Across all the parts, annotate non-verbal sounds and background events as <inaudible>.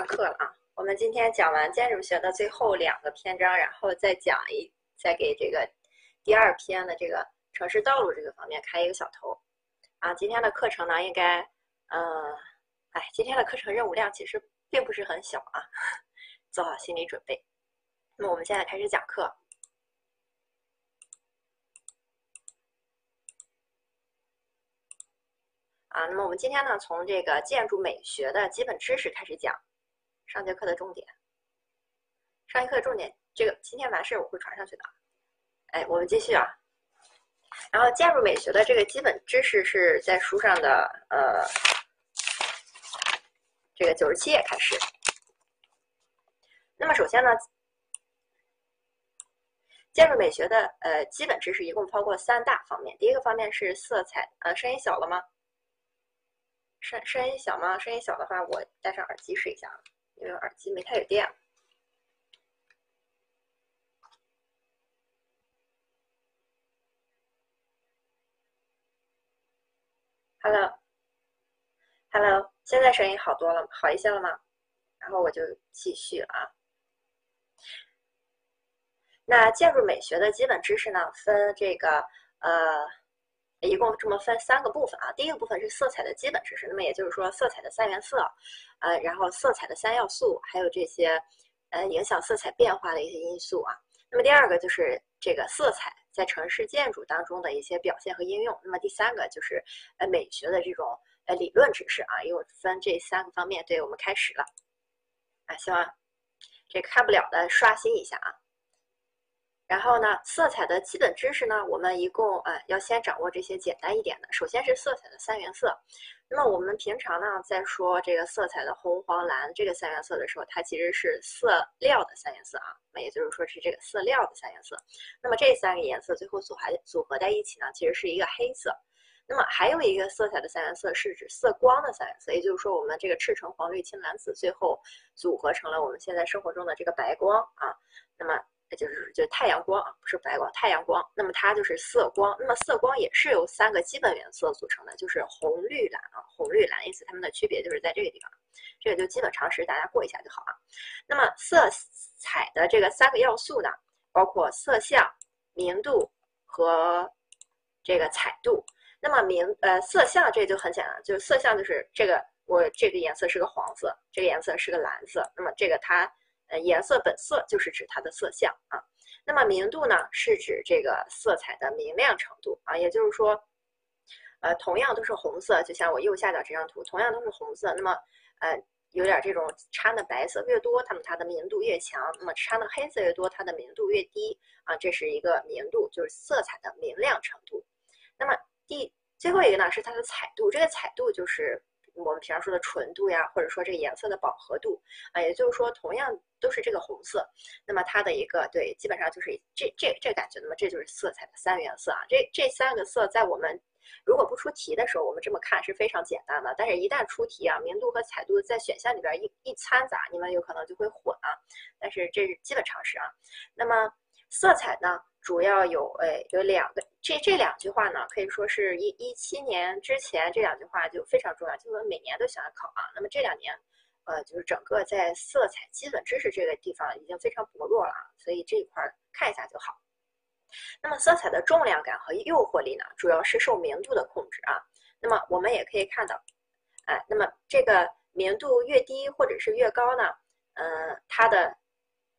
上课了啊！我们今天讲完建筑学的最后两个篇章，然后再讲一，再给这个第二篇的这个城市道路这个方面开一个小头啊！今天的课程呢，应该，呃，哎，今天的课程任务量其实并不是很小啊，做好心理准备。那么我们现在开始讲课啊！那么我们今天呢，从这个建筑美学的基本知识开始讲。上节课的重点，上节课的重点，这个今天完事儿我会传上去的。哎，我们继续啊。然后建筑美学的这个基本知识是在书上的呃这个九十七页开始。那么首先呢，建筑美学的呃基本知识一共包括三大方面。第一个方面是色彩，呃，声音小了吗？声声音小吗？声音小的话，我戴上耳机试一下啊。因为耳机没太有电。Hello，Hello，现在声音好多了，好一些了吗？然后我就继续啊。那建筑美学的基本知识呢，分这个呃。一共这么分三个部分啊，第一个部分是色彩的基本知识，那么也就是说色彩的三原色，呃，然后色彩的三要素，还有这些，呃，影响色彩变化的一些因素啊。那么第二个就是这个色彩在城市建筑当中的一些表现和应用。那么第三个就是呃美学的这种呃理论知识啊，又分这三个方面。对我们开始了，啊，希望这看不了的刷新一下啊。然后呢，色彩的基本知识呢，我们一共呃要先掌握这些简单一点的。首先是色彩的三原色。那么我们平常呢在说这个色彩的红、黄、蓝这个三原色的时候，它其实是色料的三原色啊。那也就是说是这个色料的三原色。那么这三个颜色最后组合组合在一起呢，其实是一个黑色。那么还有一个色彩的三原色是指色光的三原色，也就是说我们这个赤橙黄绿青蓝紫最后组合成了我们现在生活中的这个白光啊。那么就是就太阳光啊，不是白光，太阳光。那么它就是色光。那么色光也是由三个基本原色组成的，就是红、绿、蓝啊，红、绿、蓝。因此它们的区别就是在这个地方。这个就基本常识，大家过一下就好啊。那么色彩的这个三个要素呢，包括色相、明度和这个彩度。那么明呃色相这就很简单，就是色相就是这个我这个颜色是个黄色，这个颜色是个蓝色。那么这个它。呃，颜色本色就是指它的色相啊。那么明度呢，是指这个色彩的明亮程度啊。也就是说，呃，同样都是红色，就像我右下角这张图，同样都是红色，那么呃，有点这种掺的白色越多，它们它的明度越强；那么掺的黑色越多，它的明度越低啊。这是一个明度，就是色彩的明亮程度。那么第最后一个呢，是它的彩度，这个彩度就是。我们平常说的纯度呀，或者说这个颜色的饱和度啊，也就是说同样都是这个红色，那么它的一个对，基本上就是这这这感觉，那么这就是色彩的三原色啊。这这三个色在我们如果不出题的时候，我们这么看是非常简单的，但是一旦出题啊，明度和彩度在选项里边一一掺杂，你们有可能就会混啊。但是这是基本常识啊。那么色彩呢？主要有诶有两个，这这两句话呢，可以说是一一七年之前这两句话就非常重要，就是每年都想要考啊。那么这两年，呃，就是整个在色彩基本知识这个地方已经非常薄弱了，所以这一块看一下就好。那么色彩的重量感和诱惑力呢，主要是受明度的控制啊。那么我们也可以看到，哎，那么这个明度越低或者是越高呢，嗯，它的。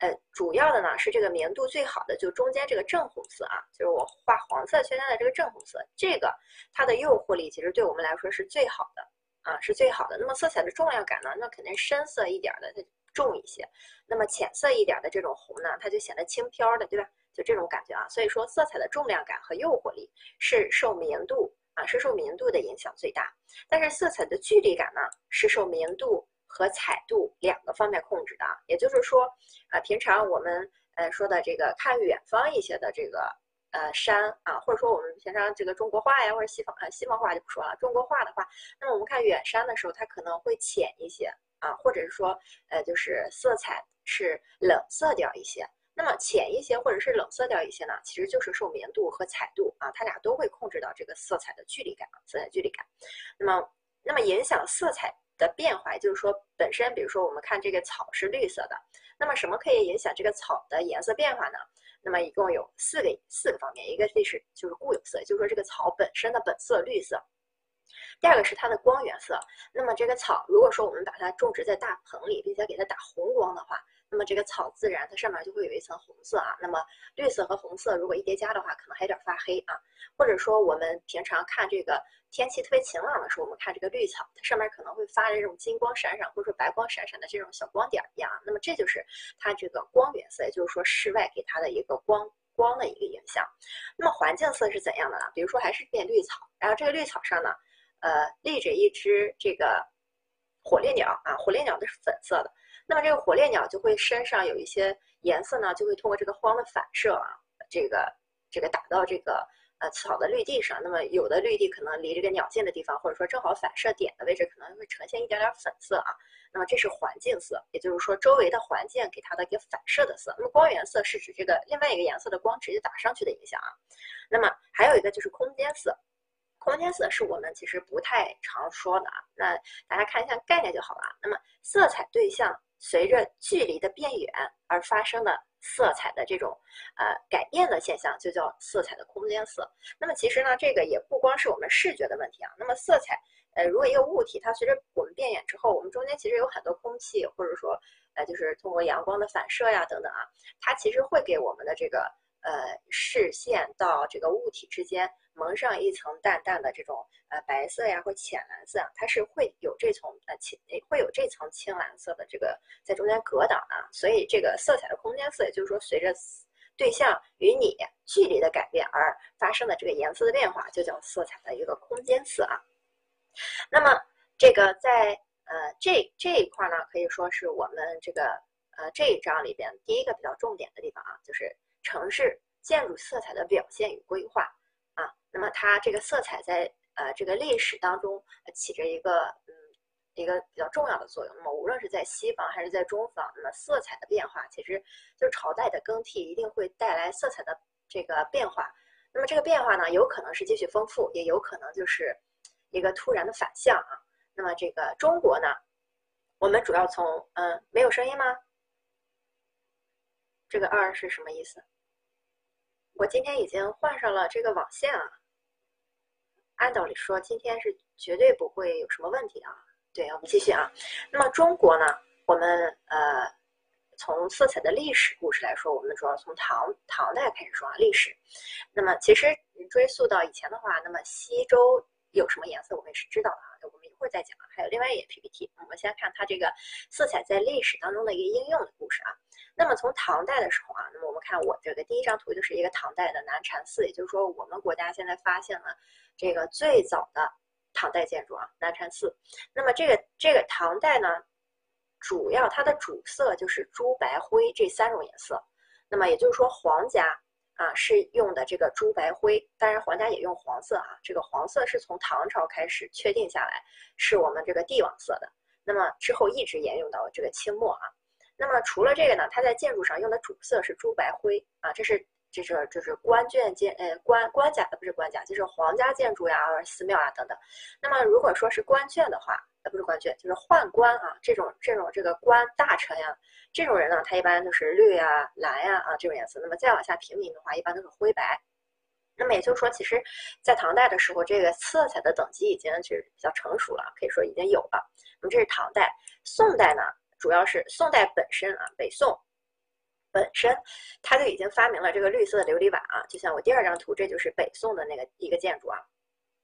呃，主要的呢是这个明度最好的，就中间这个正红色啊，就是我画黄色圈圈的这个正红色，这个它的诱惑力其实对我们来说是最好的啊，是最好的。那么色彩的重量感呢，那肯定深色一点的它重一些，那么浅色一点的这种红呢，它就显得轻飘的，对吧？就这种感觉啊。所以说色彩的重量感和诱惑力是受明度啊，是受明度的影响最大，但是色彩的距离感呢，是受明度。和彩度两个方面控制的，也就是说，啊，平常我们呃说的这个看远方一些的这个呃山啊，或者说我们平常这个中国画呀，或者西方呃西方画就不说了，中国画的话，那么我们看远山的时候，它可能会浅一些啊，或者是说呃就是色彩是冷色调一些，那么浅一些或者是冷色调一些呢，其实就是受明度和彩度啊，它俩都会控制到这个色彩的距离感，色彩距离感。那么那么影响色彩。的变化，也就是说，本身比如说我们看这个草是绿色的，那么什么可以影响这个草的颜色变化呢？那么一共有四个四个方面，一个就是就是固有色，就是说这个草本身的本色绿色。第二个是它的光源色，那么这个草如果说我们把它种植在大棚里，并且给它打红光的话，那么这个草自然它上面就会有一层红色啊。那么绿色和红色如果一叠加的话，可能还有点发黑啊。或者说我们平常看这个天气特别晴朗的时候，我们看这个绿草，它上面可能会发着这种金光闪闪或者说白光闪闪的这种小光点一样。那么这就是它这个光源色，也就是说室外给它的一个光光的一个影响。那么环境色是怎样的呢？比如说还是片绿草，然后这个绿草上呢。呃，立着一只这个火烈鸟啊，火烈鸟的是粉色的。那么这个火烈鸟就会身上有一些颜色呢，就会通过这个光的反射啊，这个这个打到这个呃草的绿地上。那么有的绿地可能离这个鸟近的地方，或者说正好反射点的位置，可能会呈现一点点粉色啊。那么这是环境色，也就是说周围的环境给它的一个反射的色。那么光源色是指这个另外一个颜色的光直接打上去的影响啊。那么还有一个就是空间色。空间色是我们其实不太常说的啊，那大家看一下概念就好了。那么色彩对象随着距离的变远而发生的色彩的这种呃改变的现象，就叫色彩的空间色。那么其实呢，这个也不光是我们视觉的问题啊。那么色彩，呃，如果一个物体它随着我们变远之后，我们中间其实有很多空气，或者说呃就是通过阳光的反射呀等等啊，它其实会给我们的这个呃视线到这个物体之间。蒙上一层淡淡的这种呃白色呀或浅蓝色，它是会有这层呃青会有这层青蓝色的这个在中间隔挡啊，所以这个色彩的空间色，也就是说随着对象与你距离的改变而发生的这个颜色的变化，就叫色彩的一个空间色啊。那么这个在呃这这一块呢，可以说是我们这个呃这一章里边第一个比较重点的地方啊，就是城市建筑色彩的表现与规划啊。那么它这个色彩在呃这个历史当中起着一个嗯一个比较重要的作用。那么无论是在西方还是在中方，那么色彩的变化其实就是朝代的更替一定会带来色彩的这个变化。那么这个变化呢，有可能是继续丰富，也有可能就是一个突然的反向啊。那么这个中国呢，我们主要从嗯没有声音吗？这个二是什么意思？我今天已经换上了这个网线啊。按道理说，今天是绝对不会有什么问题啊。对，我们继续啊。那么中国呢，我们呃，从色彩的历史故事来说，我们主要从唐唐代开始说啊。历史，那么其实追溯到以前的话，那么西周有什么颜色，我们也是知道的啊。一会再讲啊。还有另外一页 PPT，我们先看它这个色彩在历史当中的一个应用的故事啊。那么从唐代的时候啊，那么我们看我这个第一张图就是一个唐代的南禅寺，也就是说我们国家现在发现了。这个最早的唐代建筑啊，南禅寺。那么这个这个唐代呢，主要它的主色就是朱白灰这三种颜色。那么也就是说，皇家啊是用的这个朱白灰，当然皇家也用黄色啊。这个黄色是从唐朝开始确定下来，是我们这个帝王色的。那么之后一直沿用到这个清末啊。那么除了这个呢，它在建筑上用的主色是朱白灰啊，这是。这是就是官眷建，呃，官官家不是官家，就是皇家建筑呀，寺庙啊等等。那么如果说是官眷的话，呃，不是官爵，就是宦官啊，这种这种这个官大臣呀，这种人呢，他一般都是绿呀、蓝呀啊这种颜色。那么再往下平民的话，一般都是灰白。那么也就是说，其实，在唐代的时候，这个色彩的等级已经是比较成熟了，可以说已经有了。那么这是唐代，宋代呢，主要是宋代本身啊，北宋。本身，他就已经发明了这个绿色的琉璃瓦啊，就像我第二张图，这就是北宋的那个一个建筑啊，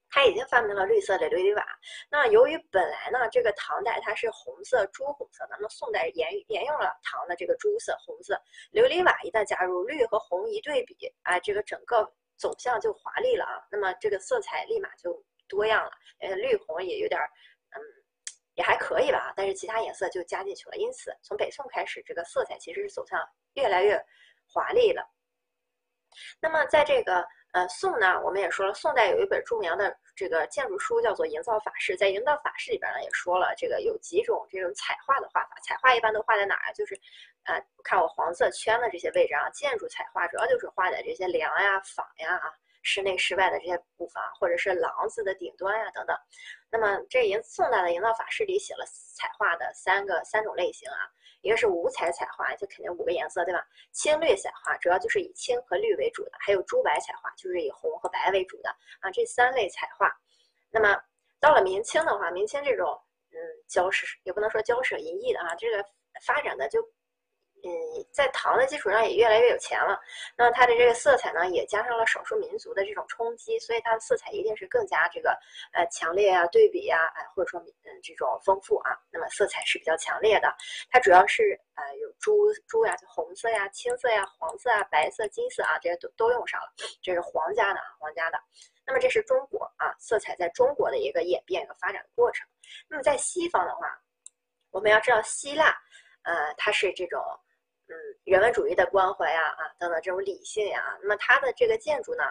他已经发明了绿色的琉璃瓦。那由于本来呢，这个唐代它是红色、朱红色的，那么宋代沿沿用了唐的这个朱色、红色，琉璃瓦一旦加入绿和红一对比，啊，这个整个走向就华丽了啊。那么这个色彩立马就多样了，呃，绿红也有点，嗯。也还可以吧，但是其他颜色就加进去了。因此，从北宋开始，这个色彩其实是走向越来越华丽了。那么，在这个呃宋呢，我们也说了，宋代有一本著名的这个建筑书叫做《营造法式》。在《营造法式》里边呢，也说了这个有几种这种彩画的画法。彩画一般都画在哪儿啊？就是呃，看我黄色圈的这些位置啊，建筑彩画主要就是画在这些梁呀、坊呀啊。室内室外的这些部分啊，或者是廊子的顶端呀等等。那么这营宋代的营造法式里写了彩画的三个三种类型啊，一个是五彩彩画，就肯定五个颜色对吧？青绿彩画主要就是以青和绿为主的，还有朱白彩画就是以红和白为主的啊，这三类彩画。那么到了明清的话，明清这种嗯交涉也不能说交涉淫逸的啊，这个发展的就。嗯，在唐的基础上也越来越有钱了，那它的这个色彩呢，也加上了少数民族的这种冲击，所以它的色彩一定是更加这个呃强烈啊，对比呀，哎或者说嗯这种丰富啊，那么色彩是比较强烈的。它主要是呃有朱朱呀，红色呀、青色呀、黄色啊、白色、金色啊，这些都都用上了，这是皇家的啊，皇家的。那么这是中国啊，色彩在中国的一个演变和发展过程。那么在西方的话，我们要知道希腊，呃，它是这种。嗯，人文主义的关怀呀，啊，等等这种理性呀，那么它的这个建筑呢，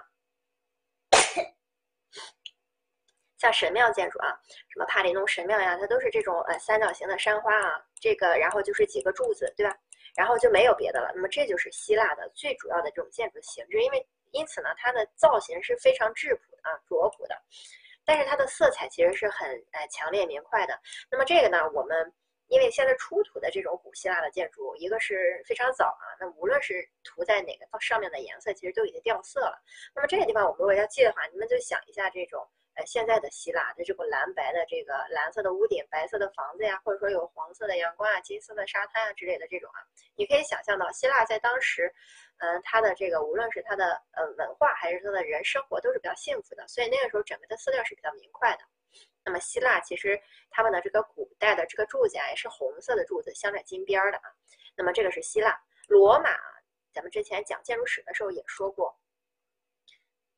像神庙建筑啊，什么帕里农神庙呀，它都是这种呃三角形的山花啊，这个然后就是几个柱子，对吧？然后就没有别的了。那么这就是希腊的最主要的这种建筑形制，因为因此呢，它的造型是非常质朴的啊，拙朴的，但是它的色彩其实是很呃强烈明快的。那么这个呢，我们。因为现在出土的这种古希腊的建筑，一个是非常早啊，那无论是涂在哪个上面的颜色，其实都已经掉色了。那么这个地方我们如果要记的话，你们就想一下这种呃现在的希腊的这个蓝白的这个蓝色的屋顶、白色的房子呀，或者说有黄色的阳光啊、金色的沙滩啊之类的这种啊，你可以想象到希腊在当时，嗯，它的这个无论是它的呃文化还是它的人生活都是比较幸福的，所以那个时候整个的色调是比较明快的。那么希腊其实他们的这个古代的这个柱子啊，也是红色的柱子，镶着金边儿的啊。那么这个是希腊，罗马，咱们之前讲建筑史的时候也说过，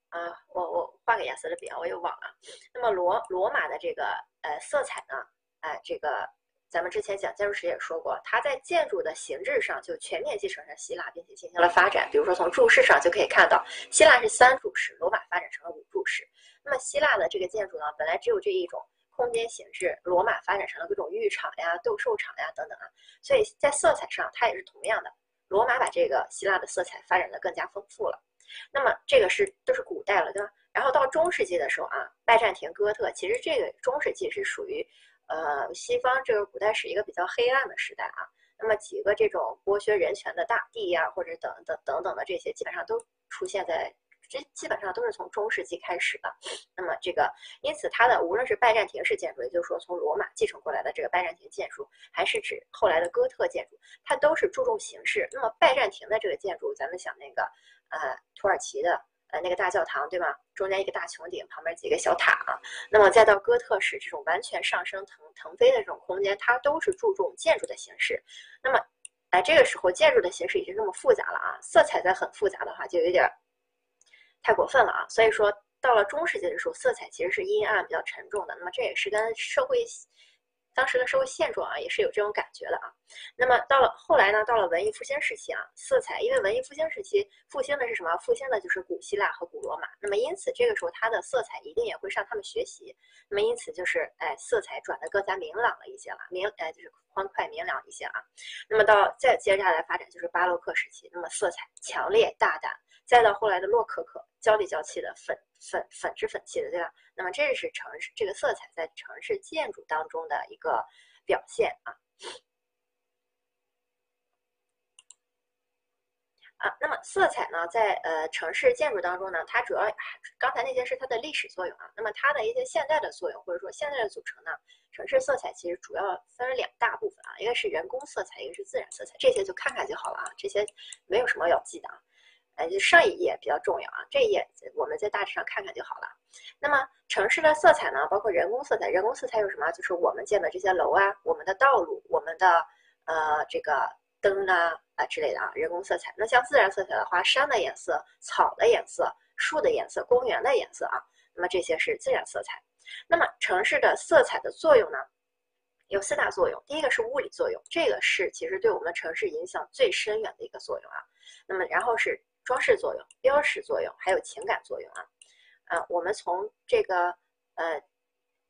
啊，我我换个颜色的笔啊，我又忘了。那么罗罗马的这个呃色彩呢，哎，这个咱们之前讲建筑史也说过，它在建筑的形制上就全面继承了希腊，并且进行了发展。比如说从柱式上就可以看到，希腊是三柱式，罗马发展成了五柱式。那么希腊的这个建筑呢，本来只有这一种空间形制，罗马发展成了各种浴场呀、斗兽场呀等等啊，所以在色彩上它也是同样的。罗马把这个希腊的色彩发展的更加丰富了。那么这个是都是古代了，对吧？然后到中世纪的时候啊，拜占庭、哥特，其实这个中世纪是属于呃西方这个古代史一个比较黑暗的时代啊。那么几个这种剥削人权的大帝呀，或者等等等等的这些，基本上都出现在。这基本上都是从中世纪开始的，那么这个，因此它的无论是拜占庭式建筑，也就是说从罗马继承过来的这个拜占庭建筑，还是指后来的哥特建筑，它都是注重形式。那么拜占庭的这个建筑，咱们想那个，呃，土耳其的呃那个大教堂，对吗？中间一个大穹顶，旁边几个小塔啊。那么再到哥特式这种完全上升腾腾飞的这种空间，它都是注重建筑的形式。那么，哎，这个时候建筑的形式已经这么复杂了啊，色彩再很复杂的话，就有点。太过分了啊！所以说，到了中世纪的时候，色彩其实是阴暗、比较沉重的。那么这也是跟社会当时的社会现状啊，也是有这种感觉的啊。那么到了后来呢，到了文艺复兴时期啊，色彩因为文艺复兴时期复兴的是什么？复兴的就是古希腊和古罗马。那么因此这个时候它的色彩一定也会向他们学习。那么因此就是哎，色彩转得更加明朗了一些了，明哎就是欢快明亮一些啊。那么到再接下来发展就是巴洛克时期，那么色彩强烈大胆。再到后来的洛可可，娇里娇气的粉粉粉质粉气的，对吧？那么这是城市这个色彩在城市建筑当中的一个表现啊啊。那么色彩呢，在呃城市建筑当中呢，它主要刚才那些是它的历史作用啊。那么它的一些现代的作用或者说现在的组成呢，城市色彩其实主要分为两大部分啊，一个是人工色彩，一个是自然色彩。这些就看看就好了啊，这些没有什么要记的啊。哎，就上一页比较重要啊，这一页我们在大致上看看就好了。那么城市的色彩呢，包括人工色彩。人工色彩有什么？就是我们建的这些楼啊，我们的道路，我们的呃这个灯啊啊之类的啊，人工色彩。那像自然色彩的话，山的颜色、草的颜色、树的颜色、公园的颜色啊，那么这些是自然色彩。那么城市的色彩的作用呢，有四大作用。第一个是物理作用，这个是其实对我们城市影响最深远的一个作用啊。那么然后是。装饰作用、标识作用，还有情感作用啊，啊，我们从这个呃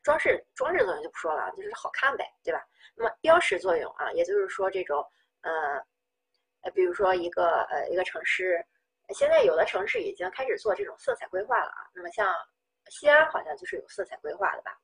装饰装饰作用就不说了，就是好看呗，对吧？那么标识作用啊，也就是说这种呃呃，比如说一个呃一个城市，现在有的城市已经开始做这种色彩规划了啊。那么像西安好像就是有色彩规划的吧？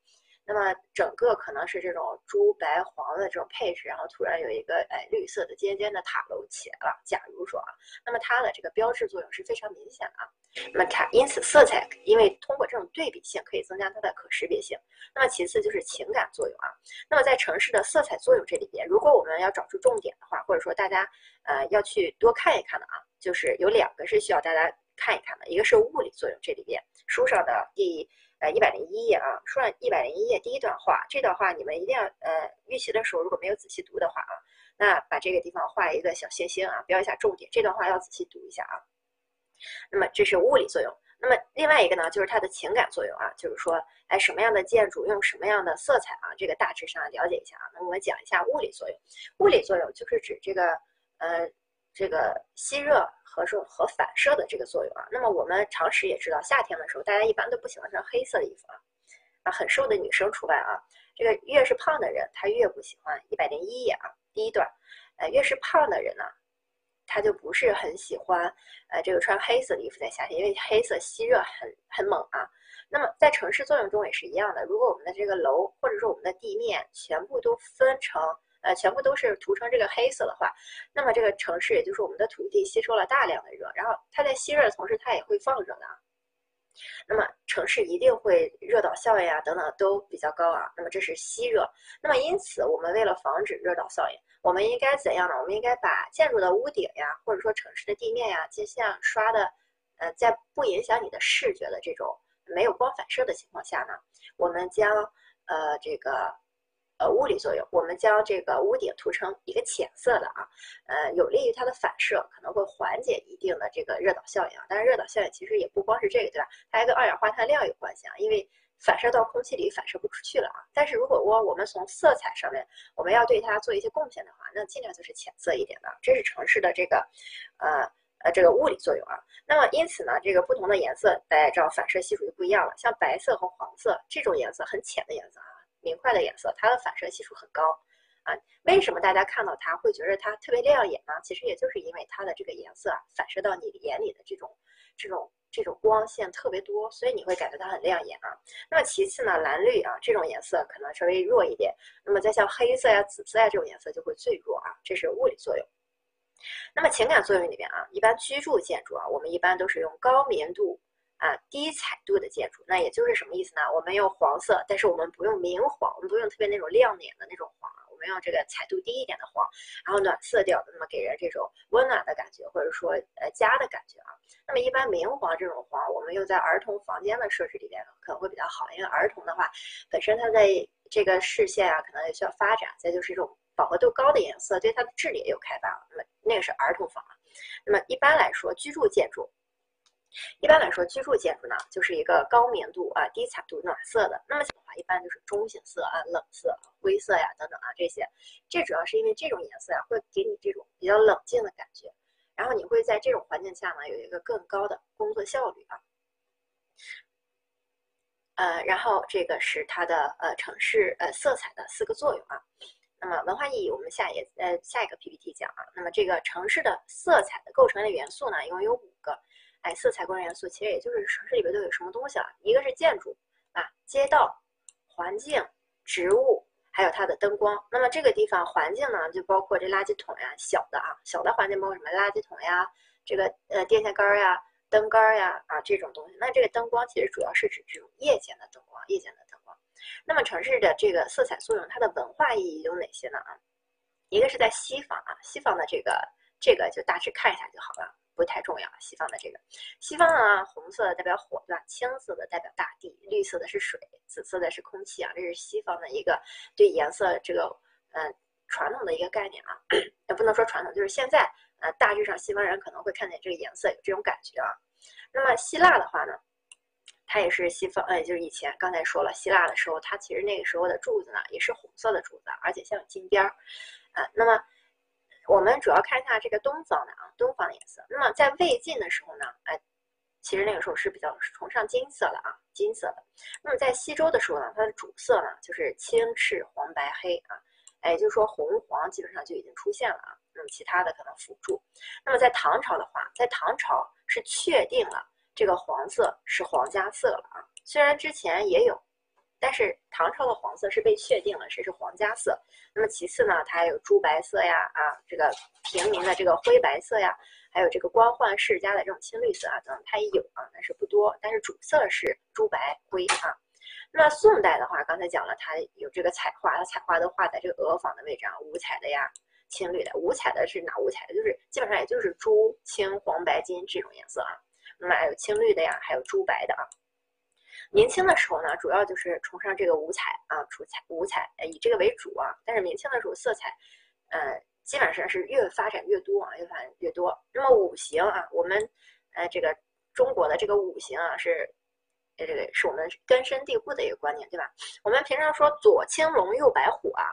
那么整个可能是这种朱白黄的这种配置，然后突然有一个哎绿色的尖尖的塔楼起来了。假如说啊，那么它的这个标志作用是非常明显的啊。那么它因此色彩，因为通过这种对比性可以增加它的可识别性。那么其次就是情感作用啊。那么在城市的色彩作用这里边，如果我们要找出重点的话，或者说大家呃要去多看一看的啊，就是有两个是需要大家看一看的，一个是物理作用这里边书上的第。呃，一百零一页啊，说一百零一页第一段话，这段话你们一定要呃预习的时候如果没有仔细读的话啊，那把这个地方画一个小星星啊，标一下重点。这段话要仔细读一下啊。那么这是物理作用，那么另外一个呢就是它的情感作用啊，就是说哎什么样的建筑用什么样的色彩啊，这个大致上了解一下啊。那我们讲一下物理作用，物理作用就是指这个呃这个吸热。和说和反射的这个作用啊，那么我们常识也知道，夏天的时候大家一般都不喜欢穿黑色的衣服啊，啊，很瘦的女生除外啊。这个越是胖的人，他越不喜欢。一百零一页啊，第一段，呃，越是胖的人呢，他就不是很喜欢呃这个穿黑色的衣服在夏天，因为黑色吸热很很猛啊。那么在城市作用中也是一样的，如果我们的这个楼或者说我们的地面全部都分成。呃，全部都是涂成这个黑色的话，那么这个城市也就是我们的土地吸收了大量的热，然后它在吸热的同时，它也会放热的。那么城市一定会热岛效应啊等等都比较高啊。那么这是吸热。那么因此，我们为了防止热岛效应，我们应该怎样呢？我们应该把建筑的屋顶呀，或者说城市的地面呀，尽量刷的，呃，在不影响你的视觉的这种没有光反射的情况下呢，我们将呃这个。呃，物理作用，我们将这个屋顶涂成一个浅色的啊，呃，有利于它的反射，可能会缓解一定的这个热岛效应啊。但是热岛效应其实也不光是这个，对吧？它还跟二氧化碳量有关系啊，因为反射到空气里反射不出去了啊。但是如果说我们从色彩上面我们要对它做一些贡献的话，那尽量就是浅色一点的。这是城市的这个，呃呃这个物理作用啊。那么因此呢，这个不同的颜色大家知道反射系数就不一样了。像白色和黄色这种颜色很浅的颜色啊。明快的颜色，它的反射系数很高，啊，为什么大家看到它会觉得它特别亮眼呢？其实也就是因为它的这个颜色啊，反射到你眼里的这种、这种、这种光线特别多，所以你会感觉它很亮眼啊。那么其次呢，蓝绿啊这种颜色可能稍微弱一点，那么再像黑色呀、紫色呀这种颜色就会最弱啊，这是物理作用。那么情感作用里边啊，一般居住建筑啊，我们一般都是用高明度。啊，低彩度的建筑，那也就是什么意思呢？我们用黄色，但是我们不用明黄，我们不用特别那种亮眼的那种黄，我们用这个彩度低一点的黄，然后暖色调的，那么给人这种温暖的感觉，或者说呃家的感觉啊。那么一般明黄这种黄，我们用在儿童房间的设置里边可能会比较好，因为儿童的话，本身他在这个视线啊，可能也需要发展，再就是这种饱和度高的颜色，对它的智力也有开发。那么那个是儿童房啊。那么一般来说，居住建筑。一般来说，居住建筑呢，就是一个高明度啊、低彩度、暖色的。那么的话，一般就是中性色啊、冷色、灰色呀等等啊这些。这主要是因为这种颜色呀，会给你这种比较冷静的感觉，然后你会在这种环境下呢，有一个更高的工作效率啊。呃，然后这个是它的呃城市呃色彩的四个作用啊。那么文化意义，我们下一呃下一个 PPT 讲啊。那么这个城市的色彩的构成的元素呢，一共有五个。哎，色彩光元素其实也就是城市里边都有什么东西了？一个是建筑啊，街道、环境、植物，还有它的灯光。那么这个地方环境呢，就包括这垃圾桶呀，小的啊，小的环境包括什么？垃圾桶呀，这个呃电线杆呀、灯杆呀啊这种东西。那这个灯光其实主要是指这种夜间的灯光，夜间的灯光。那么城市的这个色彩作用，它的文化意义有哪些呢？啊，一个是在西方啊，西方的这个这个就大致看一下就好了。不太重要，西方的这个，西方啊，红色的代表火，对吧？青色的代表大地，绿色的是水，紫色的是空气啊，这是西方的一个对颜色这个嗯传统的一个概念啊，也 <coughs> 不能说传统，就是现在呃大致上西方人可能会看见这个颜色有这种感觉啊。那么希腊的话呢，它也是西方，呃，就是以前刚才说了，希腊的时候，它其实那个时候的柱子呢也是红色的柱子，而且像金边儿，啊，那么。我们主要看一下这个东方的啊，东方的颜色。那么在魏晋的时候呢，哎，其实那个时候是比较崇尚金色的啊，金色的。那么在西周的时候呢，它的主色呢就是青赤黄白黑啊，哎，就是说红黄基本上就已经出现了啊。那么其他的可能辅助。那么在唐朝的话，在唐朝是确定了这个黄色是皇家色了啊。虽然之前也有，但是唐朝的黄色是被确定了谁是皇家色。那么其次呢，它还有朱白色呀，啊，这个平民的这个灰白色呀，还有这个官宦世家的这种青绿色啊等，它也有啊，但是不多。但是主色是朱白灰啊。那么宋代的话，刚才讲了，它有这个彩画，它彩画都画在这个额坊的位置啊，五彩的呀。青绿的，五彩的是哪五彩的？就是基本上也就是朱、青、黄、白、金这种颜色啊。那么还有青绿的呀，还有朱白的啊。明清的时候呢，主要就是崇尚这个五彩啊，出彩五彩，以这个为主啊。但是明清的时候，色彩，呃，基本上是越发展越多啊，越发展越多。那么五行啊，我们呃这个中国的这个五行啊，是呃这个是我们根深蒂固的一个观念，对吧？我们平常说左青龙，右白虎啊。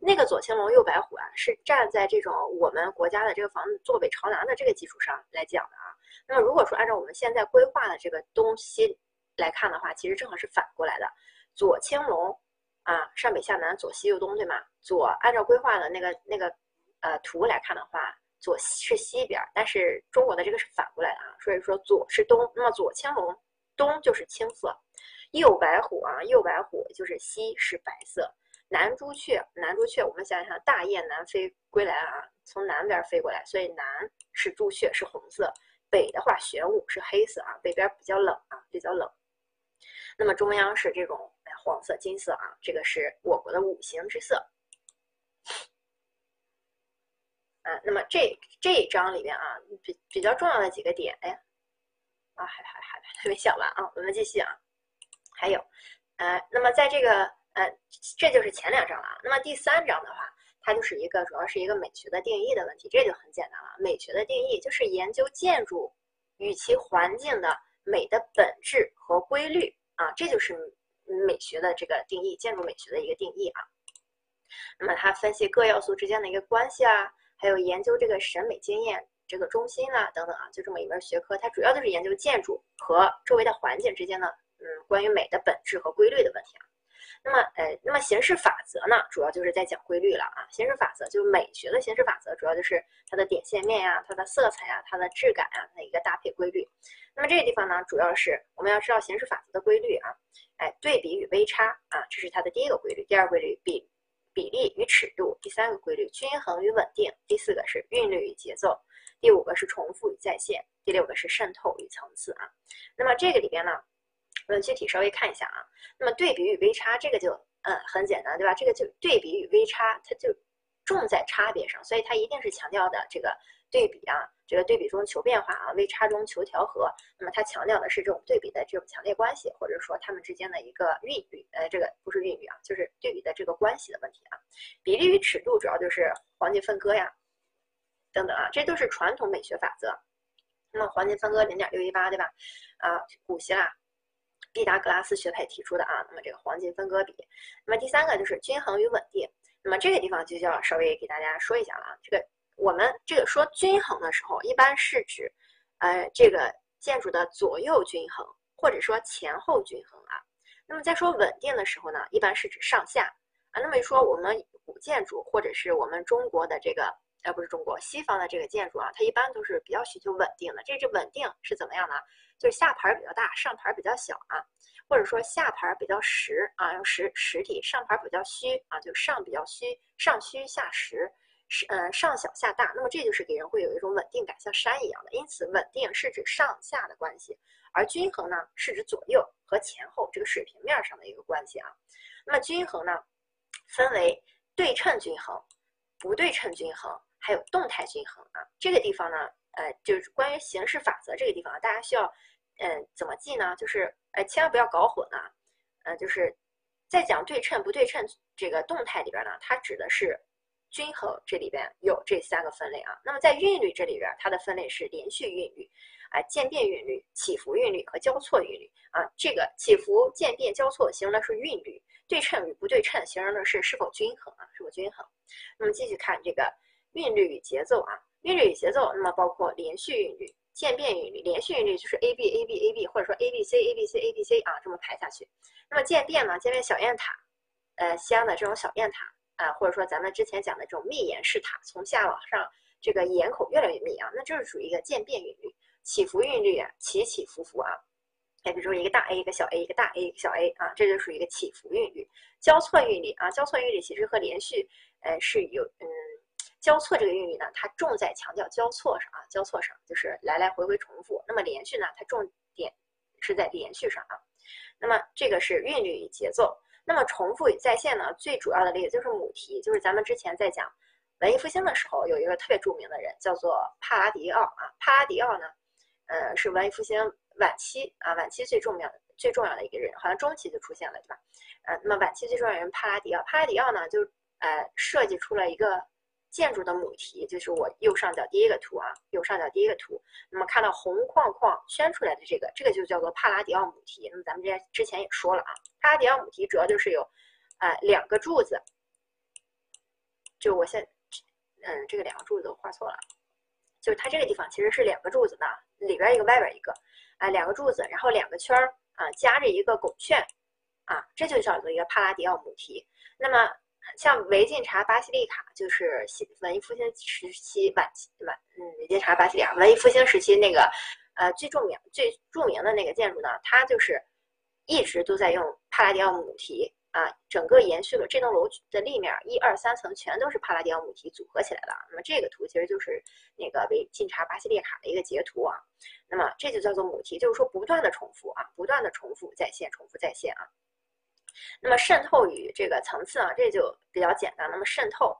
那个左青龙右白虎啊，是站在这种我们国家的这个房子坐北朝南的这个基础上来讲的啊。那么如果说按照我们现在规划的这个东西来看的话，其实正好是反过来的，左青龙啊，上北下南，左西右东，对吗？左按照规划的那个那个呃图来看的话，左是西边，但是中国的这个是反过来的啊，所以说左是东，那么左青龙东就是青色，右白虎啊，右白虎就是西是白色。南朱雀，南朱雀，我们想想，大雁南飞归来啊，从南边飞过来，所以南是朱雀，是红色。北的话，玄武是黑色啊，北边比较冷啊，比较冷。那么中央是这种黄色、金色啊，这个是我国的五行之色。啊，那么这这一章里边啊，比比较重要的几个点，哎，啊，还还还还没讲完啊，我们继续啊，还有，呃，那么在这个。呃，这就是前两章了。那么第三章的话，它就是一个主要是一个美学的定义的问题，这就很简单了。美学的定义就是研究建筑与其环境的美的本质和规律啊，这就是美学的这个定义，建筑美学的一个定义啊。那么它分析各要素之间的一个关系啊，还有研究这个审美经验这个中心啊等等啊，就这么一门学科，它主要就是研究建筑和周围的环境之间的嗯关于美的本质和规律的问题啊。那么，呃，那么形式法则呢，主要就是在讲规律了啊。形式法则就是美学的形式法则，主要就是它的点线面呀、它的色彩呀、它的质感呀的一个搭配规律。那么这个地方呢，主要是我们要知道形式法则的规律啊，哎，对比与微差啊，这是它的第一个规律。第二规律比比例与尺度，第三个规律均衡与稳定，第四个是韵律与节奏，第五个是重复与再现，第六个是渗透与层次啊。那么这个里边呢？我们具体稍微看一下啊，那么对比与微差这个就嗯很简单，对吧？这个就对比与微差，它就重在差别上，所以它一定是强调的这个对比啊，这个对比中求变化啊，微差中求调和。那么它强调的是这种对比的这种强烈关系，或者说它们之间的一个韵律，呃，这个不是韵律啊，就是对比的这个关系的问题啊。比例与尺度主要就是黄金分割呀，等等啊，这都是传统美学法则。那么黄金分割零点六一八，对吧？啊，古希腊。毕达哥拉斯学派提出的啊，那么这个黄金分割比，那么第三个就是均衡与稳定，那么这个地方就要稍微给大家说一下了啊，这个我们这个说均衡的时候，一般是指，呃，这个建筑的左右均衡，或者说前后均衡啊，那么在说稳定的时候呢，一般是指上下。啊，那么说我们古建筑或者是我们中国的这个。而不是中国西方的这个建筑啊，它一般都是比较寻求稳定的。这这稳定是怎么样呢？就是下盘比较大，上盘比较小啊，或者说下盘比较实啊，用实实体；上盘比较虚啊，就上比较虚，上虚下实，是嗯上小下大。那么这就是给人会有一种稳定感，像山一样的。因此，稳定是指上下的关系，而均衡呢是指左右和前后这个水平面上的一个关系啊。那么均衡呢，分为对称均衡、不对称均衡。还有动态均衡啊，这个地方呢，呃，就是关于形式法则这个地方，大家需要，嗯，怎么记呢？就是，呃，千万不要搞混啊，呃，就是在讲对称不对称这个动态里边呢，它指的是均衡，这里边有这三个分类啊。那么在韵律这里边，它的分类是连续韵律、啊渐变韵律、起伏韵律和交错韵律啊。这个起伏、渐变、交错形容的是韵律，对称与不对称形容的是是否均衡啊，是否均衡。那么继续看这个。韵律与节奏啊，韵律与节奏，那么包括连续韵律、渐变韵律。连续韵律就是 A B A B A B，或者说 A B C A B C A B C 啊，这么排下去。那么渐变呢？渐变小雁塔，呃，西安的这种小雁塔啊，或者说咱们之前讲的这种密檐式塔，从下往上这个檐口越来越密啊，那就是属于一个渐变韵律。起伏韵律啊，起起伏伏啊。哎，比如说一个大 A，一个小 A，一个大 A，一个小 A 啊，这就属于一个起伏韵律。交错韵律啊，交错韵律其实和连续，呃，是有嗯，交错这个韵律呢，它重在强调交错上啊，交错上就是来来回回重复。那么连续呢，它重点是在连续上啊。那么这个是韵律与节奏。那么重复与再现呢，最主要的例子就是母题，就是咱们之前在讲文艺复兴的时候，有一个特别著名的人叫做帕拉迪奥啊。帕拉迪奥呢，呃，是文艺复兴。晚期啊，晚期最重要、最重要的一个人，好像中期就出现了，对吧？呃，那么晚期最重要人帕拉迪奥，帕拉迪奥呢，就呃设计出了一个建筑的母题，就是我右上角第一个图啊，右上角第一个图，那么看到红框框圈出来的这个，这个就叫做帕拉迪奥母题。那么咱们之前之前也说了啊，帕拉迪奥母题主要就是有呃两个柱子，就我现嗯这个两个柱子我画错了，就是它这个地方其实是两个柱子的，里边一个外边一个。啊，两个柱子，然后两个圈儿啊，夹着一个拱券，啊，这就叫做一个帕拉迪奥母题。那么，像维晋察巴西利卡，就是文艺复兴时期晚期晚，嗯，维晋察巴西利卡，文艺复兴时期那个，呃，最著名最著名的那个建筑呢，它就是一直都在用帕拉迪奥母题。啊，整个延续了这栋楼的立面，一二三层全都是帕拉迪奥母题组合起来的。那么这个图其实就是那个维晋察巴西利卡的一个截图啊。那么这就叫做母题，就是说不断的重复啊，不断的重复再现，重复再现啊。那么渗透与这个层次啊，这就比较简单。那么渗透。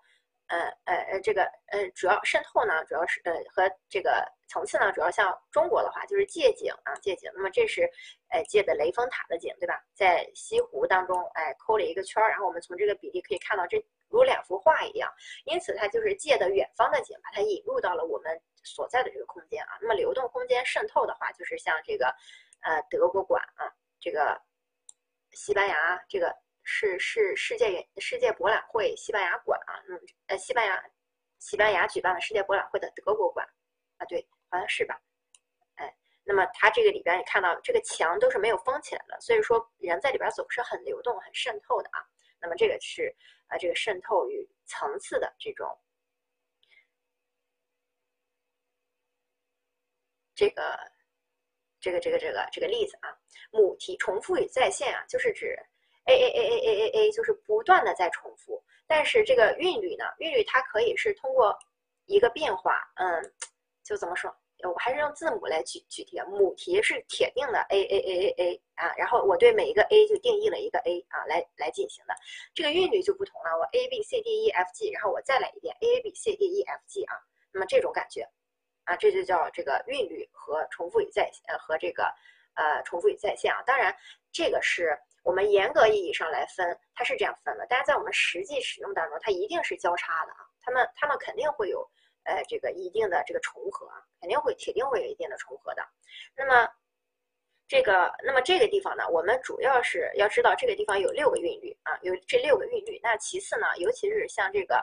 呃呃呃，这个呃主要渗透呢，主要是呃和这个层次呢，主要像中国的话就是借景啊借景。那么这是呃借的雷峰塔的景，对吧？在西湖当中，哎抠了一个圈儿，然后我们从这个比例可以看到，这如两幅画一样。因此它就是借的远方的景，把它引入到了我们所在的这个空间啊。那么流动空间渗透的话，就是像这个呃德国馆啊，这个西班牙这个。是是世界世界博览会西班牙馆啊，嗯，呃，西班牙西班牙举办的世界博览会的德国馆啊，对，好像是吧？哎，那么它这个里边你看到这个墙都是没有封起来的，所以说人在里边走是很流动、很渗透的啊。那么这个是啊，这个渗透与层次的这种这个这个这个这个这个例子啊，母题重复与再现啊，就是指。a a a a a a a 就是不断的在重复，但是这个韵律呢，韵律它可以是通过一个变化，嗯，就怎么说？我还是用字母来举举题，母题是铁定的 a a a a a 啊，然后我对每一个 a 就定义了一个 a 啊，来来进行的，这个韵律就不同了，我 a b c d e f g，然后我再来一遍 a a b c d e f g 啊，那么这种感觉啊，这就叫这个韵律和重复与再呃和这个呃重复与再现啊，当然这个是。我们严格意义上来分，它是这样分的。但是在我们实际使用当中，它一定是交叉的啊。它们它们肯定会有，呃，这个一定的这个重合啊，肯定会铁定会有一定的重合的。那么这个那么这个地方呢，我们主要是要知道这个地方有六个韵律啊，有这六个韵律。那其次呢，尤其是像这个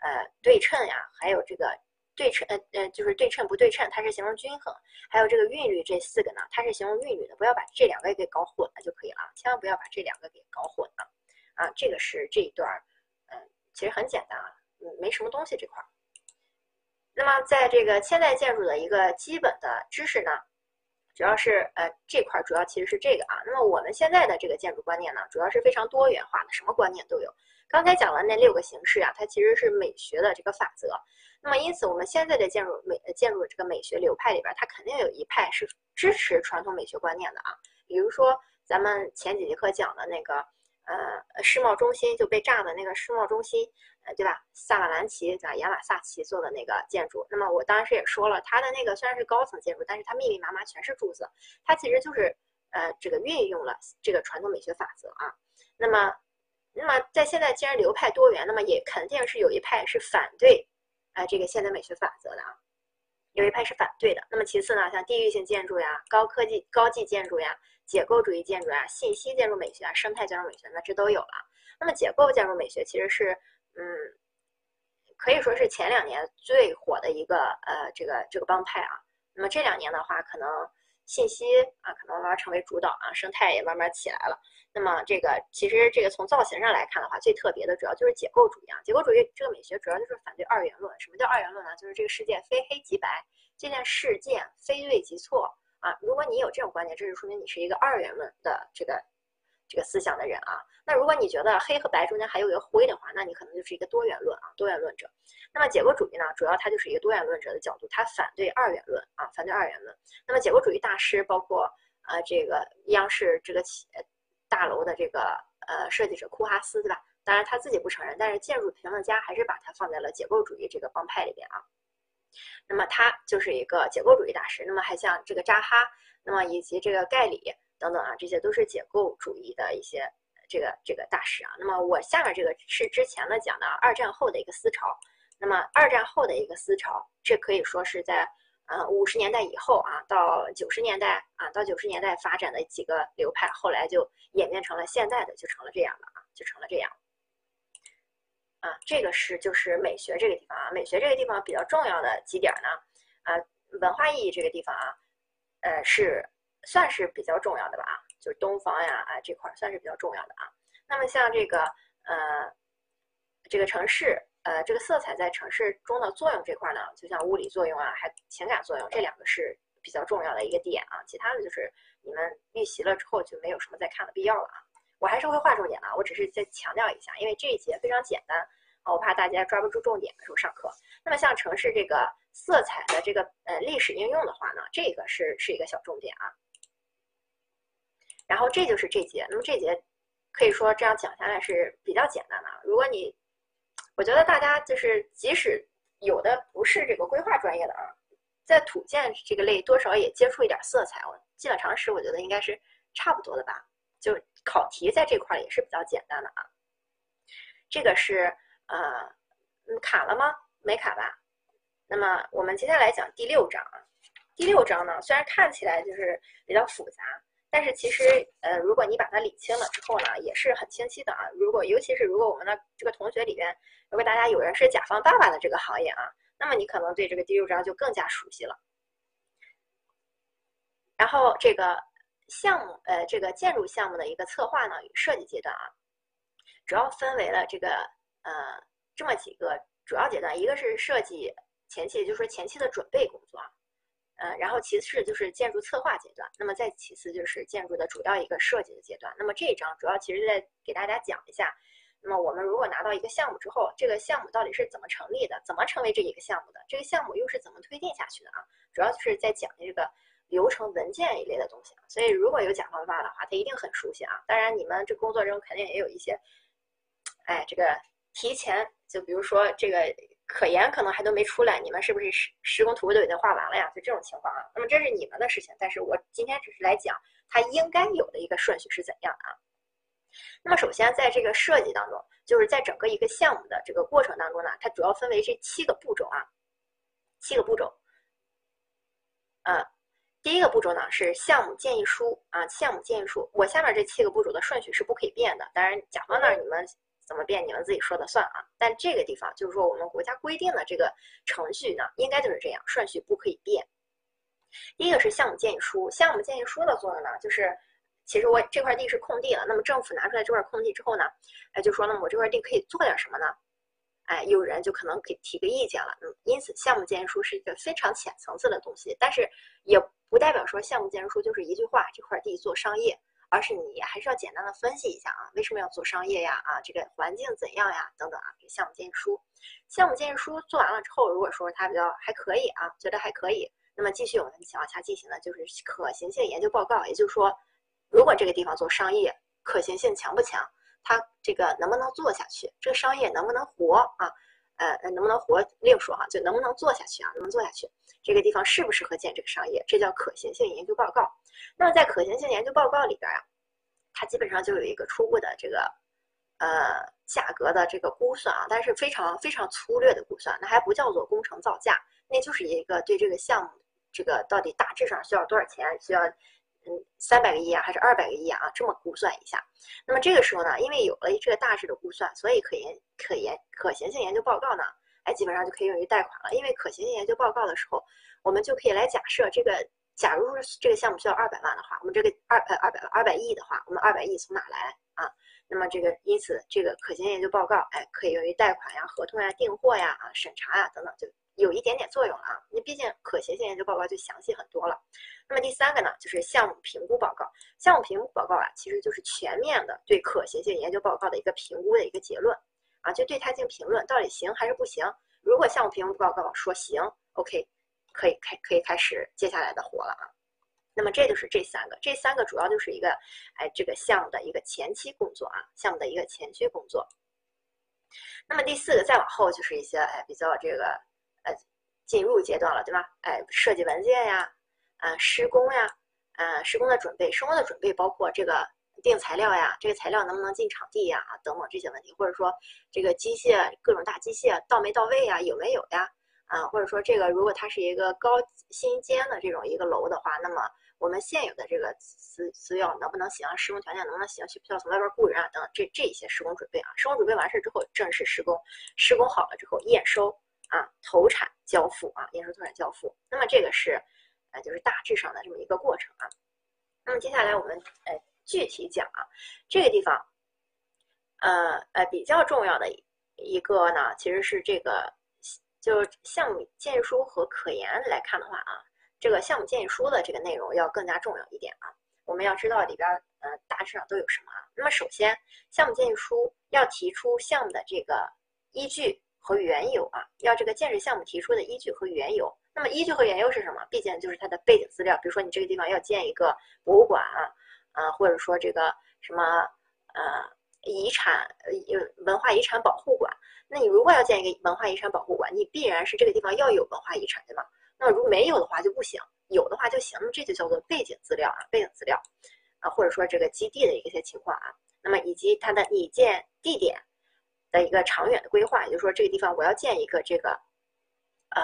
呃对称呀，还有这个。对称，呃呃，就是对称不对称，它是形容均衡。还有这个韵律，这四个呢，它是形容韵律的，不要把这两个给搞混了就可以了，千万不要把这两个给搞混了。啊，这个是这一段儿，嗯，其实很简单啊，嗯，没什么东西这块。那么在这个现代建筑的一个基本的知识呢，主要是呃这块主要其实是这个啊。那么我们现在的这个建筑观念呢，主要是非常多元化的，什么观念都有。刚才讲的那六个形式啊，它其实是美学的这个法则。那么，因此我们现在的建筑美建筑这个美学流派里边，它肯定有一派是支持传统美学观念的啊。比如说，咱们前几节课讲的那个，呃，世贸中心就被炸的那个世贸中心，呃，对吧？萨瓦兰奇对吧？亚马萨奇做的那个建筑。那么我当时也说了，它的那个虽然是高层建筑，但是它密密麻麻全是柱子，它其实就是呃这个运用了这个传统美学法则啊。那么，那么在现在既然流派多元，那么也肯定是有一派是反对。啊，这个现代美学法则的啊，有一派是反对的。那么其次呢，像地域性建筑呀、高科技高技建筑呀、解构主义建筑呀、信息建筑美学啊、生态建筑美学，那这都有了。那么解构建筑美学其实是，嗯，可以说是前两年最火的一个呃这个这个帮派啊。那么这两年的话，可能信息啊，可能慢慢成为主导啊，生态也慢慢起来了。那么这个其实这个从造型上来看的话，最特别的主要就是解构主义啊。解构主义这个美学主要就是反对二元论。什么叫二元论呢？就是这个世界非黑即白，这件事件非对即错啊。如果你有这种观点，这就说明你是一个二元论的这个这个思想的人啊。那如果你觉得黑和白中间还有一个灰的话，那你可能就是一个多元论啊，多元论者。那么解构主义呢，主要它就是一个多元论者的角度，它反对二元论啊，反对二元论。那么解构主义大师包括呃这个央视这个企大楼的这个呃设计者库哈斯，对吧？当然他自己不承认，但是建筑评论家还是把他放在了解构主义这个帮派里边啊。那么他就是一个解构主义大师。那么还像这个扎哈，那么以及这个盖里等等啊，这些都是解构主义的一些这个这个大师啊。那么我下面这个是之前呢讲的二战后的一个思潮。那么二战后的一个思潮，这可以说是在。呃，五十年代以后啊，到九十年代啊，到九十年代发展的几个流派，后来就演变成了现在的，就成了这样了啊，就成了这样。啊，这个是就是美学这个地方啊，美学这个地方比较重要的几点呢，啊，文化意义这个地方啊，呃，是算是比较重要的吧啊，就是东方呀啊这块算是比较重要的啊。那么像这个呃，这个城市。呃，这个色彩在城市中的作用这块呢，就像物理作用啊，还情感作用，这两个是比较重要的一个点啊。其他的就是你们预习了之后就没有什么再看的必要了啊。我还是会划重点的，我只是再强调一下，因为这一节非常简单啊，我怕大家抓不住重点的时候上课。那么像城市这个色彩的这个呃历史应用的话呢，这个是是一个小重点啊。然后这就是这节，那么这节可以说这样讲下来是比较简单的啊。如果你我觉得大家就是，即使有的不是这个规划专业的啊，在土建这个类多少也接触一点色彩，我基本常识我觉得应该是差不多的吧。就考题在这块也是比较简单的啊。这个是呃，嗯卡了吗？没卡吧？那么我们接下来讲第六章啊。第六章呢，虽然看起来就是比较复杂。但是其实，呃，如果你把它理清了之后呢，也是很清晰的啊。如果尤其是如果我们的这个同学里边，如果大家有人是甲方爸爸的这个行业啊，那么你可能对这个第六章就更加熟悉了。然后这个项目，呃，这个建筑项目的一个策划呢与设计阶段啊，主要分为了这个呃这么几个主要阶段，一个是设计前期，就是说前期的准备工作啊。呃，然后其次就是建筑策划阶段，那么再其次就是建筑的主要一个设计的阶段。那么这一章主要其实在给大家讲一下，那么我们如果拿到一个项目之后，这个项目到底是怎么成立的，怎么成为这一个项目的，这个项目又是怎么推进下去的啊？主要就是在讲这个流程文件一类的东西。所以如果有甲方爸的话，他一定很熟悉啊。当然你们这工作中肯定也有一些，哎，这个提前就比如说这个。可研可能还都没出来，你们是不是施施工图都已经画完了呀？就这种情况啊。那么这是你们的事情，但是我今天只是来讲它应该有的一个顺序是怎样的啊。那么首先在这个设计当中，就是在整个一个项目的这个过程当中呢，它主要分为这七个步骤啊，七个步骤。呃，第一个步骤呢是项目建议书啊，项目建议书。我下面这七个步骤的顺序是不可以变的，当然甲方那儿你们。怎么变？你们自己说的算啊！但这个地方就是说，我们国家规定的这个程序呢，应该就是这样，顺序不可以变。第一个是项目建议书，项目建议书的作用呢，就是其实我这块地是空地了，那么政府拿出来这块空地之后呢，哎，就说那么我这块地可以做点什么呢？哎，有人就可能给提个意见了。嗯，因此项目建议书是一个非常浅层次的东西，但是也不代表说项目建议书就是一句话，这块地做商业。而是你还是要简单的分析一下啊，为什么要做商业呀？啊，这个环境怎样呀？等等啊，给项目建议书。项目建议书做完了之后，如果说它比较还可以啊，觉得还可以，那么继续我们往下进行的就是可行性研究报告。也就是说，如果这个地方做商业，可行性强不强？它这个能不能做下去？这个商业能不能活啊？呃，能不能活另说哈，就能不能做下去啊？能不能做下去？这个地方适不适合建这个商业？这叫可行性研究报告。那么在可行性研究报告里边啊，它基本上就有一个初步的这个呃价格的这个估算啊，但是非常非常粗略的估算，那还不叫做工程造价，那就是一个对这个项目这个到底大致上需要多少钱，需要嗯三百个亿啊，还是二百个亿啊，这么估算一下。那么这个时候呢，因为有了这个大致的估算，所以可研可研可行性研究报告呢，哎，基本上就可以用于贷款了。因为可行性研究报告的时候，我们就可以来假设这个。假如这个项目需要二百万的话，我们这个二呃二百二百亿的话，我们二百亿从哪来啊？那么这个因此这个可行性研究报告，哎，可以用于贷款呀、合同呀、订货呀、啊审查呀等等，就有一点点作用了啊。你毕竟可行性研究报告就详细很多了。那么第三个呢，就是项目评估报告。项目评估报告啊，其实就是全面的对可行性研究报告的一个评估的一个结论啊，就对它进行评论，到底行还是不行。如果项目评估报告说行，OK，可以开可以开始接下来的活了啊。那么这就是这三个，这三个主要就是一个哎这个项目的一个前期工作啊，项目的一个前期工作。那么第四个再往后就是一些哎比较这个进入阶段了，对吧？哎，设计文件呀。啊，施工呀，啊，施工的准备，施工的准备包括这个定材料呀，这个材料能不能进场地呀，等等这些问题，或者说这个机械各种大机械到没到位呀，有没有呀，啊，或者说这个如果它是一个高新间的这种一个楼的话，那么我们现有的这个资资料能不能行，施工条件能不能行，需不需要从外边雇人啊，等等这这些施工准备啊，施工准备完事之后正式施工，施工好了之后验收啊，投产交付啊，验收投产交付，那么这个是。啊，就是大致上的这么一个过程啊。那么接下来我们呃具体讲啊，这个地方，呃呃比较重要的一个呢，其实是这个，就项目建议书和可研来看的话啊，这个项目建议书的这个内容要更加重要一点啊。我们要知道里边呃大致上都有什么啊。那么首先，项目建议书要提出项目的这个依据和缘由啊，要这个建设项目提出的依据和缘由。那么依据和缘由是什么？毕竟就是它的背景资料。比如说你这个地方要建一个博物馆啊，啊，或者说这个什么呃遗产呃文化遗产保护馆。那你如果要建一个文化遗产保护馆，你必然是这个地方要有文化遗产，对吗？那如果没有的话就不行，有的话就行。那么这就叫做背景资料啊，背景资料啊，或者说这个基地的一些情况啊。那么以及它的拟建地点的一个长远的规划，也就是说这个地方我要建一个这个呃。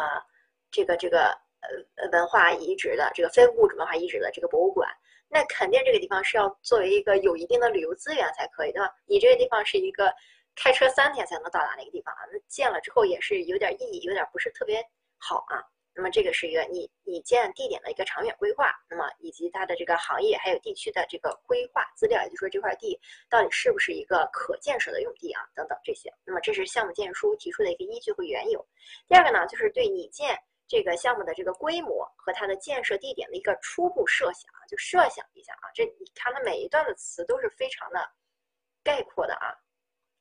这个这个呃文化遗址的这个非物质文化遗址的这个博物馆，那肯定这个地方是要作为一个有一定的旅游资源才可以，对吧？你这个地方是一个开车三天才能到达的一个地方啊，那建了之后也是有点意义，有点不是特别好啊。那么这个是一个你你建地点的一个长远规划，那么以及它的这个行业还有地区的这个规划资料，也就是说这块地到底是不是一个可建设的用地啊，等等这些。那么这是项目建议书提出的一个依据和缘由。第二个呢，就是对拟建。这个项目的这个规模和它的建设地点的一个初步设想啊，就设想一下啊，这你看它每一段的词都是非常的概括的啊，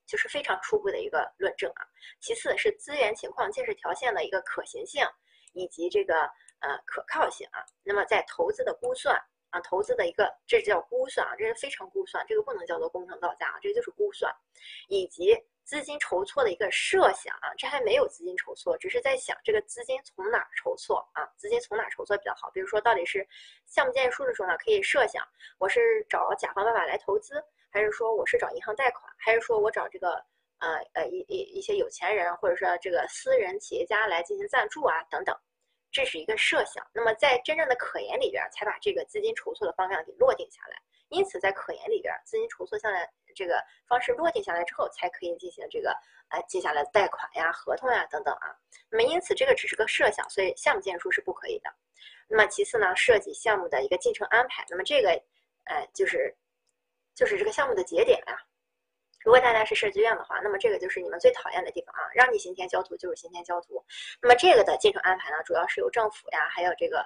就是非常初步的一个论证啊。其次是资源情况、建设条件的一个可行性以及这个呃可靠性啊。那么在投资的估算啊，投资的一个这叫估算啊，这是非常估算，这个不能叫做工程造价啊，这就是估算以及。资金筹措的一个设想啊，这还没有资金筹措，只是在想这个资金从哪筹措啊？资金从哪筹措比较好？比如说，到底是项目建议书的时候呢，可以设想我是找甲方爸爸来投资，还是说我是找银行贷款，还是说我找这个呃呃一一一些有钱人或者说这个私人企业家来进行赞助啊等等，这是一个设想。那么在真正的可研里边，才把这个资金筹措的方向给落定下来。因此，在可研里边，资金筹措下来这个方式落定下来之后，才可以进行这个呃接下来的贷款呀、合同呀等等啊。那么，因此这个只是个设想，所以项目建书是不可以的。那么，其次呢，设计项目的一个进程安排。那么这个呃就是就是这个项目的节点呀。如果大家是设计院的话，那么这个就是你们最讨厌的地方啊，让你今天交图就是今天交图。那么这个的进程安排呢，主要是由政府呀，还有这个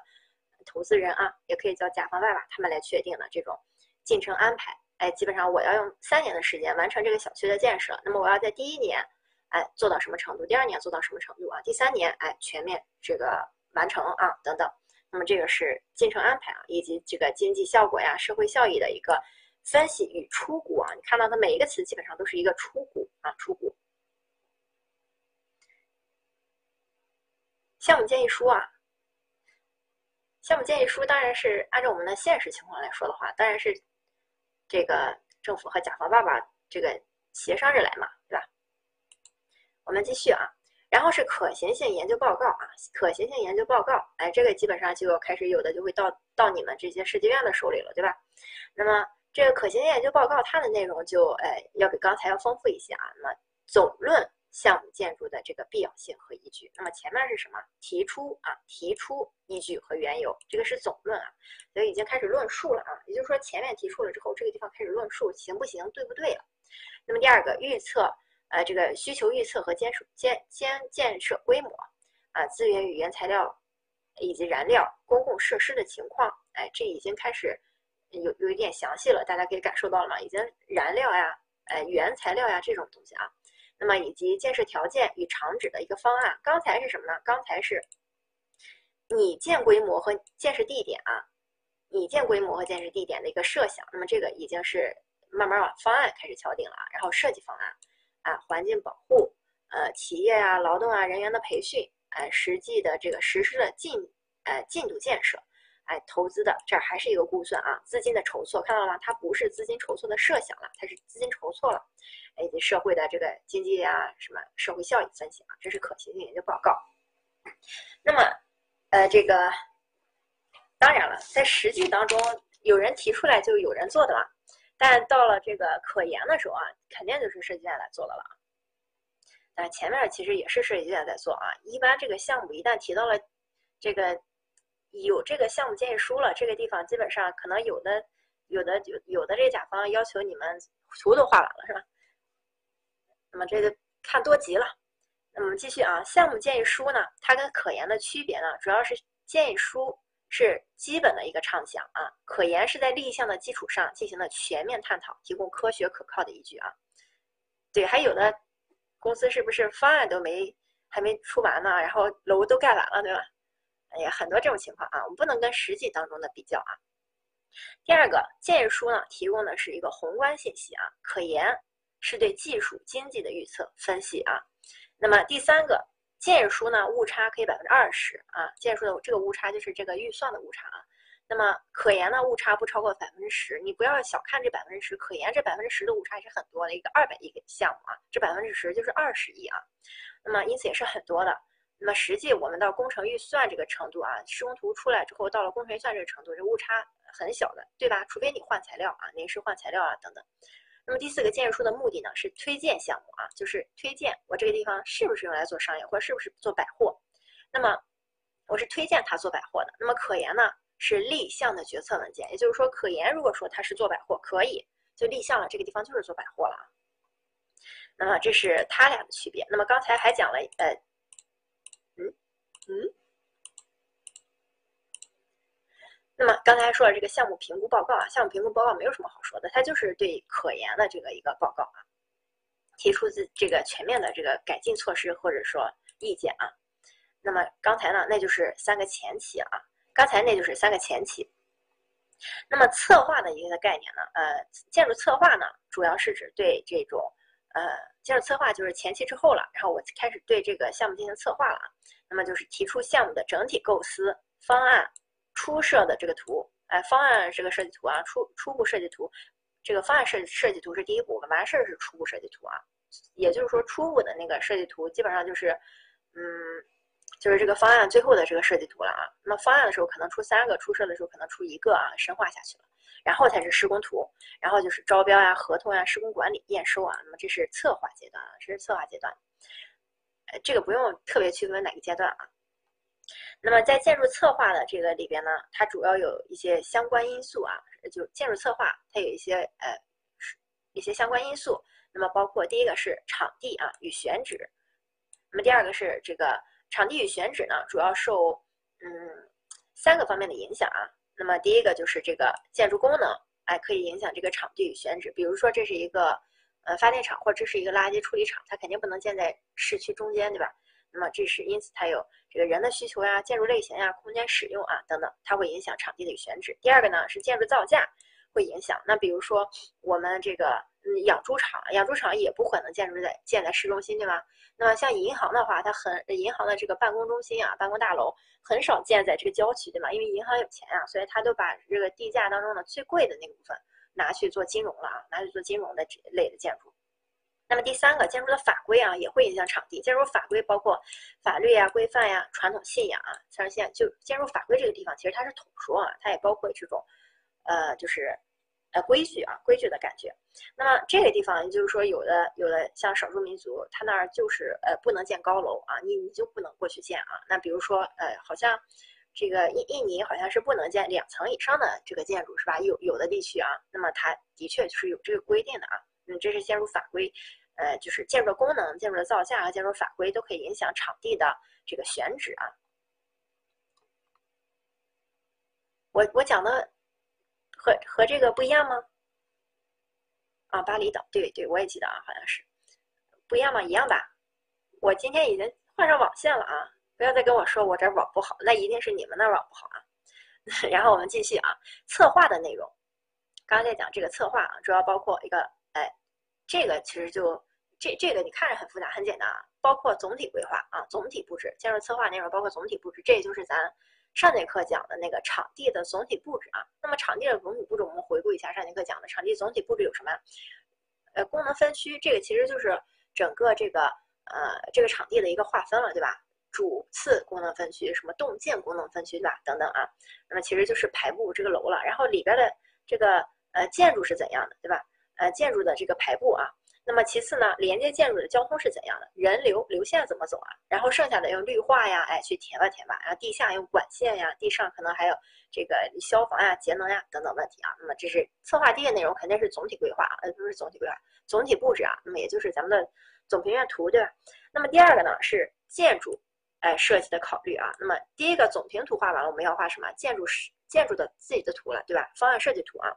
投资人啊，也可以叫甲方爸爸他们来确定的这种。进程安排，哎，基本上我要用三年的时间完成这个小区的建设。那么我要在第一年，哎，做到什么程度？第二年做到什么程度啊？第三年，哎，全面这个完成啊，等等。那么这个是进程安排啊，以及这个经济效果呀、社会效益的一个分析与出谷啊。你看到它每一个词基本上都是一个出谷啊，出谷。项目建议书啊，项目建议书当然是按照我们的现实情况来说的话，当然是。这个政府和甲方爸爸这个协商着来嘛，对吧？我们继续啊，然后是可行性研究报告啊，可行性研究报告，哎，这个基本上就开始有的就会到到你们这些设计院的手里了，对吧？那么这个可行性研究报告它的内容就哎要比刚才要丰富一些啊。那么总论项目建筑的这个必要性和依据。那么前面是什么？提出啊，提出依据和缘由，这个是总论啊，所以已经开始论述了啊。也就是说，前面提出了之后，这个地方开始论述行不行，对不对了。那么第二个预测，呃，这个需求预测和建设建建建设规模啊，资源与原材料以及燃料、公共设施的情况，哎，这已经开始有有一点详细了，大家可以感受到了吗？已经燃料呀。呃，原材料呀这种东西啊，那么以及建设条件与厂址的一个方案。刚才是什么呢？刚才是拟建规模和建设地点啊，拟建规模和建设地点的一个设想。那么这个已经是慢慢往方案开始敲定了。然后设计方案啊，环境保护，呃，企业啊，劳动啊，人员的培训，呃，实际的这个实施的进呃进度建设。哎，投资的这还是一个估算啊，资金的筹措看到了吗？它不是资金筹措的设想了，它是资金筹措了，以及社会的这个经济啊，什么社会效益分析啊，这是可行性研究报告。那么，呃，这个当然了，在实际当中，有人提出来就有人做的了，但到了这个可研的时候啊，肯定就是设计院来做的了。但前面其实也是设计院在做啊，一般这个项目一旦提到了这个。有这个项目建议书了，这个地方基本上可能有的、有的、有有的这个甲方要求你们图都画完了，是吧？那么这个看多急了。那么继续啊，项目建议书呢，它跟可研的区别呢，主要是建议书是基本的一个畅想啊，可研是在立项的基础上进行了全面探讨，提供科学可靠的依据啊。对，还有的公司是不是方案都没还没出完呢，然后楼都盖完了，对吧？哎呀，很多这种情况啊，我们不能跟实际当中的比较啊。第二个建议书呢，提供的是一个宏观信息啊，可研是对技术经济的预测分析啊。那么第三个建议书呢，误差可以百分之二十啊，建议书的这个误差就是这个预算的误差啊。那么可研呢，误差不超过百分之十，你不要小看这百分之十，可研这百分之十的误差也是很多的，一个二百亿个项目啊，这百分之十就是二十亿啊，那么因此也是很多的。那么实际我们到工程预算这个程度啊，施工图出来之后，到了工程预算这个程度，这误差很小的，对吧？除非你换材料啊，临时换材料啊等等。那么第四个建议书的目的呢，是推荐项目啊，就是推荐我这个地方是不是用来做商业，或者是不是做百货。那么我是推荐他做百货的。那么可研呢，是立项的决策文件，也就是说，可研如果说他是做百货，可以就立项了，这个地方就是做百货了啊。那么这是他俩的区别。那么刚才还讲了呃。嗯，那么刚才说了这个项目评估报告啊，项目评估报告没有什么好说的，它就是对可研的这个一个报告啊，提出这这个全面的这个改进措施或者说意见啊。那么刚才呢，那就是三个前期啊，刚才那就是三个前期。那么策划的一个概念呢，呃，建筑策划呢，主要是指对这种呃建筑策划就是前期之后了，然后我开始对这个项目进行策划了啊。那么就是提出项目的整体构思方案、初设的这个图，哎，方案这个设计图啊，初初步设计图，这个方案设设计图是第一步，完事儿是初步设计图啊。也就是说，初步的那个设计图基本上就是，嗯，就是这个方案最后的这个设计图了啊。那么方案的时候可能出三个，初设的时候可能出一个啊，深化下去了，然后才是施工图，然后就是招标呀、合同呀、施工管理、验收啊。那么这是策划阶段啊，这是策划阶段。这个不用特别区分哪个阶段啊。那么在建筑策划的这个里边呢，它主要有一些相关因素啊，就建筑策划它有一些呃一些相关因素。那么包括第一个是场地啊与选址，那么第二个是这个场地与选址呢，主要受嗯三个方面的影响啊。那么第一个就是这个建筑功能，哎，可以影响这个场地与选址，比如说这是一个。呃，发电厂或者这是一个垃圾处理厂，它肯定不能建在市区中间，对吧？那么这是因此它有这个人的需求呀、建筑类型呀、空间使用啊等等，它会影响场地的选址。第二个呢是建筑造价会影响。那比如说我们这个嗯养猪场，养猪场也不可能建筑在建在市中心，对吧？那么像银行的话，它很银行的这个办公中心啊、办公大楼很少建在这个郊区，对吗？因为银行有钱啊，所以它都把这个地价当中的最贵的那个部分。拿去做金融了啊，拿去做金融的这类的建筑。那么第三个，建筑的法规啊，也会影响场地。建筑法规包括法律呀、规范呀、传统信仰啊。像现就建筑法规这个地方，其实它是统说啊，它也包括这种，呃，就是呃规矩啊规矩的感觉。那么这个地方，也就是说，有的有的像少数民族，他那儿就是呃不能建高楼啊，你你就不能过去建啊。那比如说呃，好像这个印印尼好像是不能建两层以上的这个建筑是吧？有有的地区啊，那么它的确是有这个规定的啊。嗯，这是建筑法规，呃，就是建筑的功能、建筑的造价和建筑法规都可以影响场地的这个选址啊。我我讲的和和这个不一样吗？啊，巴厘岛，对对，我也记得啊，好像是不一样吗？一样吧。我今天已经换上网线了啊，不要再跟我说我这网不好，那一定是你们那网不好啊。<laughs> 然后我们继续啊，策划的内容，刚刚在讲这个策划啊，主要包括一个，哎，这个其实就这这个你看着很复杂，很简单啊，包括总体规划啊，总体布置，建筑策划内容包括总体布置，这也就是咱。上节课讲的那个场地的总体布置啊，那么场地的总体布置，我们回顾一下上节课讲的场地总体布置有什么？呃，功能分区，这个其实就是整个这个呃这个场地的一个划分了，对吧？主次功能分区，什么动线功能分区，对吧？等等啊，那么其实就是排布这个楼了，然后里边的这个呃建筑是怎样的，对吧？呃，建筑的这个排布啊。那么其次呢，连接建筑的交通是怎样的？人流流线怎么走啊？然后剩下的用绿化呀，哎，去填吧填吧。然后地下用管线呀，地上可能还有这个消防呀、节能呀等等问题啊。那么这是策划第一个内容，肯定是总体规划，啊，呃不是总体规划，总体布置啊。那么也就是咱们的总平面图，对吧？那么第二个呢是建筑，哎，设计的考虑啊。那么第一个总平图画完了，我们要画什么？建筑是建筑的自己的图了，对吧？方案设计图啊。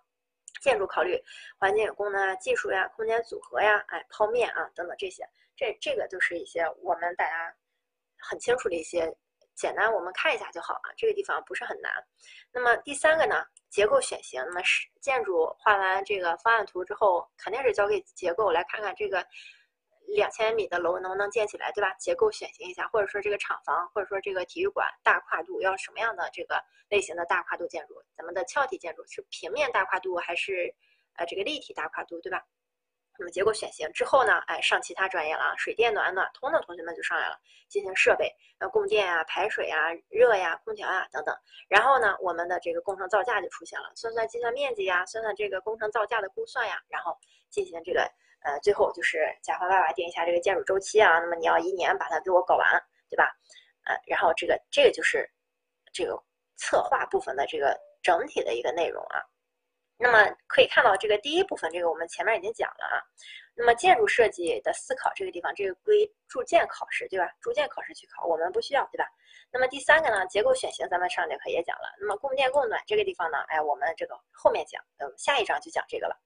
建筑考虑环境功能啊、技术呀、空间组合呀、哎剖面啊等等这些，这这个就是一些我们大家很清楚的一些简单，我们看一下就好啊。这个地方不是很难。那么第三个呢，结构选型。那么是建筑画完这个方案图之后，肯定是交给结构来看看这个。两千米的楼能不能建起来，对吧？结构选型一下，或者说这个厂房，或者说这个体育馆大跨度要什么样的这个类型的大跨度建筑？咱们的壳体建筑是平面大跨度还是呃这个立体大跨度，对吧？那么结构选型之后呢，哎，上其他专业了啊，水电暖暖通的同学们就上来了，进行设备，呃，供电啊、排水啊、热呀、空调啊等等。然后呢，我们的这个工程造价就出现了，算算计算面积呀，算算这个工程造价的估算呀，然后进行这个。呃，最后就是甲方爸爸定一下这个建筑周期啊，那么你要一年把它给我搞完，对吧？呃，然后这个这个就是这个策划部分的这个整体的一个内容啊。那么可以看到这个第一部分，这个我们前面已经讲了啊。那么建筑设计的思考这个地方，这个归铸件考试，对吧？铸件考试去考，我们不需要，对吧？那么第三个呢，结构选型咱们上节课也讲了。那么供电供暖这个地方呢，哎，我们这个后面讲，呃，下一章就讲这个了。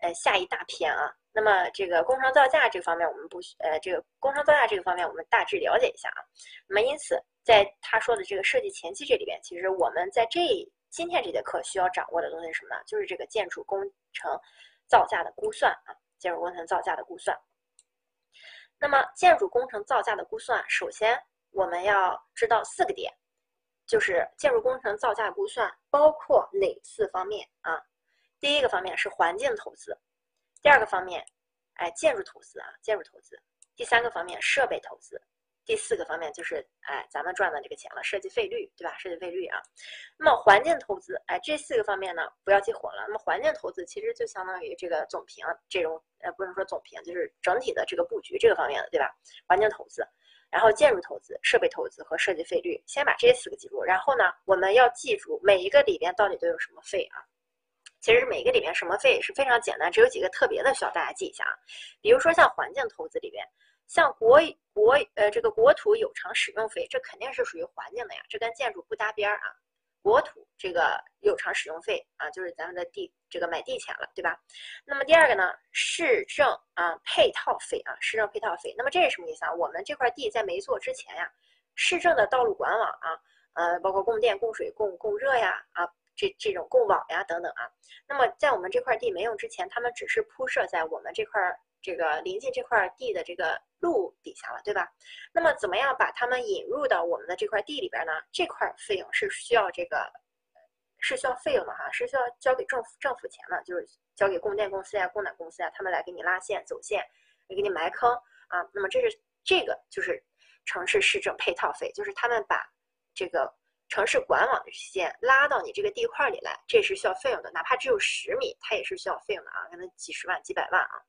呃，下一大篇啊。那么这个工程造价这个方面，我们不需呃，这个工程造价这个方面，我们大致了解一下啊。那么因此，在他说的这个设计前期这里边，其实我们在这今天这节课需要掌握的东西是什么呢？就是这个建筑工程造价的估算啊，建筑工程造价的估算。那么建筑工程造价的估算，首先我们要知道四个点，就是建筑工程造价估算包括哪四方面啊？第一个方面是环境投资，第二个方面，哎，建筑投资啊，建筑投资。第三个方面设备投资，第四个方面就是哎，咱们赚的这个钱了，设计费率，对吧？设计费率啊。那么环境投资，哎，这四个方面呢，不要记混了。那么环境投资其实就相当于这个总评这种，呃，不能说总评，就是整体的这个布局这个方面的，对吧？环境投资，然后建筑投资、设备投资和设计费率，先把这四个记住。然后呢，我们要记住每一个里边到底都有什么费啊？其实每个里面什么费是非常简单，只有几个特别的需要大家记一下啊。比如说像环境投资里边，像国国呃这个国土有偿使用费，这肯定是属于环境的呀，这跟建筑不搭边儿啊。国土这个有偿使用费啊，就是咱们的地这个买地钱了，对吧？那么第二个呢，市政啊配套费啊，市政配套费。那么这是什么意思啊？我们这块地在没做之前呀，市政的道路管网啊，呃，包括供电、供水、供供热呀啊。这这种供网呀等等啊，那么在我们这块地没用之前，他们只是铺设在我们这块这个临近这块地的这个路底下了，对吧？那么怎么样把他们引入到我们的这块地里边呢？这块费用是需要这个是需要费用的哈，是需要交给政府政府钱的，就是交给供电公司呀、供暖公司呀，他们来给你拉线走线，来给你埋坑啊。那么这是这个就是城市市政配套费，就是他们把这个。城市管网的线拉到你这个地块里来，这是需要费用的，哪怕只有十米，它也是需要费用的啊，可能几十万、几百万啊。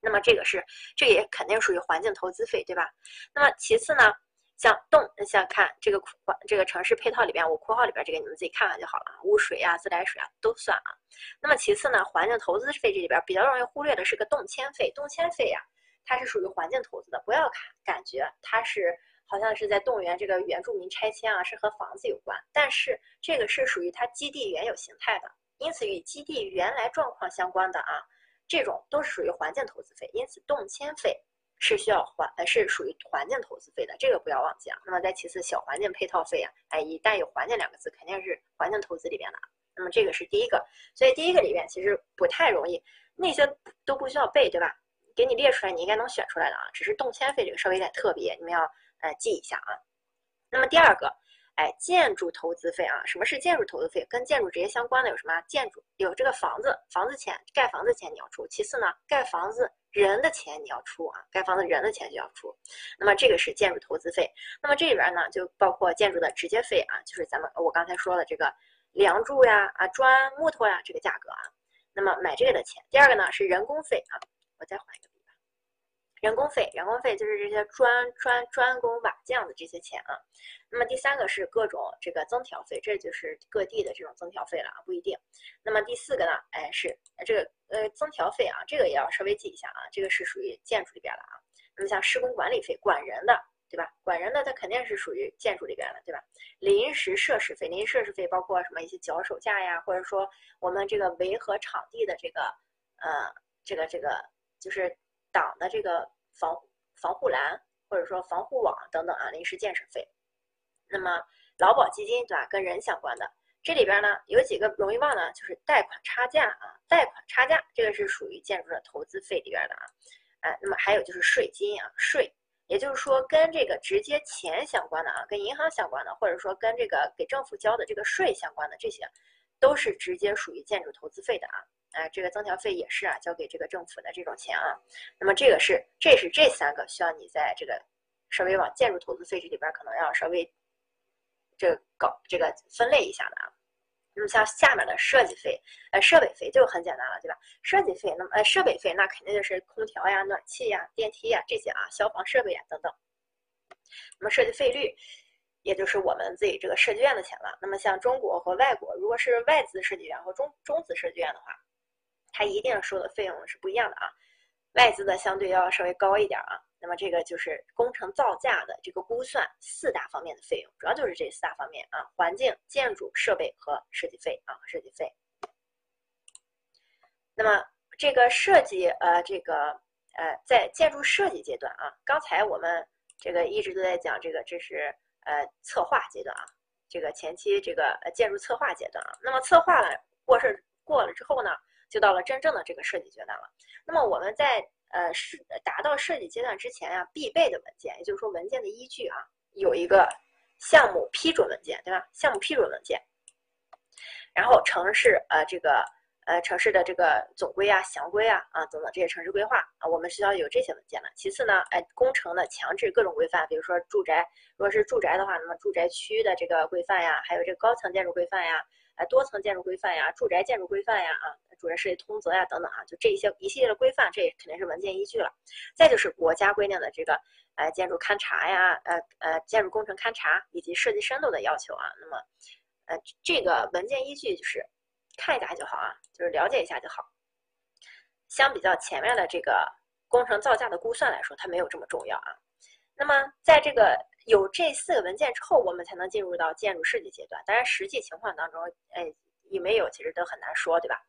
那么这个是，这也肯定属于环境投资费，对吧？那么其次呢，像动，像看这个环这个城市配套里边，我括号里边这个你们自己看看就好了，污水啊、自来水啊都算啊。那么其次呢，环境投资费这里边比较容易忽略的是个动迁费，动迁费呀，它是属于环境投资的，不要看感觉它是。好像是在动员这个原住民拆迁啊，是和房子有关，但是这个是属于它基地原有形态的，因此与基地原来状况相关的啊，这种都是属于环境投资费，因此动迁费是需要环呃是属于环境投资费的，这个不要忘记啊。那么再其次，小环境配套费啊，哎，一旦有环境两个字，肯定是环境投资里边的。那么这个是第一个，所以第一个里面其实不太容易，那些都不需要背，对吧？给你列出来，你应该能选出来的啊。只是动迁费这个稍微有点特别，你们要。呃，记一下啊。那么第二个，哎，建筑投资费啊，什么是建筑投资费？跟建筑直接相关的有什么？建筑有这个房子，房子钱，盖房子钱你要出。其次呢，盖房子人的钱你要出啊，盖房子人的钱就要出。那么这个是建筑投资费。那么这里边呢，就包括建筑的直接费啊，就是咱们我刚才说的这个梁柱呀、啊砖、木头呀这个价格啊。那么买这个的钱。第二个呢是人工费啊，我再换一个。人工费，人工费就是这些砖砖砖工瓦匠的这些钱啊。那么第三个是各种这个增调费，这就是各地的这种增调费了啊，不一定。那么第四个呢，哎是这个呃增调费啊，这个也要稍微记一下啊，这个是属于建筑里边的啊。那么像施工管理费，管人的对吧？管人的它肯定是属于建筑里边的对吧？临时设施费，临时设施费包括什么一些脚手架呀，或者说我们这个维和场地的这个呃这个这个就是。党的这个防防护栏或者说防护网等等啊，临时建设费。那么劳保基金对吧？跟人相关的这里边呢，有几个容易忘的，就是贷款差价啊，贷款差价这个是属于建筑的投资费里边的啊。哎，那么还有就是税金啊，税，也就是说跟这个直接钱相关的啊，跟银行相关的，或者说跟这个给政府交的这个税相关的这些，都是直接属于建筑投资费的啊。哎，这个增调费也是啊，交给这个政府的这种钱啊。那么这个是，这是这三个需要你在这个稍微往建筑投资费这里边可能要稍微这个搞这个分类一下的啊。那么像下面的设计费，呃，设备费就很简单了，对吧？设计费，那么呃，设备费那肯定就是空调呀、暖气呀、电梯呀这些啊，消防设备呀等等。那么设计费率，也就是我们自己这个设计院的钱了。那么像中国和外国，如果是外资设计院和中中资设计院的话，它一定收的费用是不一样的啊，外资的相对要稍微高一点啊。那么这个就是工程造价的这个估算四大方面的费用，主要就是这四大方面啊：环境、建筑、设备和设计费啊，设计费。那么这个设计呃，这个呃，在建筑设计阶段啊，刚才我们这个一直都在讲这个，这是呃策划阶段啊，这个前期这个呃建筑策划阶段啊。那么策划了过事过了之后呢？就到了真正的这个设计阶段了。那么我们在呃是达到设计阶段之前呀，必备的文件，也就是说文件的依据啊，有一个项目批准文件，对吧？项目批准文件，然后城市呃这个呃城市的这个总规啊、详规啊啊等等这些城市规划啊，我们需要有这些文件的。其次呢，哎工程的强制各种规范，比如说住宅，如果是住宅的话，那么住宅区的这个规范呀，还有这个高层建筑规范呀。多层建筑规范呀，住宅建筑规范呀，啊，住宅设计通则呀，等等啊，就这一些一系列的规范，这也肯定是文件依据了。再就是国家规定的这个，呃，建筑勘察呀，呃呃，建筑工程勘察以及设计深度的要求啊。那么，呃，这个文件依据就是看一下就好啊，就是了解一下就好。相比较前面的这个工程造价的估算来说，它没有这么重要啊。那么，在这个。有这四个文件之后，我们才能进入到建筑设计阶段。当然，实际情况当中，哎，有没有其实都很难说，对吧？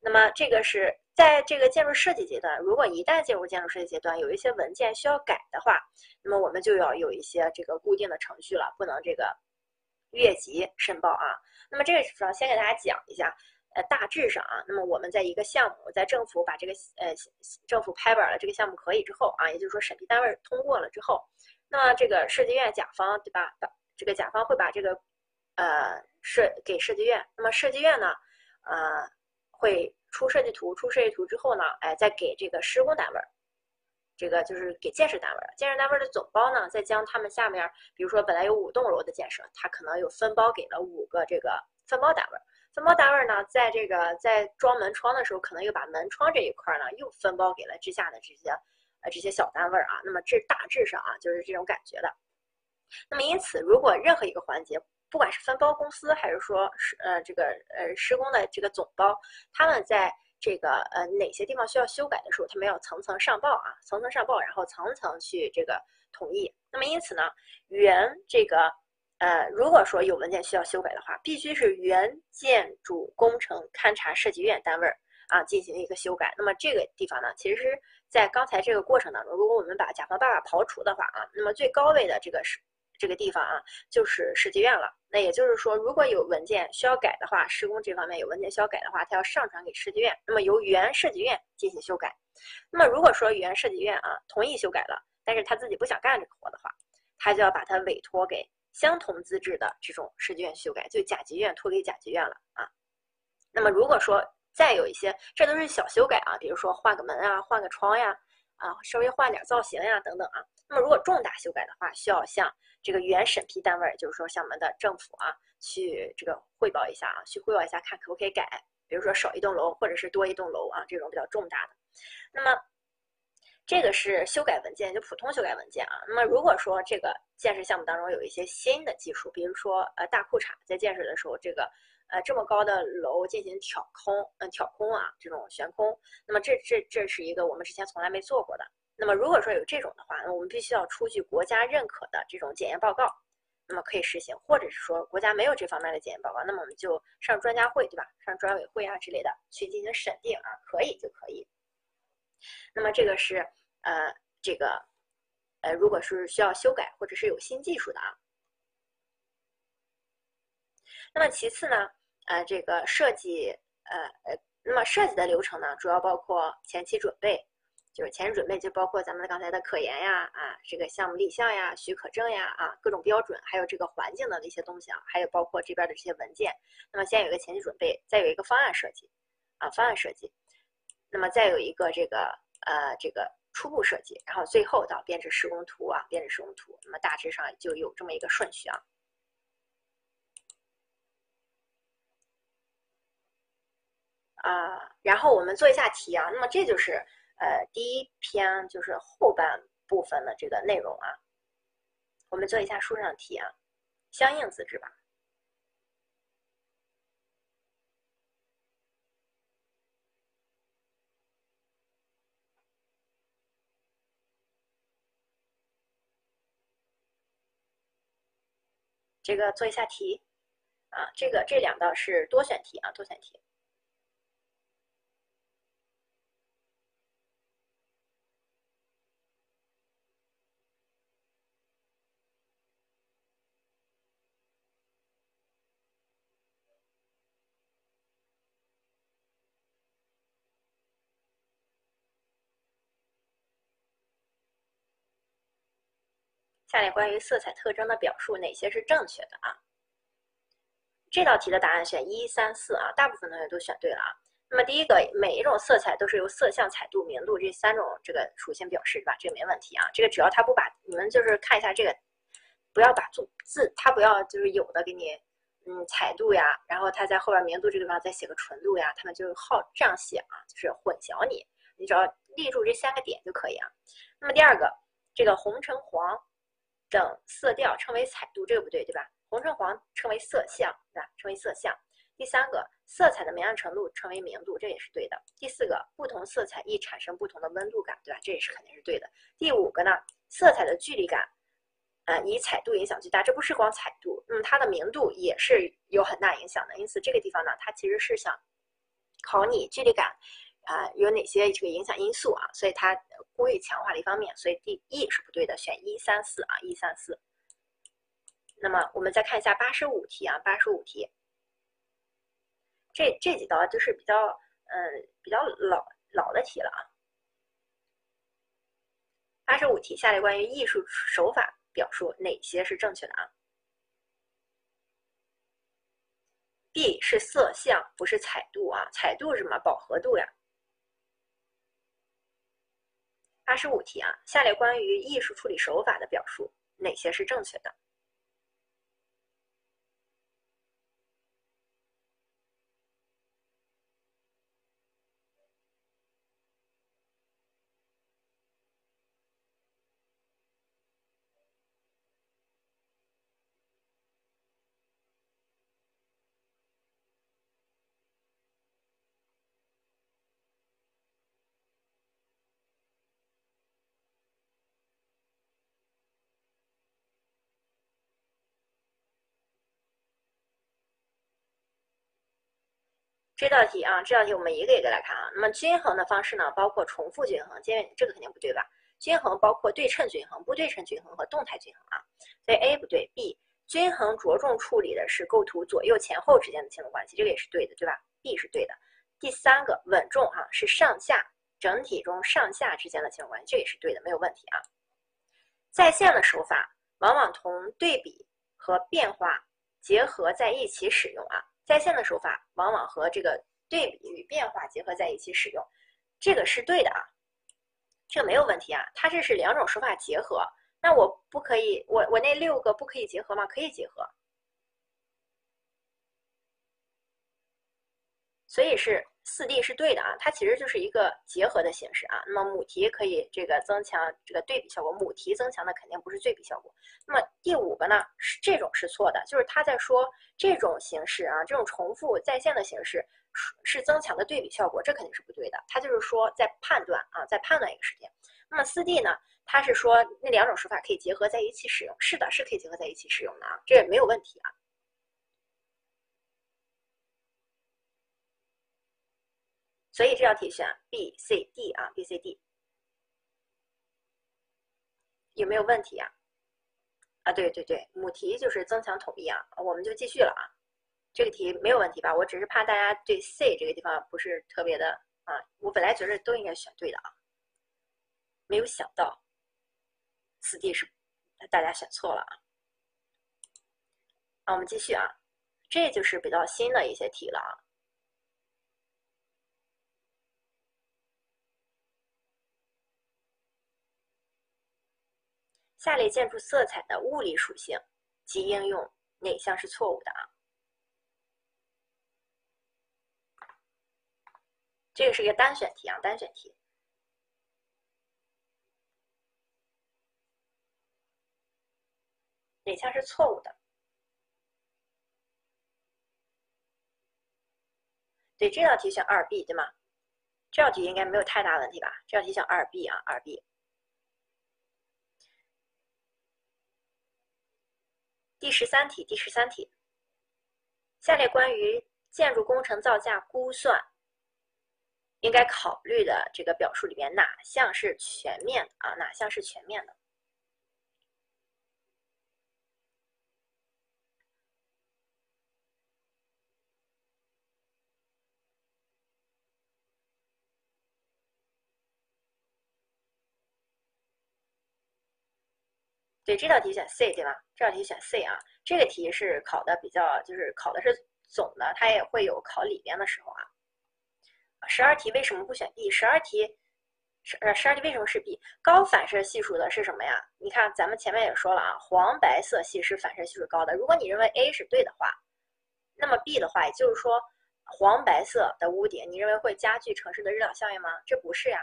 那么，这个是在这个建筑设计阶段，如果一旦进入建筑设计阶段，有一些文件需要改的话，那么我们就要有一些这个固定的程序了，不能这个越级申报啊。那么这个主要先给大家讲一下，呃，大致上啊，那么我们在一个项目，在政府把这个呃政府拍板了这个项目可以之后啊，也就是说审批单位通过了之后。那这个设计院甲方对吧？把这个甲方会把这个，呃，设给设计院。那么设计院呢，呃，会出设计图，出设计图之后呢，哎，再给这个施工单位。这个就是给建设单位建设单位的总包呢，再将他们下面，比如说本来有五栋楼的建设，它可能有分包给了五个这个分包单位。分包单位呢，在这个在装门窗的时候，可能又把门窗这一块呢，又分包给了之下的这些呃这些小单位啊。那么这大致上啊，就是这种感觉的。那么因此，如果任何一个环节，不管是分包公司，还是说是呃这个呃施工的这个总包，他们在这个呃哪些地方需要修改的时候，他们要层层上报啊，层层上报，然后层层去这个同意。那么因此呢，原这个呃如果说有文件需要修改的话，必须是原建筑工程勘察设计院单位儿啊进行一个修改。那么这个地方呢，其实在刚才这个过程当中，如果我们把甲方爸爸刨除的话啊，那么最高位的这个是。这个地方啊，就是设计院了。那也就是说，如果有文件需要改的话，施工这方面有文件需要改的话，它要上传给设计院，那么由原设计院进行修改。那么如果说原设计院啊同意修改了，但是他自己不想干这个活的话，他就要把它委托给相同资质的这种设计院修改，就甲级院托给甲级院了啊。那么如果说再有一些，这都是小修改啊，比如说换个门啊，换个窗呀，啊，稍微换点造型呀等等啊。那么如果重大修改的话，需要向这个原审批单位，就是说向我们的政府啊，去这个汇报一下啊，去汇报一下，看可不可以改。比如说少一栋楼，或者是多一栋楼啊，这种比较重大的。那么这个是修改文件，就普通修改文件啊。那么如果说这个建设项目当中有一些新的技术，比如说呃大裤衩在建设的时候，这个呃这么高的楼进行挑空，嗯挑空啊，这种悬空，那么这这这是一个我们之前从来没做过的。那么如果说有这种的话，那我们必须要出具国家认可的这种检验报告，那么可以实行；或者是说国家没有这方面的检验报告，那么我们就上专家会，对吧？上专委会啊之类的去进行审定啊，可以就可以。那么这个是呃这个呃，如果是需要修改或者是有新技术的啊。那么其次呢，呃这个设计呃呃，那么设计的流程呢，主要包括前期准备。就是前期准备，就包括咱们刚才的科研呀，啊，这个项目立项呀、许可证呀，啊，各种标准，还有这个环境的那些东西啊，还有包括这边的这些文件。那么先有一个前期准备，再有一个方案设计，啊，方案设计，那么再有一个这个呃这个初步设计，然后最后到编制施工图啊，编制施工图。那么大致上就有这么一个顺序啊。啊，然后我们做一下题啊，那么这就是。呃，第一篇就是后半部分的这个内容啊，我们做一下书上的题啊，相应资质吧。这个做一下题啊，这个这两道是多选题啊，多选题。下列关于色彩特征的表述哪些是正确的啊？这道题的答案选一三四啊，大部分同学都选对了啊。那么第一个，每一种色彩都是由色相、彩度、明度这三种这个属性表示，对吧？这个没问题啊。这个只要他不把你们就是看一下这个，不要把字字，他不要就是有的给你嗯彩度呀，然后他在后边明度这个地方再写个纯度呀，他们就好这样写啊，就是混淆你。你只要立住这三个点就可以啊。那么第二个，这个红橙黄。等色调称为彩度，这个不对，对吧？红橙黄称为色相，对吧？称为色相。第三个，色彩的明暗程度称为明度，这也是对的。第四个，不同色彩易产生不同的温度感，对吧？这也是肯定是对的。第五个呢，色彩的距离感，呃，以彩度影响最大，这不是光彩度，那么它的明度也是有很大影响的。因此这个地方呢，它其实是想考你距离感。啊，有哪些这个影响因素啊？所以它故意强化了一方面，所以第 E 是不对的，选一三四啊，一三四。那么我们再看一下八十五题啊，八十五题，这这几道就是比较嗯比较老老的题了啊。八十五题，下列关于艺术手法表述哪些是正确的啊？B 是色相，不是彩度啊，彩度是什么？饱和度呀。八十五题啊，下列关于艺术处理手法的表述哪些是正确的？这道题啊，这道题我们一个一个来看啊。那么均衡的方式呢，包括重复均衡，这这个肯定不对吧？均衡包括对称均衡、不对称均衡和动态均衡啊。所以 A 不对，B 均衡着重处理的是构图左右前后之间的亲等关系，这个也是对的，对吧？B 是对的。第三个稳重哈是上下整体中上下之间的亲等关系，这也是对的，没有问题啊。在线的手法往往同对比和变化结合在一起使用啊。在线的手法往往和这个对比与变化结合在一起使用，这个是对的啊，这个没有问题啊。它这是两种手法结合，那我不可以，我我那六个不可以结合吗？可以结合，所以是。四 D 是对的啊，它其实就是一个结合的形式啊。那么母题可以这个增强这个对比效果，母题增强的肯定不是对比效果。那么第五个呢，是这种是错的，就是他在说这种形式啊，这种重复在线的形式是增强的对比效果，这肯定是不对的。他就是说在判断啊，在判断一个事件。那么四 D 呢，他是说那两种手法可以结合在一起使用，是的，是可以结合在一起使用的啊，这也没有问题啊。所以这道题选 B、C、D 啊，B、C、D 有没有问题啊？啊，对对对，母题就是增强统一啊，我们就继续了啊。这个题没有问题吧？我只是怕大家对 C 这个地方不是特别的啊，我本来觉得都应该选对的啊，没有想到四 D 是大家选错了啊。啊，我们继续啊，这就是比较新的一些题了啊。下列建筑色彩的物理属性及应用哪项是错误的啊？这个是一个单选题啊，单选题，哪项是错误的？对，这道题选二 B 对吗？这道题应该没有太大问题吧？这道题选二 B 啊，二 B。第十三题，第十三题，下列关于建筑工程造价估算应该考虑的这个表述里面，哪项是全面的啊？哪项是全面的？对这道题选 C 对吧？这道题选 C 啊，这个题是考的比较，就是考的是总的，它也会有考里边的时候啊。十二题为什么不选 B？十二题，十呃十二题为什么是 B？高反射系数的是什么呀？你看咱们前面也说了啊，黄白色系是反射系数高的。如果你认为 A 是对的话，那么 B 的话，也就是说黄白色的屋顶，你认为会加剧城市的热岛效应吗？这不是呀。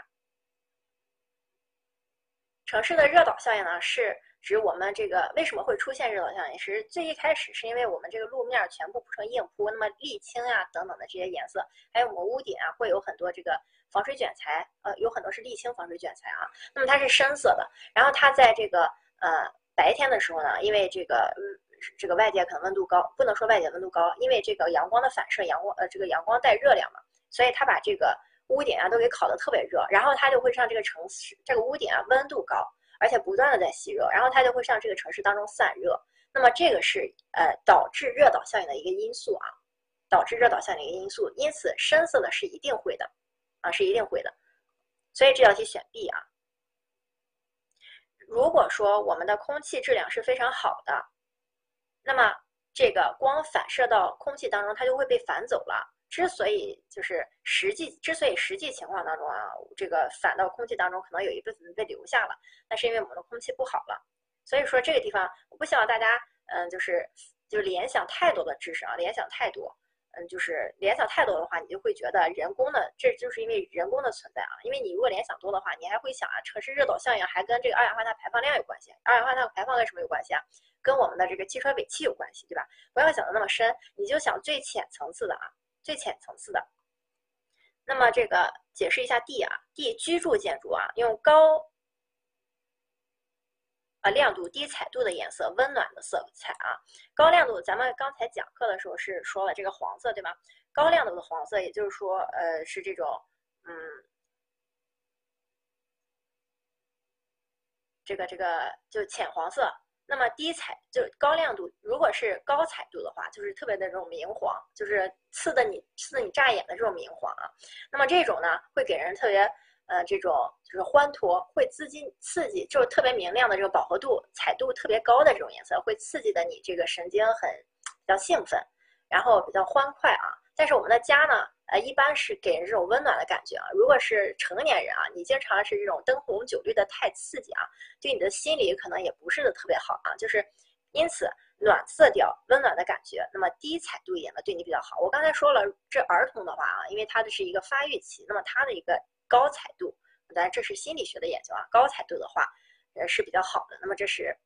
城市的热岛效应呢是。指我们这个为什么会出现热岛效应？是最一开始是因为我们这个路面全部铺成硬铺，那么沥青呀等等的这些颜色，还有我们屋顶啊会有很多这个防水卷材，呃，有很多是沥青防水卷材啊。那么它是深色的，然后它在这个呃白天的时候呢，因为这个嗯这个外界可能温度高，不能说外界温度高，因为这个阳光的反射，阳光呃这个阳光带热量嘛，所以它把这个屋顶啊都给烤得特别热，然后它就会让这个城市这个屋顶啊温度高。而且不断的在吸热，然后它就会向这个城市当中散热。那么这个是呃导致热岛效应的一个因素啊，导致热岛效应的一个因素。因此深色的是一定会的，啊是一定会的。所以这道题选 B 啊。如果说我们的空气质量是非常好的，那么这个光反射到空气当中，它就会被反走了。之所以就是实际，之所以实际情况当中啊，这个反到空气当中可能有一部分被留下了，那是因为我们的空气不好了。所以说这个地方，我不希望大家，嗯，就是就联想太多的知识啊，联想太多。嗯，就是联想太多的话，你就会觉得人工的，这就是因为人工的存在啊。因为你如果联想多的话，你还会想啊，城市热岛效应还跟这个二氧化碳排放量有关系。二氧化碳排放跟什么有关系啊？跟我们的这个汽车尾气有关系，对吧？不要想的那么深，你就想最浅层次的啊，最浅层次的。那么这个解释一下 D 啊，D 居住建筑啊，用高。啊，亮度低彩度的颜色，温暖的色彩啊。高亮度，咱们刚才讲课的时候是说了这个黄色，对吗？高亮度的黄色，也就是说，呃，是这种，嗯，这个这个就浅黄色。那么低彩就高亮度，如果是高彩度的话，就是特别的这种明黄，就是刺的你刺的你扎眼的这种明黄啊。那么这种呢，会给人特别。呃，这种就是欢脱，会资金刺激，就是特别明亮的这个饱和度、彩度特别高的这种颜色，会刺激的你这个神经很比较兴奋，然后比较欢快啊。但是我们的家呢，呃，一般是给人这种温暖的感觉啊。如果是成年人啊，你经常是这种灯红酒绿的太刺激啊，对你的心理可能也不是的特别好啊。就是因此，暖色调、温暖的感觉，那么低彩度一点的对你比较好。我刚才说了，这儿童的话啊，因为他的是一个发育期，那么他的一个。高彩度，当然这是心理学的研究啊。高彩度的话，呃是比较好的。那么这是，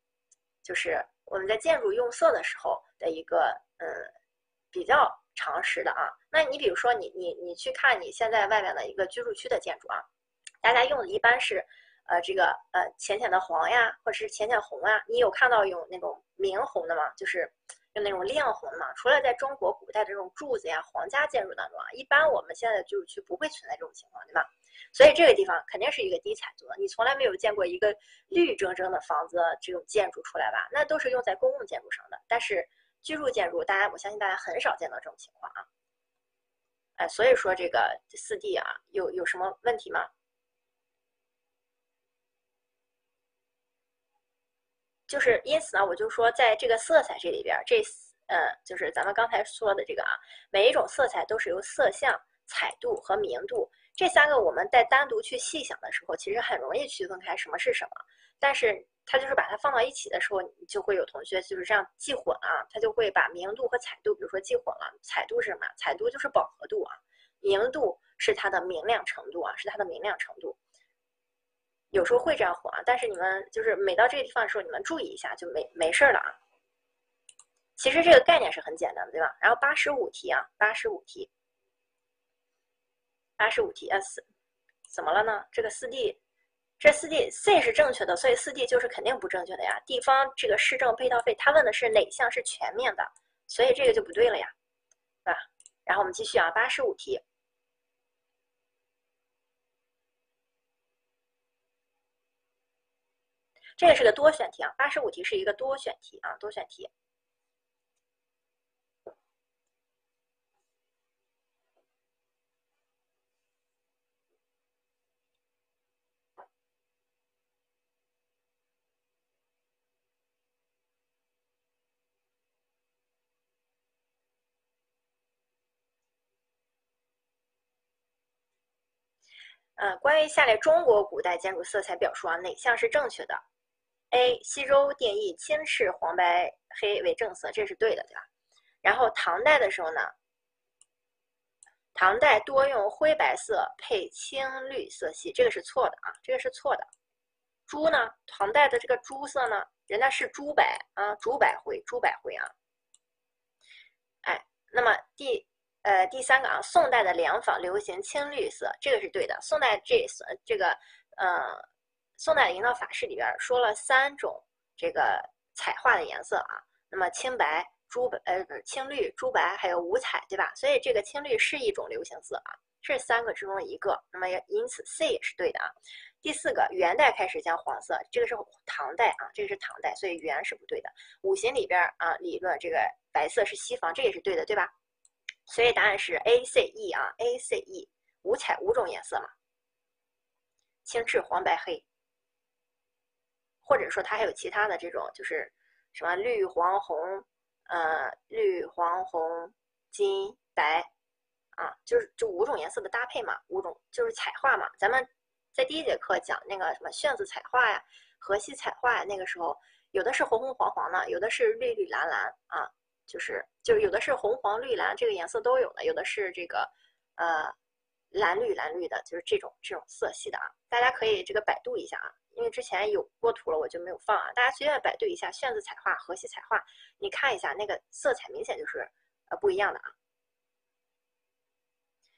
就是我们在建筑用色的时候的一个嗯比较常识的啊。那你比如说你你你去看你现在外面的一个居住区的建筑啊，大家用的一般是呃这个呃浅浅的黄呀，或者是浅浅红啊。你有看到有那种明红的吗？就是。用那种亮红的嘛，除了在中国古代的这种柱子呀、皇家建筑当中啊，一般我们现在的居住区不会存在这种情况，对吧？所以这个地方肯定是一个低彩度的。你从来没有见过一个绿铮铮的房子这种建筑出来吧？那都是用在公共建筑上的。但是居住建筑，大家我相信大家很少见到这种情况啊。哎，所以说这个四 D 啊，有有什么问题吗？就是因此呢，我就说，在这个色彩这里边，这呃，就是咱们刚才说的这个啊，每一种色彩都是由色相、彩度和明度这三个，我们在单独去细想的时候，其实很容易区分开什么是什么。但是它就是把它放到一起的时候，你就会有同学就是这样记混啊，他就会把明度和彩度，比如说记混了。彩度是什么？彩度就是饱和度啊，明度是它的明亮程度啊，是它的明亮程度。有时候会这样混啊，但是你们就是每到这个地方的时候，你们注意一下就没没事儿了啊。其实这个概念是很简单的，对吧？然后八十五题啊，八十五题，八十五题 S，怎么了呢？这个四 D，这四 D C 是正确的，所以四 D 就是肯定不正确的呀。地方这个市政配套费，他问的是哪项是全面的，所以这个就不对了呀，对吧？然后我们继续啊，八十五题。这个是个多选题啊，八十五题是一个多选题啊，多选题。呃，关于下列中国古代建筑色彩表述啊，哪项是正确的？A 西周定义青赤黄白黑为正色，这是对的，对吧？然后唐代的时候呢，唐代多用灰白色配青绿色系，这个是错的啊，这个是错的。朱呢，唐代的这个朱色呢，人家是朱白啊，朱白灰，朱白灰啊。哎，那么第呃第三个啊，宋代的凉坊流行青绿色，这个是对的。宋代这色这个呃。宋代的营造法式里边说了三种这个彩画的颜色啊，那么青白、朱白呃青绿、朱白还有五彩，对吧？所以这个青绿是一种流行色啊，这三个之中的一个，那么因此 C 也是对的啊。第四个，元代开始将黄色，这个是唐代啊，这个是唐代，所以元是不对的。五行里边啊，理论这个白色是西方，这也是对的，对吧？所以答案是 A C E 啊，A C E 五彩五种颜色嘛，青赤黄白黑。或者说它还有其他的这种，就是什么绿黄红，呃，绿黄红金白，啊，就是就五种颜色的搭配嘛，五种就是彩画嘛。咱们在第一节课讲那个什么炫子彩画呀、河西彩画呀，那个时候有的是红红黄黄的，有的是绿绿蓝蓝啊，就是就有的是红黄绿蓝这个颜色都有的，有的是这个呃蓝绿蓝绿的，就是这种这种色系的啊。大家可以这个百度一下啊，因为之前有过图了，我就没有放啊。大家随便百度一下炫字彩画、河西彩画，你看一下那个色彩明显就是呃不一样的啊。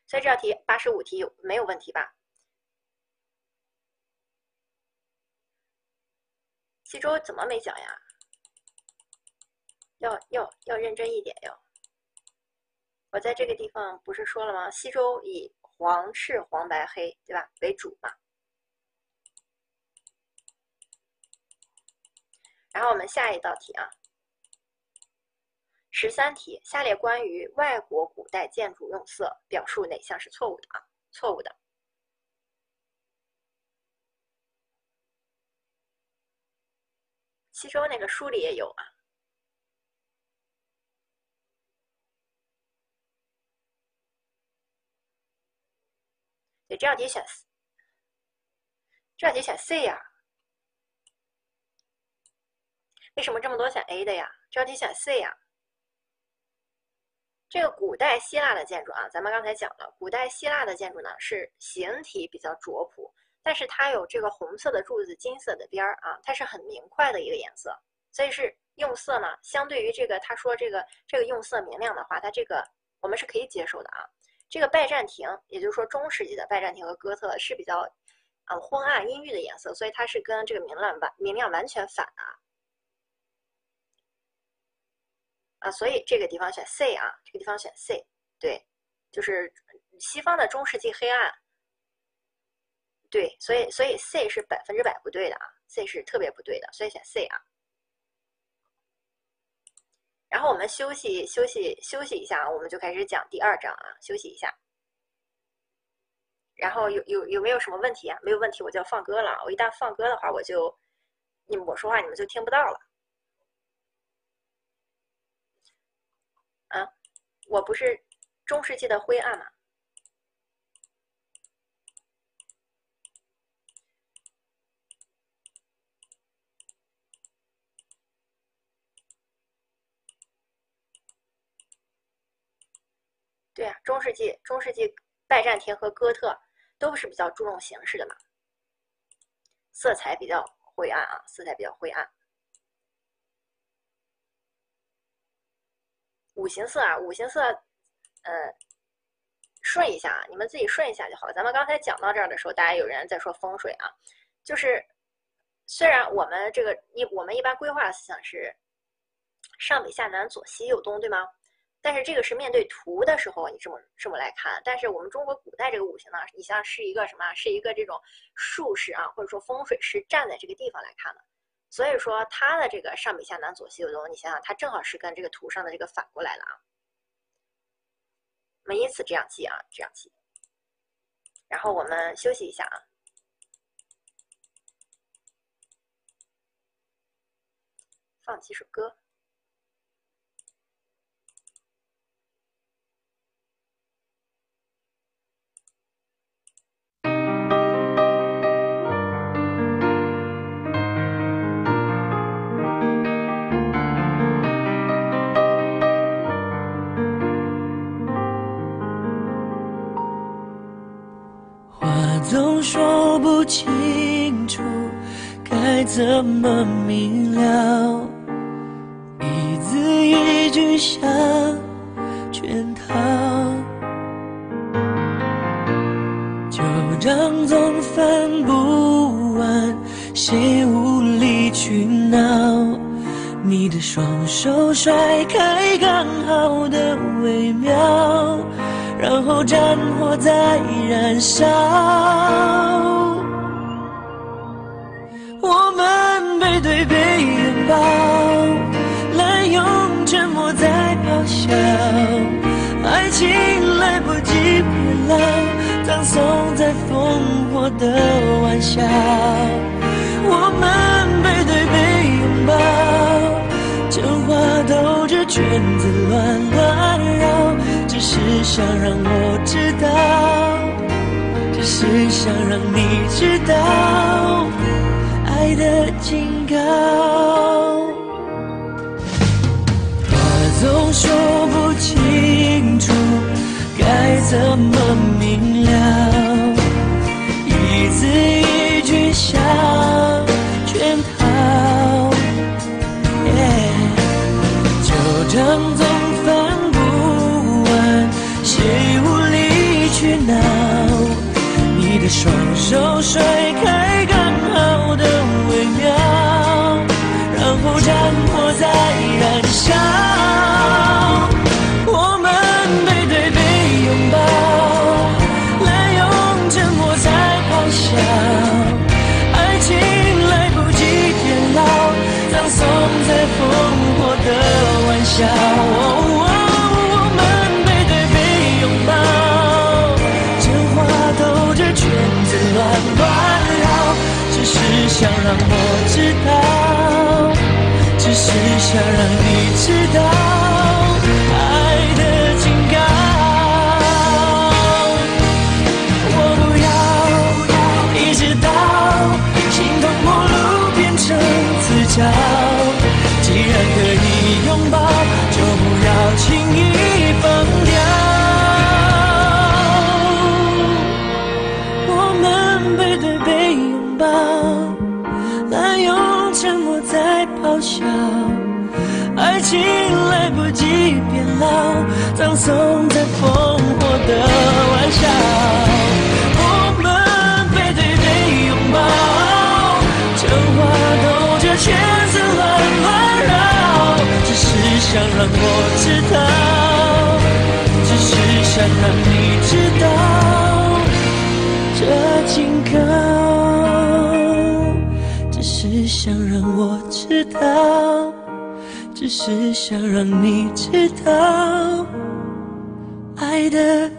所以这道题八十五题有没有问题吧？西周怎么没讲呀？要要要认真一点哟！我在这个地方不是说了吗？西周以黄、赤、黄、白、黑，对吧？为主嘛。然后我们下一道题啊。十三题，下列关于外国古代建筑用色，表述哪项是错误的啊？错误的。西周那个书里也有啊。对，这道题选，这道题选 C 呀？为什么这么多选 A 的呀？这道题选 C 呀？这个古代希腊的建筑啊，咱们刚才讲了，古代希腊的建筑呢是形体比较拙朴，但是它有这个红色的柱子、金色的边儿啊，它是很明快的一个颜色，所以是用色呢，相对于这个他说这个这个用色明亮的话，它这个我们是可以接受的啊。这个拜占庭，也就是说中世纪的拜占庭和哥特是比较啊昏暗阴郁的颜色，所以它是跟这个明亮完明亮完全反的。啊，所以这个地方选 C 啊，这个地方选 C，对，就是西方的中世纪黑暗，对，所以所以 C 是百分之百不对的啊，C 是特别不对的，所以选 C 啊。然后我们休息休息休息一下啊，我们就开始讲第二章啊，休息一下。然后有有有没有什么问题啊？没有问题，我就要放歌了。我一旦放歌的话，我就你们我说话你们就听不到了。啊，我不是中世纪的灰暗吗？对啊，中世纪中世纪拜占庭和哥特都是比较注重形式的嘛，色彩比较灰暗啊，色彩比较灰暗。五行色啊，五行色，呃，顺一下啊，你们自己顺一下就好了。咱们刚才讲到这儿的时候，大家有人在说风水啊，就是虽然我们这个一我们一般规划思想是上北下南左西右东，对吗？但是这个是面对图的时候，你这么这么来看。但是我们中国古代这个五行呢，你像是一个什么？是一个这种术士啊，或者说风水师站在这个地方来看的。所以说，它的这个上北下南左西右东，你想想，它正好是跟这个图上的这个反过来了啊。我们因此这样记啊，这样记。然后我们休息一下啊，放几首歌。总说不清楚该怎么明了，一字一句像圈套，旧账总翻不完，谁无理取闹？你的双手甩开刚好的微妙。然后战火在燃烧，我们背对背拥抱，滥用沉默在咆哮，爱情来不及变老，葬送在烽火的玩笑。我们背对背拥抱，真话兜着圈子乱乱绕。只是想让我知道，只是想让你知道爱的警告。话总说不清楚，该怎么手甩开刚好的微妙，然后战火在燃烧。我们背对背拥抱，滥用沉默在咆哮，爱情来不及变老，葬送在烽火的玩笑。想让我知道，只是想让你知道。老，葬送在烽火的玩笑。我们背对背拥抱，真话兜着圈子乱乱绕，只是想让我知道，只是想让你知道这警告，只是想让我知道。只是想让你知道爱的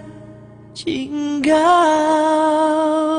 警告。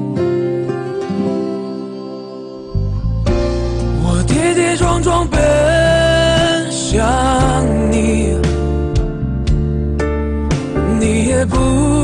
跌跌撞撞奔向你，你也不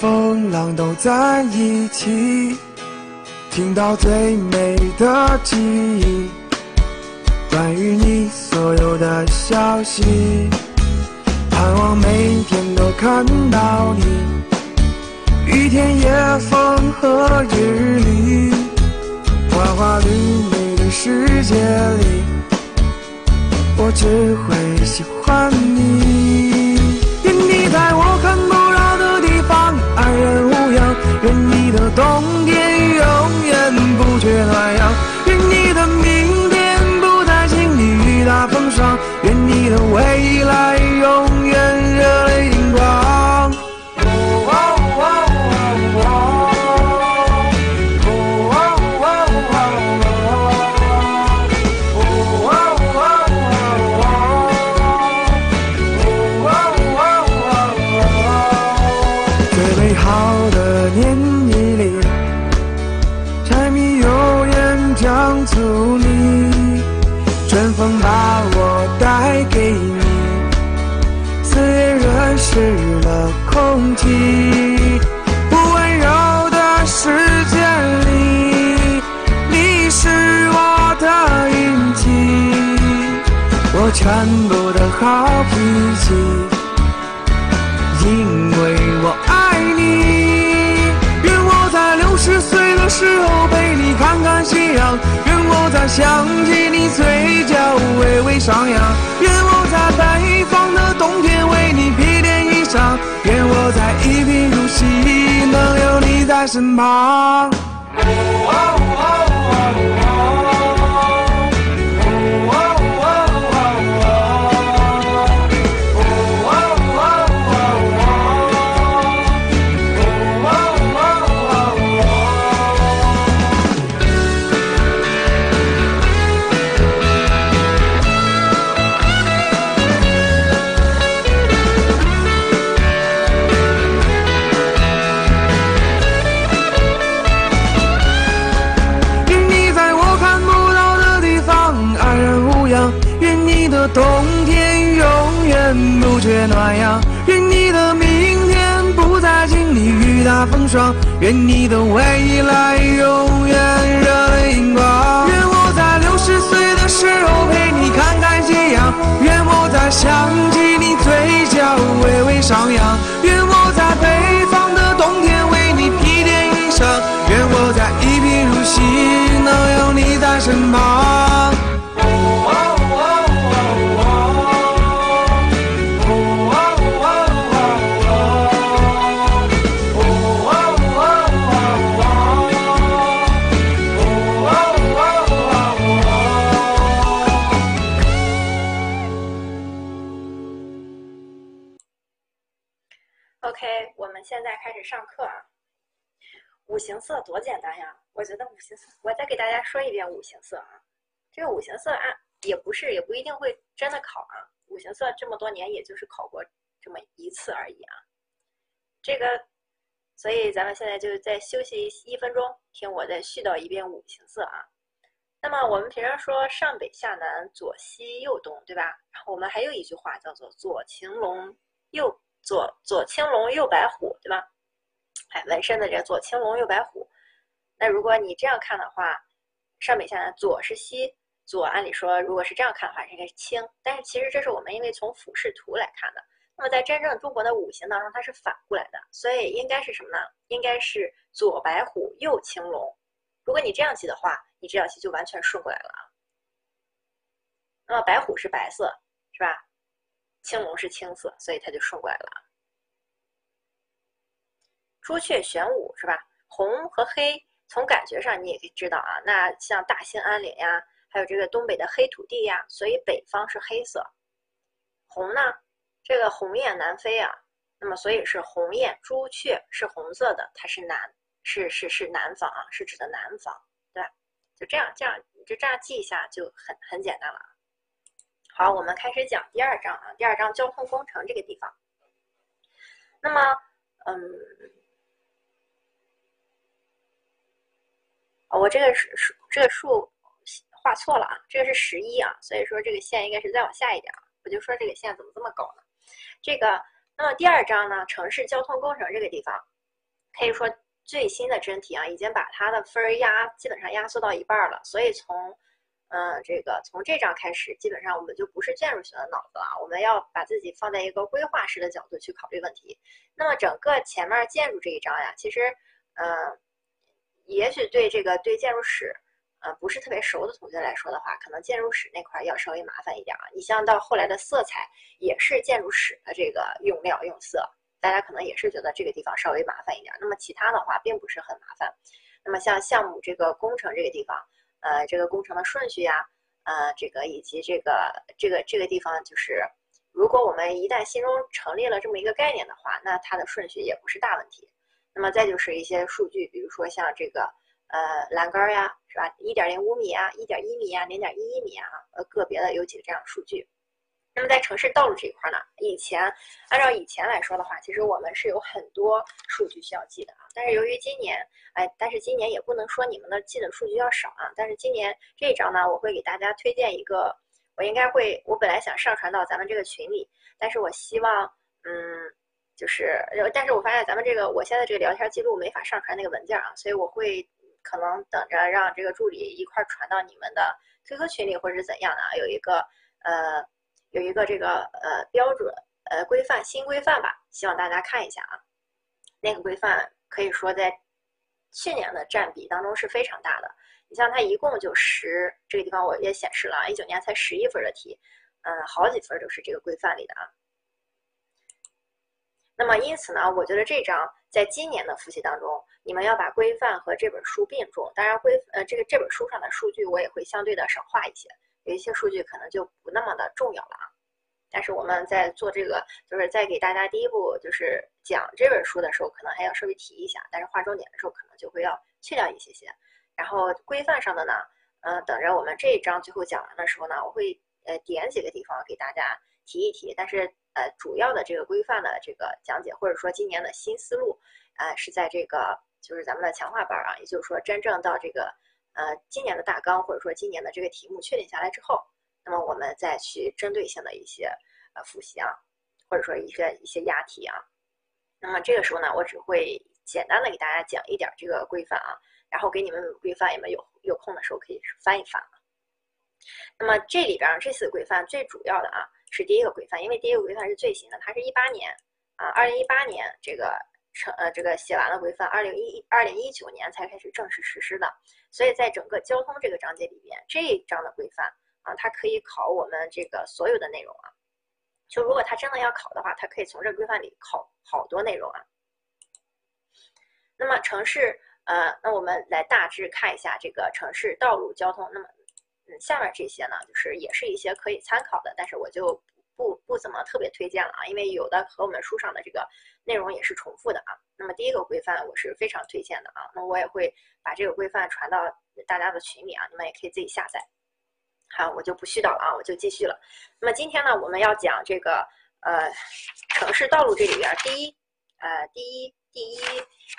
风浪都在一起听到最美的记忆关于你所有的消息。盼望每天都看到你雨天也风和日丽花花绿绿的世界里我只会喜欢你。冬天永远不缺暖阳。想起你嘴角微微上扬愿我在北方的冬天为你披件衣裳愿我在一贫如洗能有你在身旁。哦愿你的未来永远热泪盈眶。愿我在六十岁的时候陪你看看夕阳，愿我在想起你嘴角微微上扬，愿我在北方的冬天为你披件衣裳，愿我在一贫如洗能有你在身旁。行色多简单呀！我觉得五行色，我再给大家说一遍五行色啊。这个五行色啊，也不是，也不一定会真的考啊。五行色这么多年，也就是考过这么一次而已啊。这个，所以咱们现在就再休息一分钟，听我再絮叨一遍五行色啊。那么我们平常说上北下南，左西右东，对吧？然后我们还有一句话叫做左青龙，右。左左青龙，右白虎，对吧？哎，纹身的这左青龙，右白虎。那如果你这样看的话，上北下南，左是西，左按理说如果是这样看的话，应该是青。但是其实这是我们因为从俯视图来看的。那么在真正中国的五行当中，它是反过来的，所以应该是什么呢？应该是左白虎，右青龙。如果你这样记的话，你这道题就完全顺过来了啊。那么白虎是白色，是吧？青龙是青色，所以它就顺过来了。朱雀玄武是吧？红和黑，从感觉上你也可以知道啊。那像大兴安岭呀，还有这个东北的黑土地呀，所以北方是黑色。红呢，这个鸿雁南飞啊，那么所以是鸿雁朱雀是红色的，它是南，是是是南方啊，是指的南方，对吧？就这样这样你，就这样记一下就很很简单了。好，我们开始讲第二章啊。第二章交通工程这个地方，那么，嗯，我这个数数这个数画错了啊，这个是十一啊，所以说这个线应该是再往下一点啊。我就说这个线怎么这么高呢？这个，那么第二章呢，城市交通工程这个地方，可以说最新的真题啊，已经把它的分儿压基本上压缩到一半了，所以从。嗯，这个从这章开始，基本上我们就不是建筑学的脑子了，我们要把自己放在一个规划师的角度去考虑问题。那么整个前面建筑这一章呀，其实，嗯，也许对这个对建筑史，呃，不是特别熟的同学来说的话，可能建筑史那块要稍微麻烦一点啊。你像到后来的色彩，也是建筑史的这个用料用色，大家可能也是觉得这个地方稍微麻烦一点。那么其他的话并不是很麻烦。那么像项目这个工程这个地方。呃，这个工程的顺序呀，呃，这个以及这个这个这个地方，就是如果我们一旦心中成立了这么一个概念的话，那它的顺序也不是大问题。那么再就是一些数据，比如说像这个呃栏杆呀，是吧？一点零五米啊，一点一米啊，零点一一米啊，呃，个别的有几个这样的数据。那么在城市道路这一块呢，以前按照以前来说的话，其实我们是有很多数据需要记的啊。但是由于今年，哎，但是今年也不能说你们的记的数据要少啊。但是今年这一章呢，我会给大家推荐一个，我应该会，我本来想上传到咱们这个群里，但是我希望，嗯，就是，但是我发现咱们这个我现在这个聊天记录没法上传那个文件啊，所以我会可能等着让这个助理一块传到你们的 QQ 群里或者是怎样的啊，有一个呃。有一个这个呃标准呃规范新规范吧，希望大家看一下啊。那个规范可以说在去年的占比当中是非常大的。你像它一共就十，这个地方我也显示了，一九年才十一分的题，嗯，好几分都是这个规范里的啊。那么因此呢，我觉得这章在今年的复习当中，你们要把规范和这本书并重。当然规呃这个这本书上的数据我也会相对的少画一些。有一些数据可能就不那么的重要了啊，但是我们在做这个，就是在给大家第一步就是讲这本书的时候，可能还要稍微提一下，但是划重点的时候可能就会要去掉一些些。然后规范上的呢，嗯，等着我们这一章最后讲完的时候呢，我会呃点几个地方给大家提一提。但是呃，主要的这个规范的这个讲解，或者说今年的新思路，呃，是在这个就是咱们的强化班啊，也就是说真正到这个。呃，今年的大纲或者说今年的这个题目确定下来之后，那么我们再去针对性的一些呃复习啊，或者说一些一些押题啊。那么这个时候呢，我只会简单的给大家讲一点这个规范啊，然后给你们规范，你们有有空的时候可以翻一翻。那么这里边这次规范最主要的啊是第一个规范，因为第一个规范是最新的，它是一八年啊，二零一八年这个成呃这个写完了规范，二零一二零一九年才开始正式实施的，所以在整个交通这个章节里边，这一章的规范啊，它可以考我们这个所有的内容啊。就如果它真的要考的话，它可以从这规范里考好多内容啊。那么城市呃，那我们来大致看一下这个城市道路交通。那么嗯，下面这些呢，就是也是一些可以参考的，但是我就不不不怎么特别推荐了啊，因为有的和我们书上的这个内容也是重复的啊。那么第一个规范我是非常推荐的啊，那我也会把这个规范传到大家的群里啊，你们也可以自己下载。好，我就不絮叨了啊，我就继续了。那么今天呢，我们要讲这个呃城市道路这里边第一呃第一第一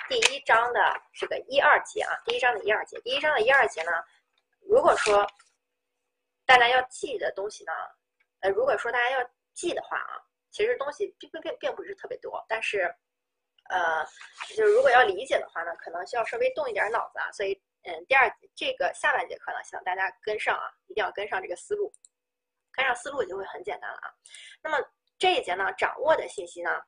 第一章的这个一二节啊，第一章的一二节，第一章的一二节呢，如果说大家要记的东西呢，呃，如果说大家要记的话啊，其实东西并并并并不是特别多，但是呃，就是如果要理解的话呢，可能需要稍微动一点脑子啊，所以。嗯，第二这个下半节课呢，希望大家跟上啊，一定要跟上这个思路，跟上思路就会很简单了啊。那么这一节呢，掌握的信息呢，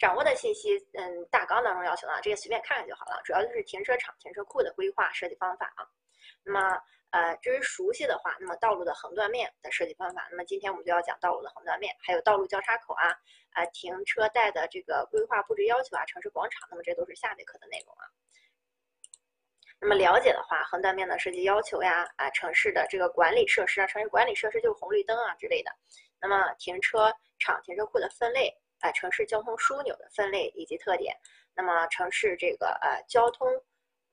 掌握的信息，嗯，大纲当中要求啊，这个随便看看就好了，主要就是停车场、停车库的规划设计方法啊。那么呃，至于熟悉的话，那么道路的横断面的设计方法，那么今天我们就要讲道路的横断面，还有道路交叉口啊，啊，停车带的这个规划布置要求啊，城市广场，那么这都是下节课的内容啊。那么了解的话，横断面的设计要求呀，啊，城市的这个管理设施啊，城市管理设施就是红绿灯啊之类的。那么停车场、停车库的分类，啊，城市交通枢纽的分类以及特点。那么城市这个呃交通，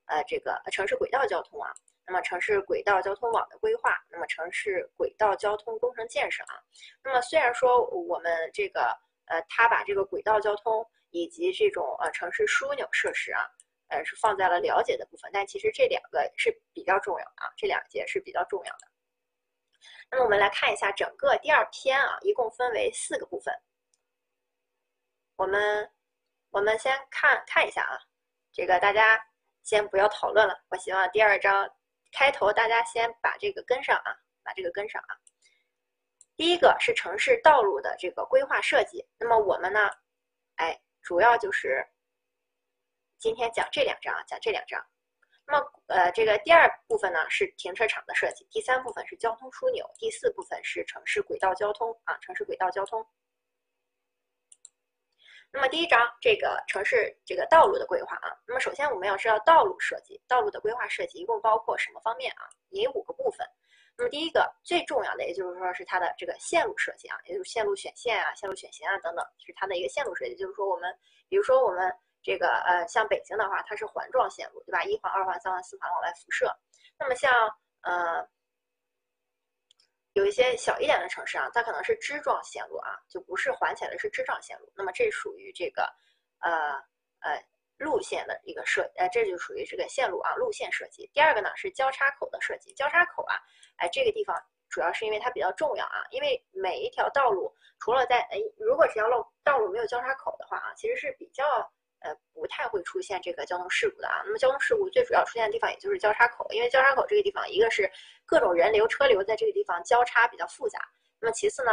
呃这个城市轨道交通啊，那么城市轨道交通网的规划，那么城市轨道交通工程建设啊。那么虽然说我们这个呃，他把这个轨道交通以及这种呃城市枢纽设施啊。呃，是放在了了解的部分，但其实这两个是比较重要啊，这两节是比较重要的。那么我们来看一下整个第二篇啊，一共分为四个部分。我们我们先看看一下啊，这个大家先不要讨论了，我希望第二章开头大家先把这个跟上啊，把这个跟上啊。第一个是城市道路的这个规划设计，那么我们呢，哎，主要就是。今天讲这两章啊，讲这两章。那么，呃，这个第二部分呢是停车场的设计，第三部分是交通枢纽，第四部分是城市轨道交通啊，城市轨道交通。那么第一章这个城市这个道路的规划啊，那么首先我们要知道道路设计，道路的规划设计一共包括什么方面啊？也有五个部分。那么第一个最重要的，也就是说是它的这个线路设计啊，也就是线路选线啊、线路选型啊等等，是它的一个线路设计。就是说我们，比如说我们。这个呃，像北京的话，它是环状线路，对吧？一环、二环、三环、四环往外辐射。那么像呃，有一些小一点的城市啊，它可能是支状线路啊，就不是环起来的，是支状线路。那么这属于这个呃呃路线的一个设，呃，这就属于这个线路啊，路线设计。第二个呢是交叉口的设计，交叉口啊，哎，这个地方主要是因为它比较重要啊，因为每一条道路除了在哎，如果这条路道路没有交叉口的话啊，其实是比较。呃，不太会出现这个交通事故的啊。那么交通事故最主要出现的地方，也就是交叉口，因为交叉口这个地方，一个是各种人流车流在这个地方交叉比较复杂。那么其次呢，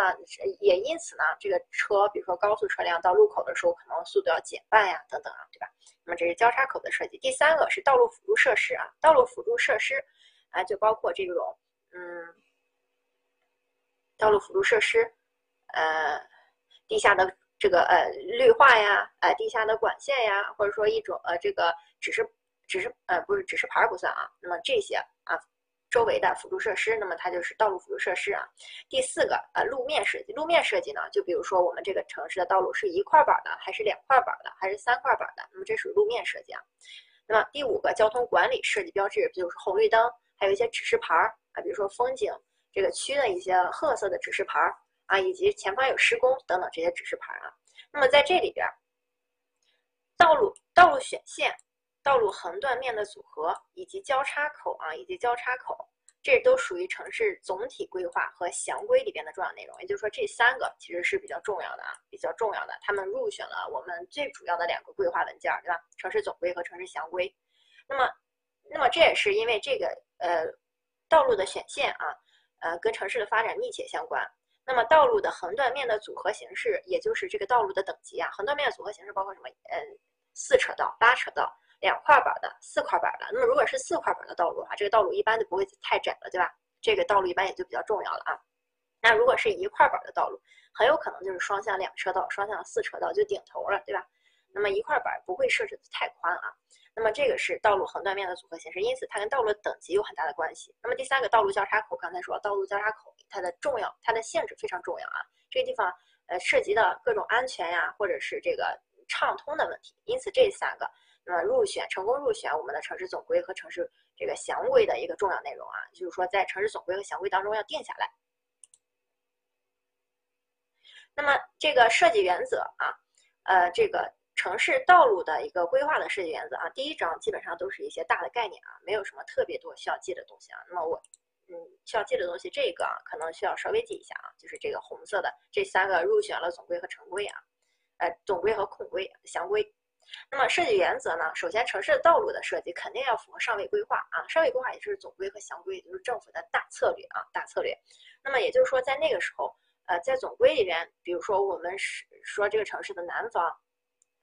也因此呢，这个车，比如说高速车辆到路口的时候，可能速度要减半呀，等等啊，对吧？那么这是交叉口的设计。第三个是道路辅助设施啊，道路辅助设施啊，就包括这种嗯，道路辅助设施，呃，地下的。这个呃绿化呀，呃地下的管线呀，或者说一种呃这个指示指示呃不是指示牌不算啊，那么这些啊周围的辅助设施，那么它就是道路辅助设施啊。第四个呃路面设计，路面设计呢，就比如说我们这个城市的道路是一块板的，还是两块板的，还是三块板的，那么这属于路面设计啊。那么第五个交通管理设计标志，比如说红绿灯，还有一些指示牌啊，比如说风景这个区的一些褐色的指示牌。啊，以及前方有施工等等这些指示牌啊。那么在这里边，道路道路选线、道路横断面的组合以及交叉口啊，以及交叉口这都属于城市总体规划和详规里边的重要内容。也就是说，这三个其实是比较重要的啊，比较重要的，他们入选了我们最主要的两个规划文件，对吧？城市总规和城市详规。那么，那么这也是因为这个呃道路的选线啊，呃跟城市的发展密切相关。那么道路的横断面的组合形式，也就是这个道路的等级啊，横断面的组合形式包括什么？嗯，四车道、八车道。两块板的、四块板的，那么如果是四块板的道路的话，这个道路一般就不会太窄了，对吧？这个道路一般也就比较重要了啊。那如果是一块板的道路，很有可能就是双向两车道、双向四车道就顶头了，对吧？那么一块板不会设置的太宽啊。那么这个是道路横断面的组合形式，因此它跟道路等级有很大的关系。那么第三个道路交叉口，刚才说道路交叉口它的重要，它的限制非常重要啊。这个地方呃涉及的各种安全呀，或者是这个畅通的问题，因此这三个。那么入选成功入选我们的城市总规和城市这个详规的一个重要内容啊，就是说在城市总规和详规当中要定下来。那么这个设计原则啊，呃，这个城市道路的一个规划的设计原则啊，第一章基本上都是一些大的概念啊，没有什么特别多需要记的东西啊。那么我嗯需要记的东西，这个啊可能需要稍微记一下啊，就是这个红色的这三个入选了总规和城规啊，呃总规和控规详规。那么设计原则呢？首先，城市道路的设计肯定要符合上位规划啊。上位规划也就是总规和详规，也就是政府的大策略啊，大策略。那么也就是说，在那个时候，呃，在总规里边，比如说我们是说这个城市的南方，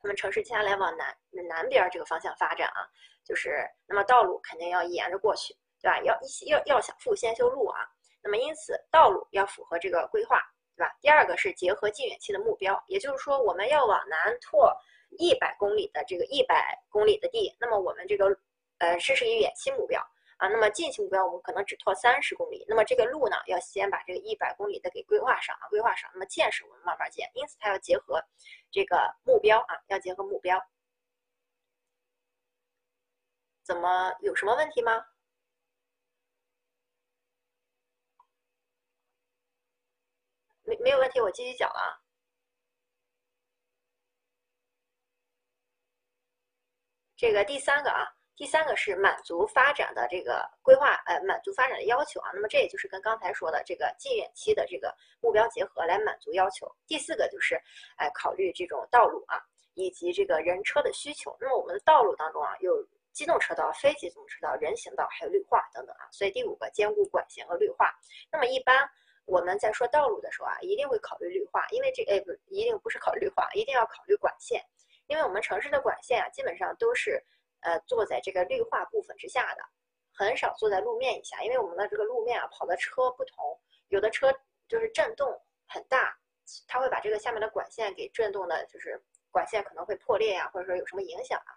那么城市接下来往南南边这个方向发展啊，就是那么道路肯定要沿着过去，对吧？要要要想富先修路啊。那么因此，道路要符合这个规划，对吧？第二个是结合近远期的目标，也就是说，我们要往南拓。一百公里的这个一百公里的地，那么我们这个呃，这是一远期目标啊。那么近期目标我们可能只拓三十公里。那么这个路呢，要先把这个一百公里的给规划上啊，规划上。那么建设我们慢慢建，因此它要结合这个目标啊，要结合目标。怎么有什么问题吗？没没有问题，我继续讲啊。这个第三个啊，第三个是满足发展的这个规划，呃，满足发展的要求啊。那么这也就是跟刚才说的这个近远期的这个目标结合来满足要求。第四个就是，哎，考虑这种道路啊，以及这个人车的需求。那么我们的道路当中啊，有机动车道、非机动车道、人行道，还有绿化等等啊。所以第五个兼顾管线和绿化。那么一般我们在说道路的时候啊，一定会考虑绿化，因为这哎不一定不是考虑绿化，一定要考虑管线。因为我们城市的管线啊，基本上都是呃坐在这个绿化部分之下的，很少坐在路面以下。因为我们的这个路面啊，跑的车不同，有的车就是震动很大，它会把这个下面的管线给震动的，就是管线可能会破裂呀，或者说有什么影响啊。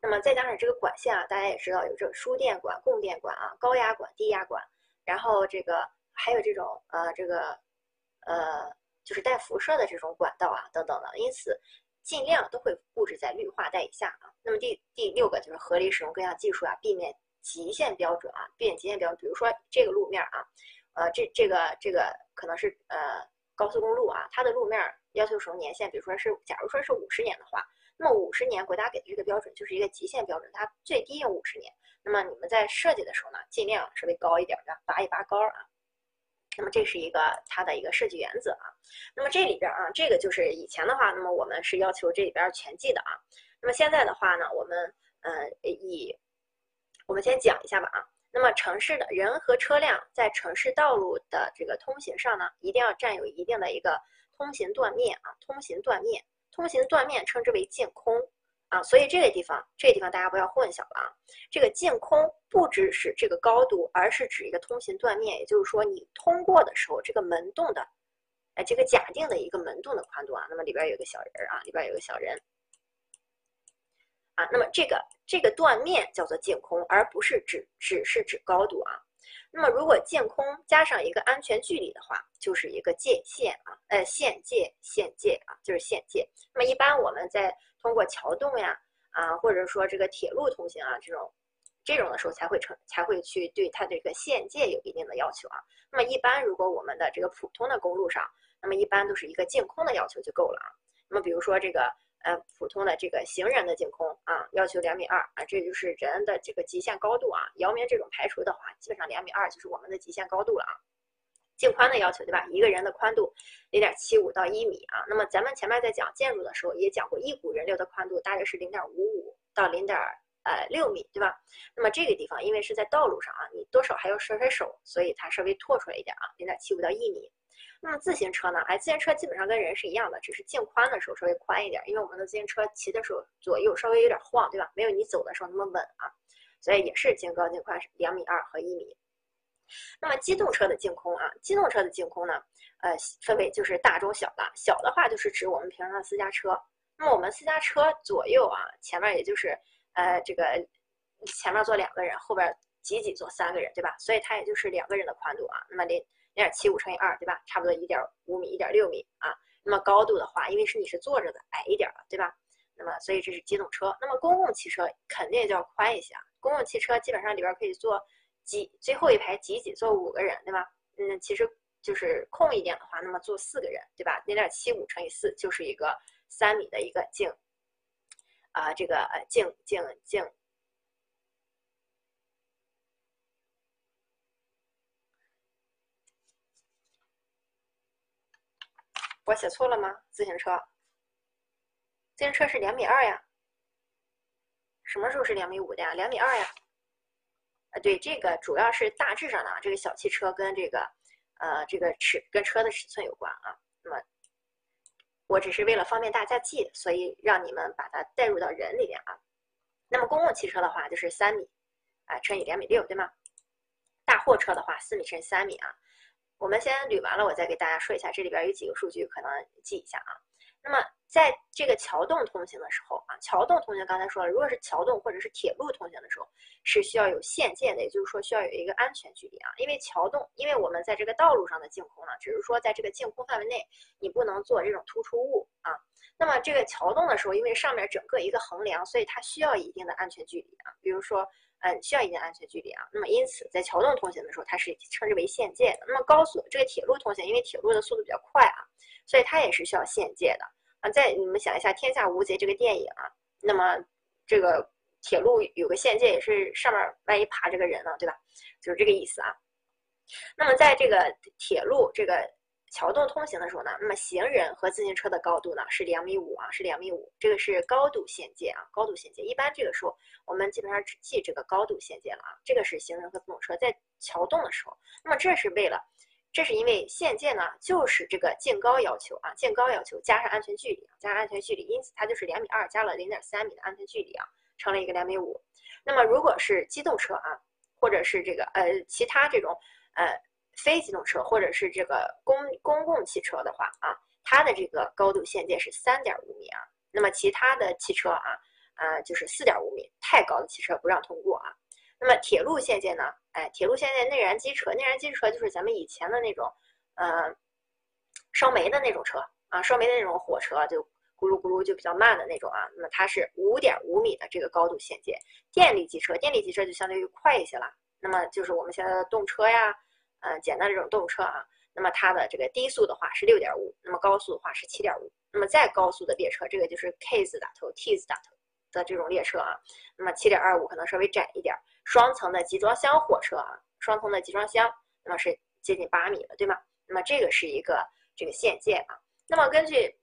那么再加上这个管线啊，大家也知道有这个输电管、供电管啊、高压管、低压管，然后这个还有这种呃这个呃就是带辐射的这种管道啊等等的，因此。尽量都会布置在绿化带以下啊。那么第第六个就是合理使用各项技术啊，避免极限标准啊，避免极限标准。比如说这个路面啊，呃，这这个这个可能是呃高速公路啊，它的路面要求使用年限，比如说是假如说是五十年的话，那么五十年国家给的这个标准就是一个极限标准，它最低用五十年。那么你们在设计的时候呢，尽量稍微高一点的，拔一拔高啊。那么这是一个它的一个设计原则啊。那么这里边啊，这个就是以前的话，那么我们是要求这里边全记的啊。那么现在的话呢，我们呃以我们先讲一下吧啊。那么城市的人和车辆在城市道路的这个通行上呢，一定要占有一定的一个通行断面啊。通行断面，通行断面称之为净空。啊，所以这个地方，这个地方大家不要混淆了啊。这个净空不只是这个高度，而是指一个通行断面，也就是说你通过的时候，这个门洞的，哎，这个假定的一个门洞的宽度啊。那么里边有个小人啊，里边有个小人啊。那么这个这个断面叫做净空，而不是指只是指高度啊。那么如果净空加上一个安全距离的话，就是一个界限啊，呃，限界限界啊，就是限界。那么一般我们在通过桥洞呀，啊，或者说这个铁路通行啊，这种，这种的时候才会成，才会去对它这个限界有一定的要求啊。那么一般如果我们的这个普通的公路上，那么一般都是一个净空的要求就够了啊。那么比如说这个，呃普通的这个行人的净空啊，要求两米二啊，这就是人的这个极限高度啊。姚明这种排除的话，基本上两米二就是我们的极限高度了啊。净宽的要求对吧？一个人的宽度零点七五到一米啊。那么咱们前面在讲建筑的时候也讲过，一股人流的宽度大约是零点五五到零点呃六米，对吧？那么这个地方因为是在道路上啊，你多少还要甩甩手，所以它稍微拓出来一点啊，零点七五到一米。那么自行车呢？哎，自行车基本上跟人是一样的，只是净宽的时候稍微宽一点，因为我们的自行车骑的时候左右稍微有点晃，对吧？没有你走的时候那么稳啊，所以也是净高净宽是两米二和一米。那么机动车的净空啊，机动车的净空呢，呃，分为就是大、中、小了。小的话就是指我们平常的私家车。那么我们私家车左右啊，前面也就是呃这个前面坐两个人，后边挤挤坐三个人，对吧？所以它也就是两个人的宽度啊。那么零零点七五乘以二，对吧？差不多一点五米、一点六米啊。那么高度的话，因为是你是坐着的，矮一点了，对吧？那么所以这是机动车。那么公共汽车肯定就要宽一些啊。公共汽车基本上里边可以坐。挤最后一排挤挤坐五个人，对吧？嗯，其实就是空一点的话，那么坐四个人，对吧？零点七五乘以四就是一个三米的一个径，啊，这个呃径径径，我写错了吗？自行车，自行车是两米二呀，什么时候是两米五的呀？两米二呀。啊，对，这个主要是大致上呢，这个小汽车跟这个，呃，这个尺跟车的尺寸有关啊。那么，我只是为了方便大家记，所以让你们把它带入到人里边啊。那么公共汽车的话就是三米，啊乘以两米六，对吗？大货车的话四米乘以三米啊。我们先捋完了，我再给大家说一下，这里边有几个数据可能记一下啊。那么在这个桥洞通行的时候啊，桥洞通行刚才说了，如果是桥洞或者是铁路通行的时候，是需要有限界的，也就是说需要有一个安全距离啊。因为桥洞，因为我们在这个道路上的净空呢，只是说在这个净空范围内，你不能做这种突出物啊。那么这个桥洞的时候，因为上面整个一个横梁，所以它需要一定的安全距离啊。比如说，嗯，需要一定安全距离啊。那么因此，在桥洞通行的时候，它是称之为限界的。那么高速这个铁路通行，因为铁路的速度比较快啊，所以它也是需要限界的。啊，再你们想一下《天下无贼》这个电影啊，那么这个铁路有个限界，也是上面万一爬这个人呢，对吧？就是这个意思啊。那么在这个铁路这个桥洞通行的时候呢，那么行人和自行车的高度呢是两米五啊，是两米五，这个是高度限界啊，高度限界。一般这个时候我们基本上只记这个高度限界了啊，这个是行人和自动车在桥洞的时候，那么这是为了。这是因为限界呢，就是这个净高要求啊，净高要求加上安全距离，加上安全距离，因此它就是两米二加了零点三米的安全距离啊，成了一个两米五。那么如果是机动车啊，或者是这个呃其他这种呃非机动车或者是这个公公共汽车的话啊，它的这个高度限界是三点五米啊。那么其他的汽车啊，啊就是四点五米，太高的汽车不让通过啊。那么铁路限界呢？哎，铁路限界内燃机车，内燃机车就是咱们以前的那种，呃，烧煤的那种车啊，烧煤的那种火车，就咕噜咕噜就比较慢的那种啊。那么它是五点五米的这个高度限界。电力机车，电力机车就相对于快一些了。那么就是我们现在的动车呀，呃，简单这种动车啊。那么它的这个低速的话是六点五，那么高速的话是七点五。那么再高速的列车，这个就是 K 字打头、T 字打头的这种列车啊。那么七点二五可能稍微窄一点。双层的集装箱火车啊，双层的集装箱，那么是接近八米了，对吗？那么这个是一个这个限界啊。那么根据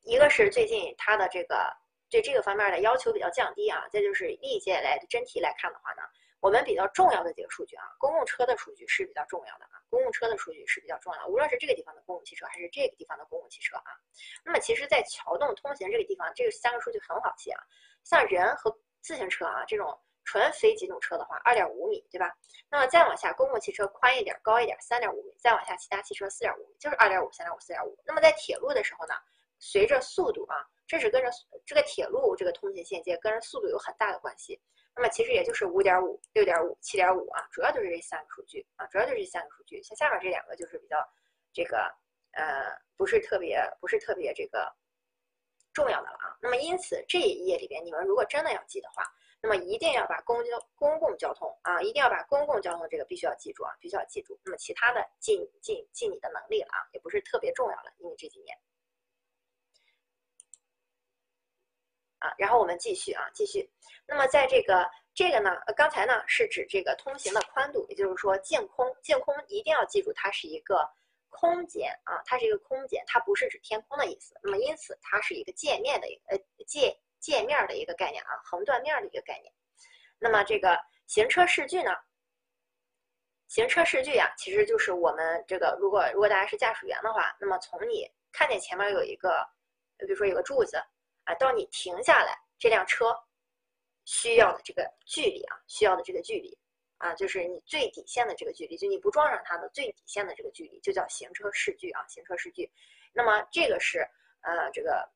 一个是最近它的这个对这个方面的要求比较降低啊，再就是历届来的真题来看的话呢，我们比较重要的几个数据啊，公共车的数据是比较重要的啊，公共车的数据是比较重要，无论是这个地方的公共汽车还是这个地方的公共汽车啊。那么其实，在桥洞通行这个地方，这个三个数据很好记啊，像人和自行车啊这种。纯非机动车的话，二点五米，对吧？那么再往下，公共汽车宽一点、高一点，三点五米；再往下，其他汽车四点五米，就是二点五、三点五、四点五。那么在铁路的时候呢，随着速度啊，这是跟着这个铁路这个通行限界跟着速度有很大的关系。那么其实也就是五点五、六点五、七点五啊，主要就是这三个数据啊，主要就是这三个数据。像下面这两个就是比较这个呃，不是特别不是特别这个重要的了啊。那么因此这一页里边，你们如果真的要记的话，那么一定要把公交公共交通啊，一定要把公共交通这个必须要记住啊，必须要记住。那么其他的尽尽尽你的能力了啊，也不是特别重要了，因为这几年。啊。然后我们继续啊，继续。那么在这个这个呢，呃，刚才呢是指这个通行的宽度，也就是说净空，净空一定要记住它是一个空间啊，它是一个空间，它不是指天空的意思。那么因此它是一个界面的一呃界界面的一个概念啊，横断面的一个概念。那么这个行车视距呢？行车视距呀，其实就是我们这个，如果如果大家是驾驶员的话，那么从你看见前面有一个，比如说有个柱子啊，到你停下来，这辆车需要的这个距离啊，需要的这个距离啊，就是你最底线的这个距离，就你不撞上它的最底线的这个距离，就叫行车视距啊，行车视距。那么这个是呃，这个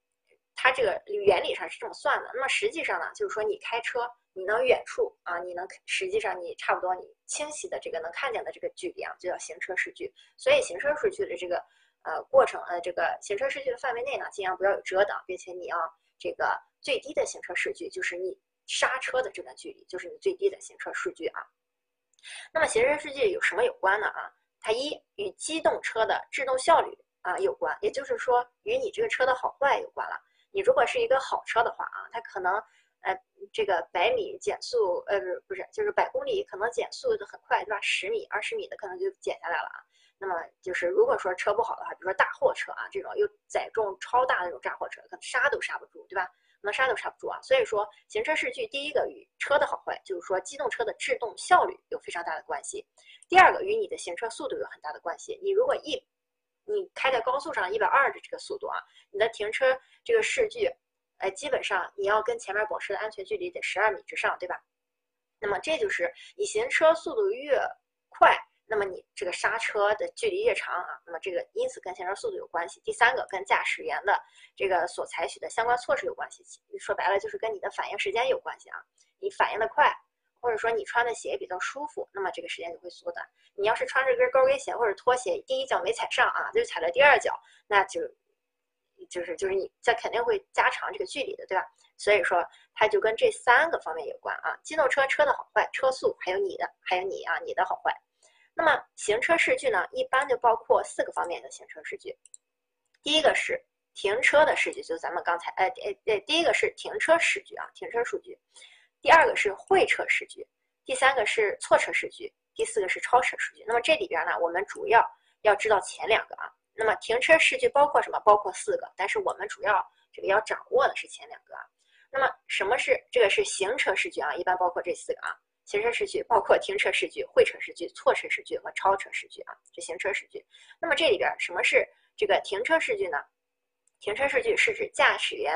它这个原理上是这么算的。那么实际上呢，就是说你开车。你能远处啊，你能实际上你差不多你清晰的这个能看见的这个距离啊，就叫行车视距。所以行车视距的这个呃过程呃这个行车视距的范围内呢，尽量不要有遮挡，并且你要这个最低的行车视距就是你刹车的这段距离，就是你最低的行车视距啊。那么行车视距有什么有关呢啊？它一与机动车的制动效率啊有关，也就是说与你这个车的好坏有关了。你如果是一个好车的话啊，它可能。呃，这个百米减速，呃，不是不是，就是百公里可能减速的很快，对吧？十米、二十米的可能就减下来了啊。那么就是如果说车不好的话，比如说大货车啊，这种又载重超大的这种大货车，可能刹都刹不住，对吧？可能刹都刹不住啊。所以说行车视距，第一个与车的好坏，就是说机动车的制动效率有非常大的关系。第二个与你的行车速度有很大的关系。你如果一你开在高速上一百二的这个速度啊，你的停车这个视距。呃，基本上你要跟前面保持的安全距离得十二米之上，对吧？那么这就是你行车速度越快，那么你这个刹车的距离越长啊。那么这个因此跟行车速度有关系。第三个跟驾驶员的这个所采取的相关措施有关系。说白了就是跟你的反应时间有关系啊。你反应的快，或者说你穿的鞋比较舒服，那么这个时间就会缩短。你要是穿着根高跟鞋或者拖鞋，第一脚没踩上啊，就踩了第二脚，那就。就是就是你这肯定会加长这个距离的，对吧？所以说它就跟这三个方面有关啊，机动车车的好坏、车速，还有你的，还有你啊，你的好坏。那么行车视距呢，一般就包括四个方面的行车视距。第一个是停车的视距，就是咱们刚才，呃，呃，呃，第一个是停车视距啊，停车数据。第二个是会车视距，第三个是错车视距，第四个是超车视距。那么这里边呢，我们主要要知道前两个啊。那么停车视距包括什么？包括四个，但是我们主要这个要掌握的是前两个啊。那么什么是这个是行车视距啊？一般包括这四个啊。行车视距包括停车视距、会车视距、错车视距和超车视距啊。这行车视距。那么这里边什么是这个停车视距呢？停车视距是指驾驶员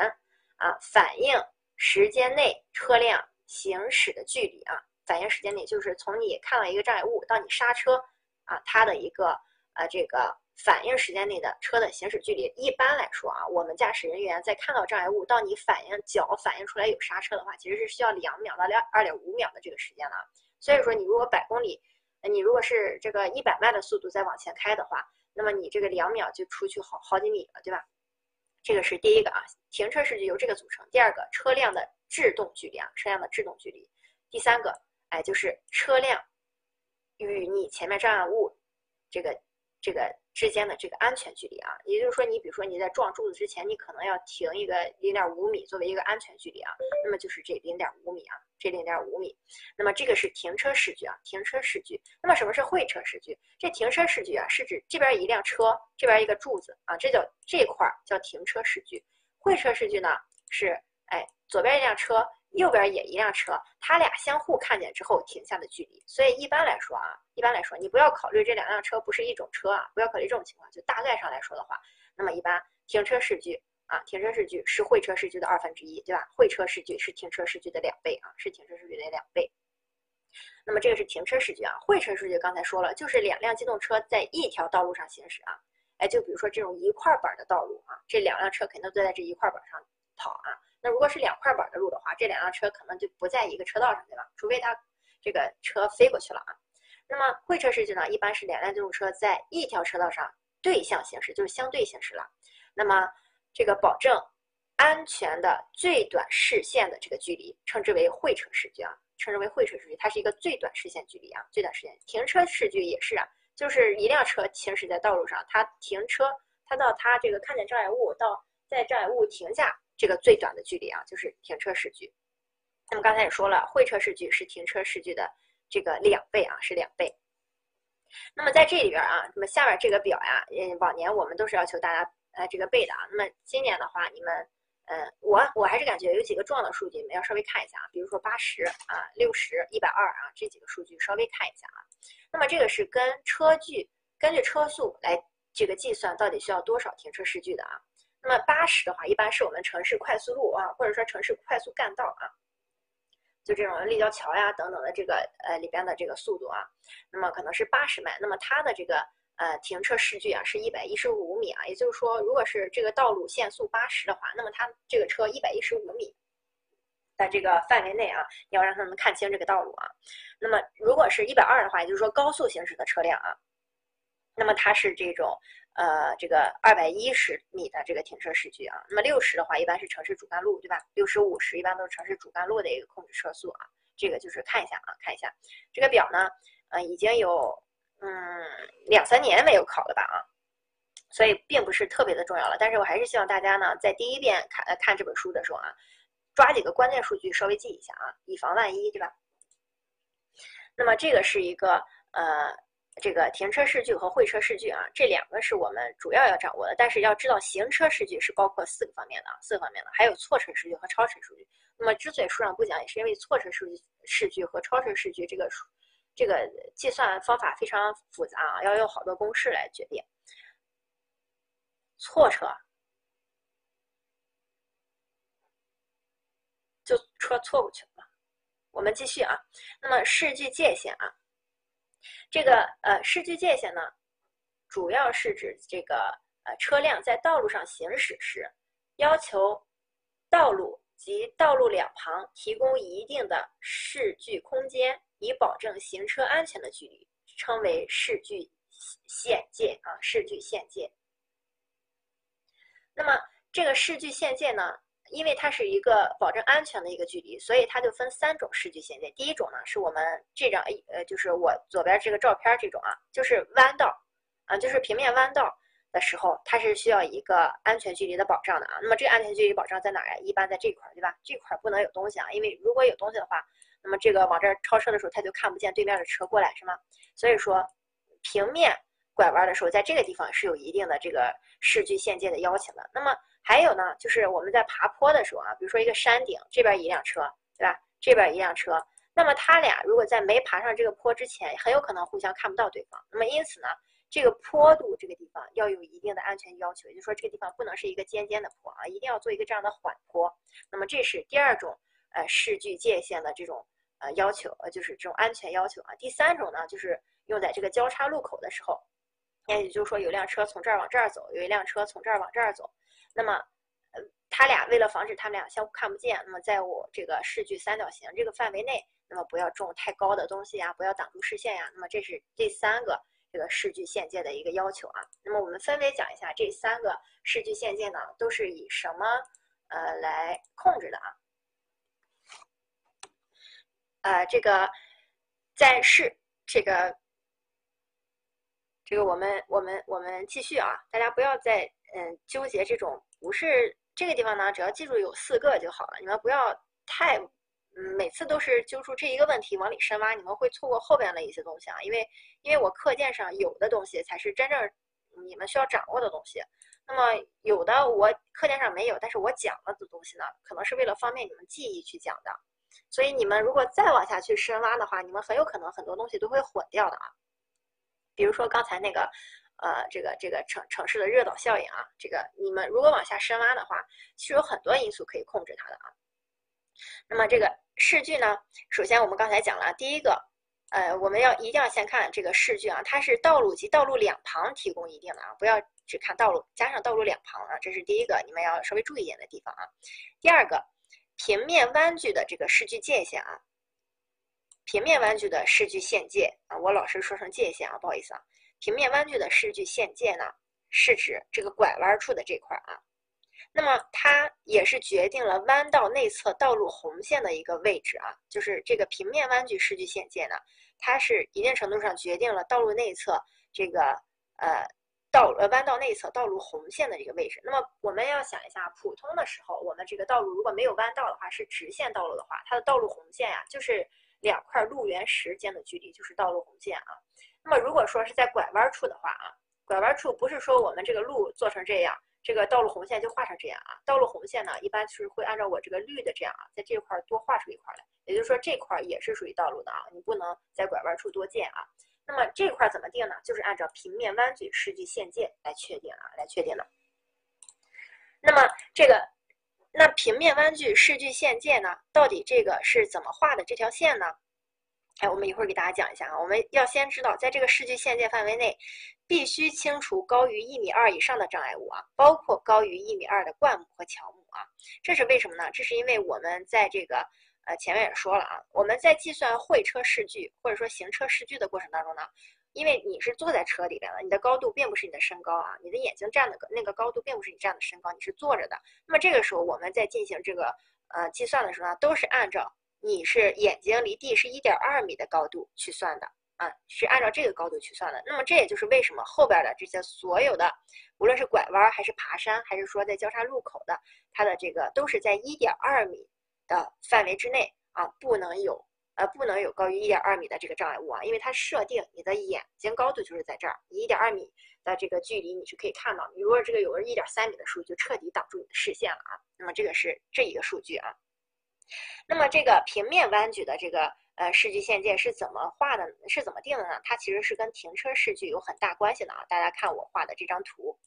啊反应时间内车辆行驶的距离啊。反应时间内就是从你看到一个障碍物到你刹车啊，它的一个啊这个。反应时间内的车的行驶距离，一般来说啊，我们驾驶人员在看到障碍物到你反应脚反应出来有刹车的话，其实是需要两秒到两二点五秒的这个时间了。所以说，你如果百公里，你如果是这个一百迈的速度再往前开的话，那么你这个两秒就出去好好几米了，对吧？这个是第一个啊，停车是由这个组成。第二个，车辆的制动距离啊，车辆的制动距离。第三个，哎，就是车辆与你前面障碍物这个这个。之间的这个安全距离啊，也就是说，你比如说你在撞柱子之前，你可能要停一个零点五米作为一个安全距离啊，那么就是这零点五米啊，这零点五米，那么这个是停车视距啊，停车视距。那么什么是会车视距？这停车视距啊，是指这边一辆车，这边一个柱子啊，这叫这块叫停车视距。会车视距呢是，哎，左边一辆车。右边也一辆车，它俩相互看见之后停下的距离。所以一般来说啊，一般来说，你不要考虑这两辆车不是一种车啊，不要考虑这种情况。就大概上来说的话，那么一般停车视距啊，停车视距是会车视距的二分之一，对吧？会车视距是停车视距的两倍啊，是停车视距的两倍。那么这个是停车视距啊，会车视距刚才说了，就是两辆机动车在一条道路上行驶啊。哎，就比如说这种一块板的道路啊，这两辆车肯定都在这一块板上跑啊。那如果是两块板的路的话，这两辆车可能就不在一个车道上，对吧？除非它这个车飞过去了啊。那么会车视距呢，一般是两辆机动车在一条车道上对向行驶，就是相对行驶了。那么这个保证安全的最短视线的这个距离，称之为会车视距啊，称之为会车视距，它是一个最短视线距离啊，最短视线。停车视距也是啊，就是一辆车行驶在道路上，它停车，它到它这个看见障碍物到在障碍物停下。这个最短的距离啊，就是停车时距。那么刚才也说了，会车时距是停车时距的这个两倍啊，是两倍。那么在这里边啊，那么下面这个表呀，嗯，往年我们都是要求大家呃这个背的啊。那么今年的话，你们，嗯，我我还是感觉有几个重要的数据，你们要稍微看一下啊。比如说八十啊、六十、一百二啊这几个数据稍微看一下啊。那么这个是跟车距，根据车速来这个计算到底需要多少停车时距的啊。那么八十的话，一般是我们城市快速路啊，或者说城市快速干道啊。就这种立交桥呀等等的这个呃里边的这个速度啊，那么可能是八十迈，那么它的这个呃停车视距啊是一百一十五米啊，也就是说，如果是这个道路限速八十的话，那么它这个车一百一十五米在这个范围内啊，要让他们看清这个道路啊。那么如果是一百二的话，也就是说高速行驶的车辆啊，那么它是这种。呃，这个二百一十米的这个停车时距啊，那么六十的话，一般是城市主干路，对吧？六十五十一般都是城市主干路的一个控制车速啊。这个就是看一下啊，看一下这个表呢，呃，已经有嗯两三年没有考了吧啊，所以并不是特别的重要了。但是我还是希望大家呢，在第一遍看看这本书的时候啊，抓几个关键数据稍微记一下啊，以防万一，对吧？那么这个是一个呃。这个停车视距和会车视距啊，这两个是我们主要要掌握的。但是要知道，行车视距是包括四个方面的啊，四个方面的，还有错车视距和超车视距。那么之所以书上不讲，也是因为错车视距视距和超车视距这个这个计算方法非常复杂啊，要用好多公式来决定。错车就车错过去了。我们继续啊，那么视距界限啊。这个呃视距界限呢，主要是指这个呃车辆在道路上行驶时，要求道路及道路两旁提供一定的视距空间，以保证行车安全的距离，称为视距限界啊，视距限界。那么这个视距限界呢？因为它是一个保证安全的一个距离，所以它就分三种视距限界。第一种呢，是我们这张呃，就是我左边这个照片这种啊，就是弯道啊，就是平面弯道的时候，它是需要一个安全距离的保障的啊。那么这个安全距离保障在哪儿呀？一般在这块儿，对吧？这块儿不能有东西啊，因为如果有东西的话，那么这个往这儿超车的时候，它就看不见对面的车过来，是吗？所以说，平面拐弯的时候，在这个地方是有一定的这个视距限界的要求的。那么还有呢，就是我们在爬坡的时候啊，比如说一个山顶，这边一辆车，对吧？这边一辆车，那么他俩如果在没爬上这个坡之前，很有可能互相看不到对方。那么因此呢，这个坡度这个地方要有一定的安全要求，也就是说这个地方不能是一个尖尖的坡啊，一定要做一个这样的缓坡。那么这是第二种呃视距界限的这种呃要求，呃就是这种安全要求啊。第三种呢，就是用在这个交叉路口的时候，那也就是说有辆车从这儿往这儿走，有一辆车从这儿往这儿走。那么，呃，他俩为了防止他们俩相互看不见，那么在我这个视距三角形这个范围内，那么不要种太高的东西呀，不要挡住视线呀。那么这是第三个这个视距限界的一个要求啊。那么我们分别讲一下这三个视距限界呢，都是以什么呃来控制的啊？呃，这个在视这个这个我们我们我们继续啊，大家不要再。嗯，纠结这种不是这个地方呢，只要记住有四个就好了。你们不要太，嗯，每次都是揪出这一个问题往里深挖，你们会错过后边的一些东西啊。因为，因为我课件上有的东西才是真正你们需要掌握的东西。那么有的我课件上没有，但是我讲了的东西呢，可能是为了方便你们记忆去讲的。所以你们如果再往下去深挖的话，你们很有可能很多东西都会混掉的啊。比如说刚才那个。呃，这个这个城城市的热岛效应啊，这个你们如果往下深挖的话，其实有很多因素可以控制它的啊。那么这个视距呢，首先我们刚才讲了，第一个，呃，我们要一定要先看这个视距啊，它是道路及道路两旁提供一定的啊，不要只看道路加上道路两旁啊，这是第一个你们要稍微注意一点的地方啊。第二个，平面弯距的这个视距界限啊，平面弯距的视距限界啊，我老是说成界限啊，不好意思啊。平面弯距的视距限界呢，是指这个拐弯处的这块啊，那么它也是决定了弯道内侧道路红线的一个位置啊，就是这个平面弯距视距限界呢，它是一定程度上决定了道路内侧这个呃道呃弯道内侧道路红线的这个位置。那么我们要想一下，普通的时候，我们这个道路如果没有弯道的话，是直线道路的话，它的道路红线呀，就是两块路缘石间的距离，就是道路红线啊。那么如果说是在拐弯处的话啊，拐弯处不是说我们这个路做成这样，这个道路红线就画成这样啊。道路红线呢，一般是会按照我这个绿的这样啊，在这块多画出一块来，也就是说这块也是属于道路的啊，你不能在拐弯处多建啊。那么这块怎么定呢？就是按照平面弯矩视距线界来确定啊，来确定的。那么这个，那平面弯矩视距线界呢，到底这个是怎么画的这条线呢？哎，我们一会儿给大家讲一下啊。我们要先知道，在这个视距限界范围内，必须清除高于一米二以上的障碍物啊，包括高于一米二的灌木和乔木啊。这是为什么呢？这是因为我们在这个。呃，前面也说了啊，我们在计算会车视距或者说行车视距的过程当中呢，因为你是坐在车里边的，你的高度并不是你的身高啊，你的眼睛站的个那个高度并不是你站的身高，你是坐着的。那么这个时候我们在进行这个呃计算的时候呢，都是按照你是眼睛离地是一点二米的高度去算的啊，是按照这个高度去算的。那么这也就是为什么后边的这些所有的，无论是拐弯还是爬山，还是说在交叉路口的，它的这个都是在一点二米。的范围之内啊，不能有呃，不能有高于一点二米的这个障碍物啊，因为它设定你的眼睛高度就是在这儿，你一点二米的这个距离你是可以看到，你如果这个有个一点三米的数据，就彻底挡住你的视线了啊。那么这个是这一个数据啊。那么这个平面弯矩的这个呃视距线界是怎么画的？是怎么定的呢？它其实是跟停车视距有很大关系的啊。大家看我画的这张图。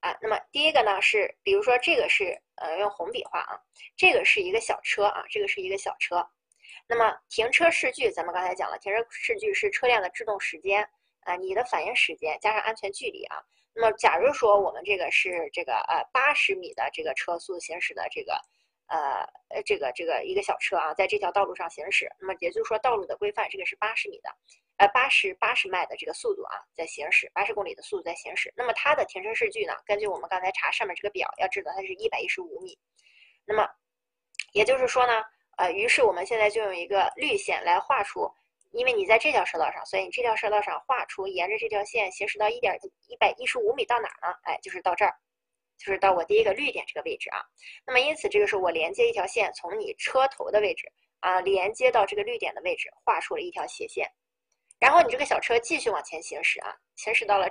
啊，那么第一个呢是，比如说这个是呃用红笔画啊，这个是一个小车啊，这个是一个小车。那么停车视距，咱们刚才讲了，停车视距是车辆的制动时间啊，你的反应时间加上安全距离啊。那么假如说我们这个是这个呃八十米的这个车速行驶的这个呃呃这个这个一个小车啊，在这条道路上行驶，那么也就是说道路的规范，这个是八十米的。呃，八十八十迈的这个速度啊，在行驶八十公里的速度在行驶。那么它的停车视距呢？根据我们刚才查上面这个表，要知道它是一百一十五米。那么也就是说呢，呃，于是我们现在就用一个绿线来画出，因为你在这条车道上，所以你这条车道上画出沿着这条线行驶到一点一百一十五米到哪儿呢？哎，就是到这儿，就是到我第一个绿点这个位置啊。那么因此这个是我连接一条线，从你车头的位置啊连接到这个绿点的位置，画出了一条斜线。然后你这个小车继续往前行驶啊，行驶到了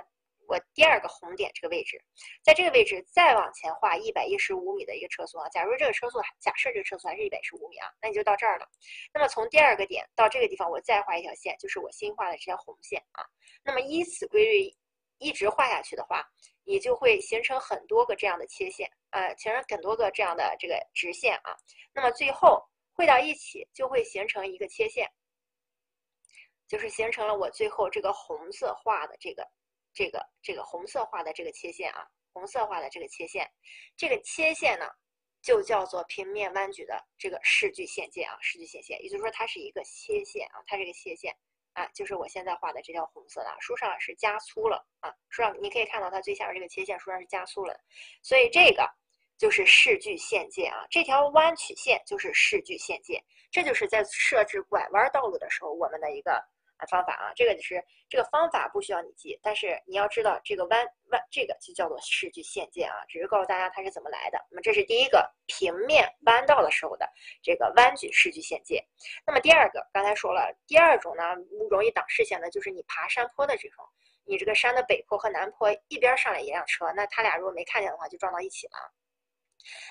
我第二个红点这个位置，在这个位置再往前画一百一十五米的一个车速啊。假如这个车速，假设这个车速还是一百一十五米啊，那你就到这儿了。那么从第二个点到这个地方，我再画一条线，就是我新画的这条红线啊。那么依此规律一直画下去的话，你就会形成很多个这样的切线，呃，形成很多个这样的这个直线啊。那么最后汇到一起，就会形成一个切线。就是形成了我最后这个红色画的这个，这个这个红色画的这个切线啊，红色画的这个切线，这个切线呢，就叫做平面弯矩的这个视距线界啊，视距线线，也就是说它是一个切线啊，它这个切线啊，就是我现在画的这条红色的，书上是加粗了啊，书上你可以看到它最下面这个切线，书上是加粗了，所以这个就是视距线界啊，这条弯曲线就是视距线界，这就是在设置拐弯道路的时候我们的一个。啊，方法啊，这个就是这个方法不需要你记，但是你要知道这个弯弯这个就叫做视距线界啊，只是告诉大家它是怎么来的。那么这是第一个平面弯道的时候的这个弯矩视距线界。那么第二个，刚才说了，第二种呢容易挡视线的，就是你爬山坡的这种，你这个山的北坡和南坡一边上来一辆车，那他俩如果没看见的话，就撞到一起了。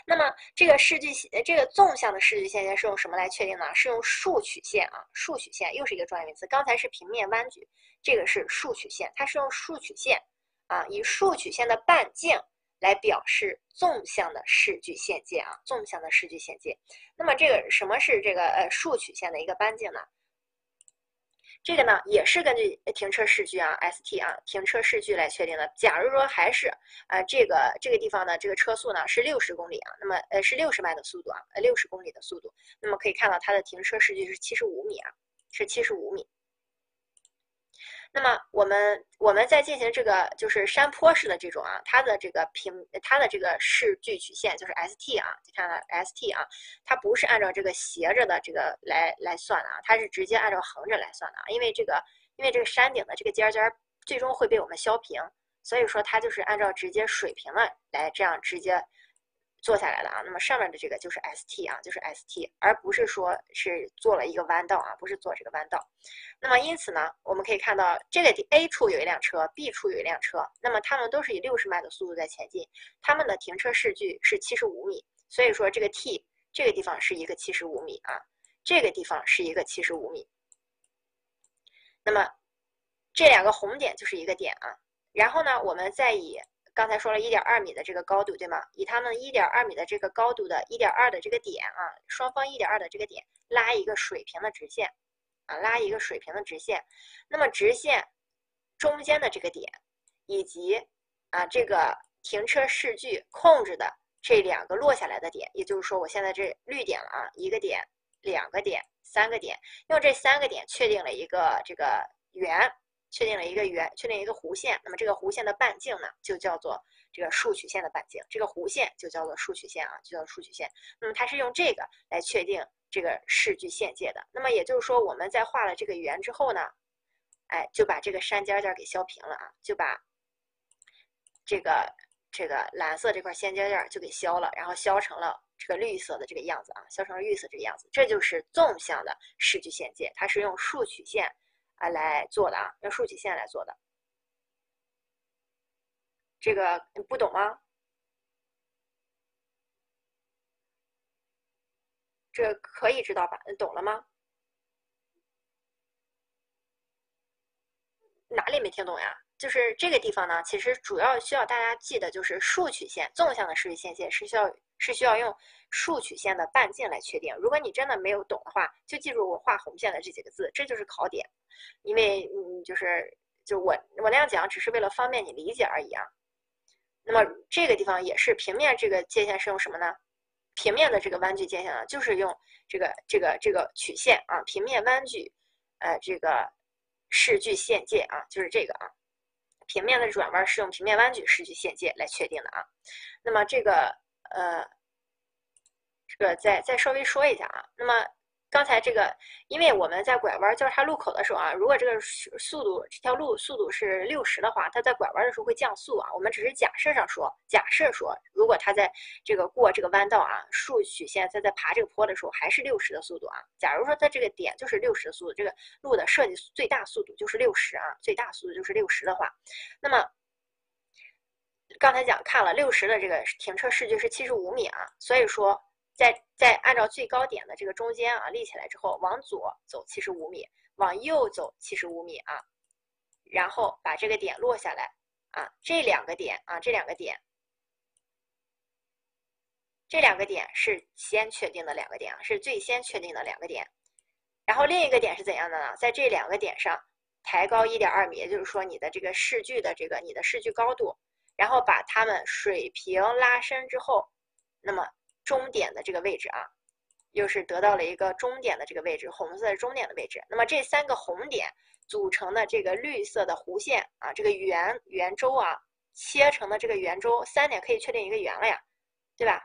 那么这个视距线，这个纵向的视距线线是用什么来确定呢？是用竖曲线啊，竖曲线又是一个专业名词。刚才是平面弯矩，这个是竖曲线，它是用竖曲线啊，以竖曲线的半径来表示纵向的视距线界啊，纵向的视距线界。那么这个什么是这个呃竖曲线的一个半径呢？这个呢也是根据停车视距啊，ST 啊，停车视距来确定的。假如说还是啊这个这个地方呢，这个车速呢是六十公里啊，那么呃是六十迈的速度啊，呃六十公里的速度，那么可以看到它的停车视距是七十五米啊，是七十五米。那么我们我们在进行这个就是山坡式的这种啊，它的这个平它的这个视距曲线就是 ST 啊，你看看 ST 啊，它不是按照这个斜着的这个来来算的啊，它是直接按照横着来算的啊，因为这个因为这个山顶的这个尖尖最终会被我们削平，所以说它就是按照直接水平的来这样直接。做下来了啊，那么上面的这个就是 ST 啊，就是 ST，而不是说是做了一个弯道啊，不是做这个弯道。那么因此呢，我们可以看到这个 A 处有一辆车，B 处有一辆车，那么他们都是以六十迈的速度在前进，他们的停车视距是七十五米，所以说这个 T 这个地方是一个七十五米啊，这个地方是一个七十五米。那么这两个红点就是一个点啊，然后呢，我们再以。刚才说了一点二米的这个高度，对吗？以它们一点二米的这个高度的一点二的这个点啊，双方一点二的这个点拉一个水平的直线，啊，拉一个水平的直线。那么直线中间的这个点，以及啊这个停车视距控制的这两个落下来的点，也就是说我现在这绿点了啊，一个点、两个点、三个点，用这三个点确定了一个这个圆。确定了一个圆，确定一个弧线，那么这个弧线的半径呢，就叫做这个数曲线的半径。这个弧线就叫做数曲线啊，就叫数曲线。那么它是用这个来确定这个视距线界的。那么也就是说，我们在画了这个圆之后呢，哎，就把这个山尖尖给削平了啊，就把这个这个蓝色这块线尖尖就给削了，然后削成了这个绿色的这个样子啊，削成了绿色这个样子。这就是纵向的视距线界，它是用数曲线。啊，来做的啊，用竖曲线来做的，这个你不懂吗？这可以知道吧？懂了吗？哪里没听懂呀？就是这个地方呢，其实主要需要大家记得，就是竖曲线纵向的视距线线是需要是需要用竖曲线的半径来确定。如果你真的没有懂的话，就记住我画红线的这几个字，这就是考点。因为嗯，就是就我我那样讲，只是为了方便你理解而已啊。那么这个地方也是平面这个界限是用什么呢？平面的这个弯距界限呢，就是用这个这个这个曲线啊，平面弯距，呃，这个视距线界啊，就是这个啊。平面的转弯是用平面弯距视距线界来确定的啊。那么这个呃，这个再再稍微说一下啊。那么刚才这个，因为我们在拐弯交叉路口的时候啊，如果这个速度这条路速度是六十的话，它在拐弯的时候会降速啊。我们只是假设上说，假设说，如果它在这个过这个弯道啊，竖曲线在在爬这个坡的时候还是六十的速度啊。假如说它这个点就是六十的速度，这个路的设计最大速度就是六十啊，最大速度就是六十的话，那么刚才讲看了六十的这个停车视距是七十五米啊，所以说。在在按照最高点的这个中间啊立起来之后，往左走七十五米，往右走七十五米啊，然后把这个点落下来啊，这两个点啊，这两个点，这两个点是先确定的两个点啊，是最先确定的两个点。然后另一个点是怎样的呢？在这两个点上抬高一点二米，也就是说你的这个视距的这个你的视距高度，然后把它们水平拉伸之后，那么。终点的这个位置啊，又是得到了一个终点的这个位置，红色的终点的位置。那么这三个红点组成的这个绿色的弧线啊，这个圆圆周啊，切成的这个圆周，三点可以确定一个圆了呀，对吧？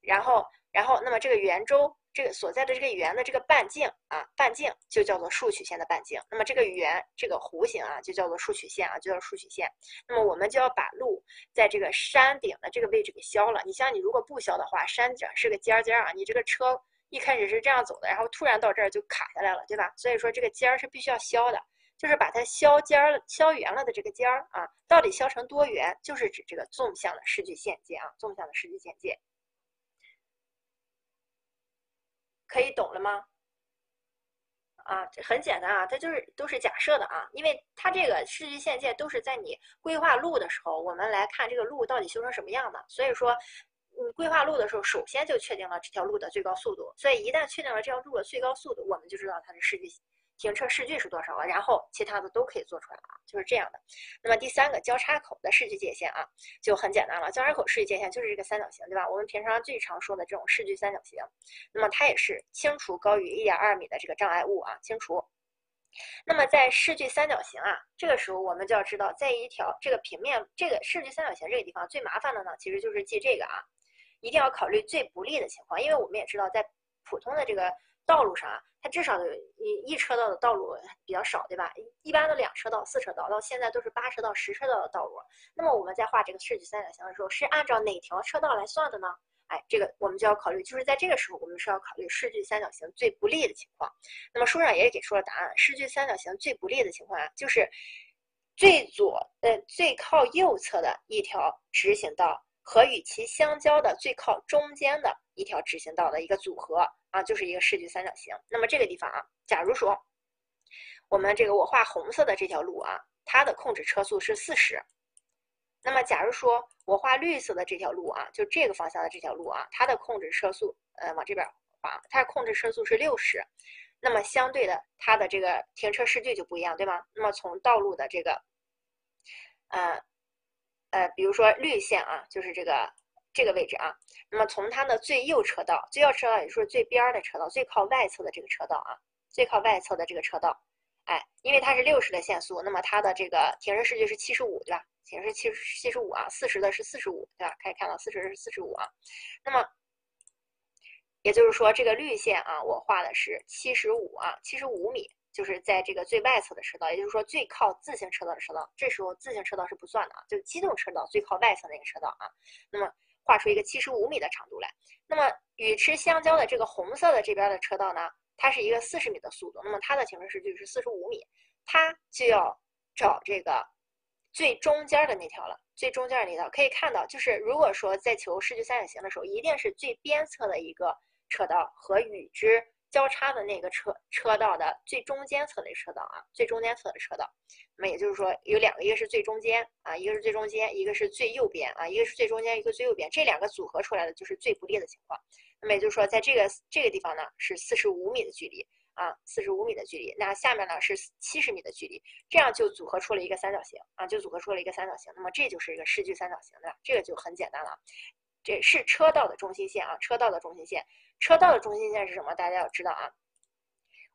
然后，然后，那么这个圆周。这个所在的这个圆的这个半径啊，半径就叫做竖曲线的半径。那么这个圆这个弧形啊，就叫做竖曲线啊，就叫竖曲线。那么我们就要把路在这个山顶的这个位置给削了。你像你如果不削的话，山顶是个尖尖啊，你这个车一开始是这样走的，然后突然到这儿就卡下来了，对吧？所以说这个尖儿是必须要削的，就是把它削尖儿、削圆了的这个尖儿啊，到底削成多圆，就是指这个纵向的视距线界啊，纵向的视距线界。可以懂了吗？啊，这很简单啊，它就是都是假设的啊，因为它这个视距限界都是在你规划路的时候，我们来看这个路到底修成什么样的。所以说，你规划路的时候，首先就确定了这条路的最高速度。所以一旦确定了这条路的最高速度，我们就知道它的视距。停车视距是多少了？然后其他的都可以做出来啊，就是这样的。那么第三个交叉口的视距界限啊，就很简单了。交叉口视距界限就是这个三角形，对吧？我们平常最常说的这种视距三角形。那么它也是清除高于一点二米的这个障碍物啊，清除。那么在视距三角形啊，这个时候我们就要知道，在一条这个平面这个视距三角形这个地方最麻烦的呢，其实就是记这个啊，一定要考虑最不利的情况，因为我们也知道，在普通的这个道路上啊，它至少有一一车道的道路比较少，对吧？一般的两车道、四车道，到现在都是八车道、十车道的道路。那么我们在画这个视距三角形的时候，是按照哪条车道来算的呢？哎，这个我们就要考虑，就是在这个时候，我们是要考虑视距三角形最不利的情况。那么书上也给出了答案，视距三角形最不利的情况啊，就是最左呃最靠右侧的一条直行道和与其相交的最靠中间的一条直行道的一个组合啊，就是一个视距三角形。那么这个地方啊，假如说我们这个我画红色的这条路啊，它的控制车速是四十。那么，假如说我画绿色的这条路啊，就这个方向的这条路啊，它的控制车速，呃，往这边滑，它的控制车速是六十。那么相对的，它的这个停车视距就不一样，对吗？那么从道路的这个，呃，呃，比如说绿线啊，就是这个这个位置啊。那么从它的最右车道，最右车道也就是最边儿的车道，最靠外侧的这个车道啊，最靠外侧的这个车道，哎，因为它是六十的限速，那么它的这个停车视距是七十五，对吧？显示七十七十五啊，四十的是四十五，对吧？可以看到四十是四十五啊。那么也就是说，这个绿线啊，我画的是七十五啊，七十五米，就是在这个最外侧的车道，也就是说最靠自行车道的车道。这时候自行车道是不算的啊，就机动车道最靠外侧那个车道啊。那么画出一个七十五米的长度来。那么与之相交的这个红色的这边的车道呢，它是一个四十米的速度，那么它的行驶视距是四十五米，它就要找这个。最中间的那条了，最中间的那条可以看到，就是如果说在求视距三角形的时候，一定是最边侧的一个车道和与之交叉的那个车车道的最中间侧的车道啊，最中间侧的车道。那么也就是说有两个，一个是最中间啊，一个是最中间，一个是最右边啊，一个是最中间，一个最右边，这两个组合出来的就是最不利的情况。那么也就是说，在这个这个地方呢，是四十五米的距离。啊，四十五米的距离，那下面呢是七十米的距离，这样就组合出了一个三角形啊，就组合出了一个三角形。那么这就是一个视距三角形的，这个就很简单了。这是车道的中心线啊，车道的中心线，车道的中心线是什么？大家要知道啊，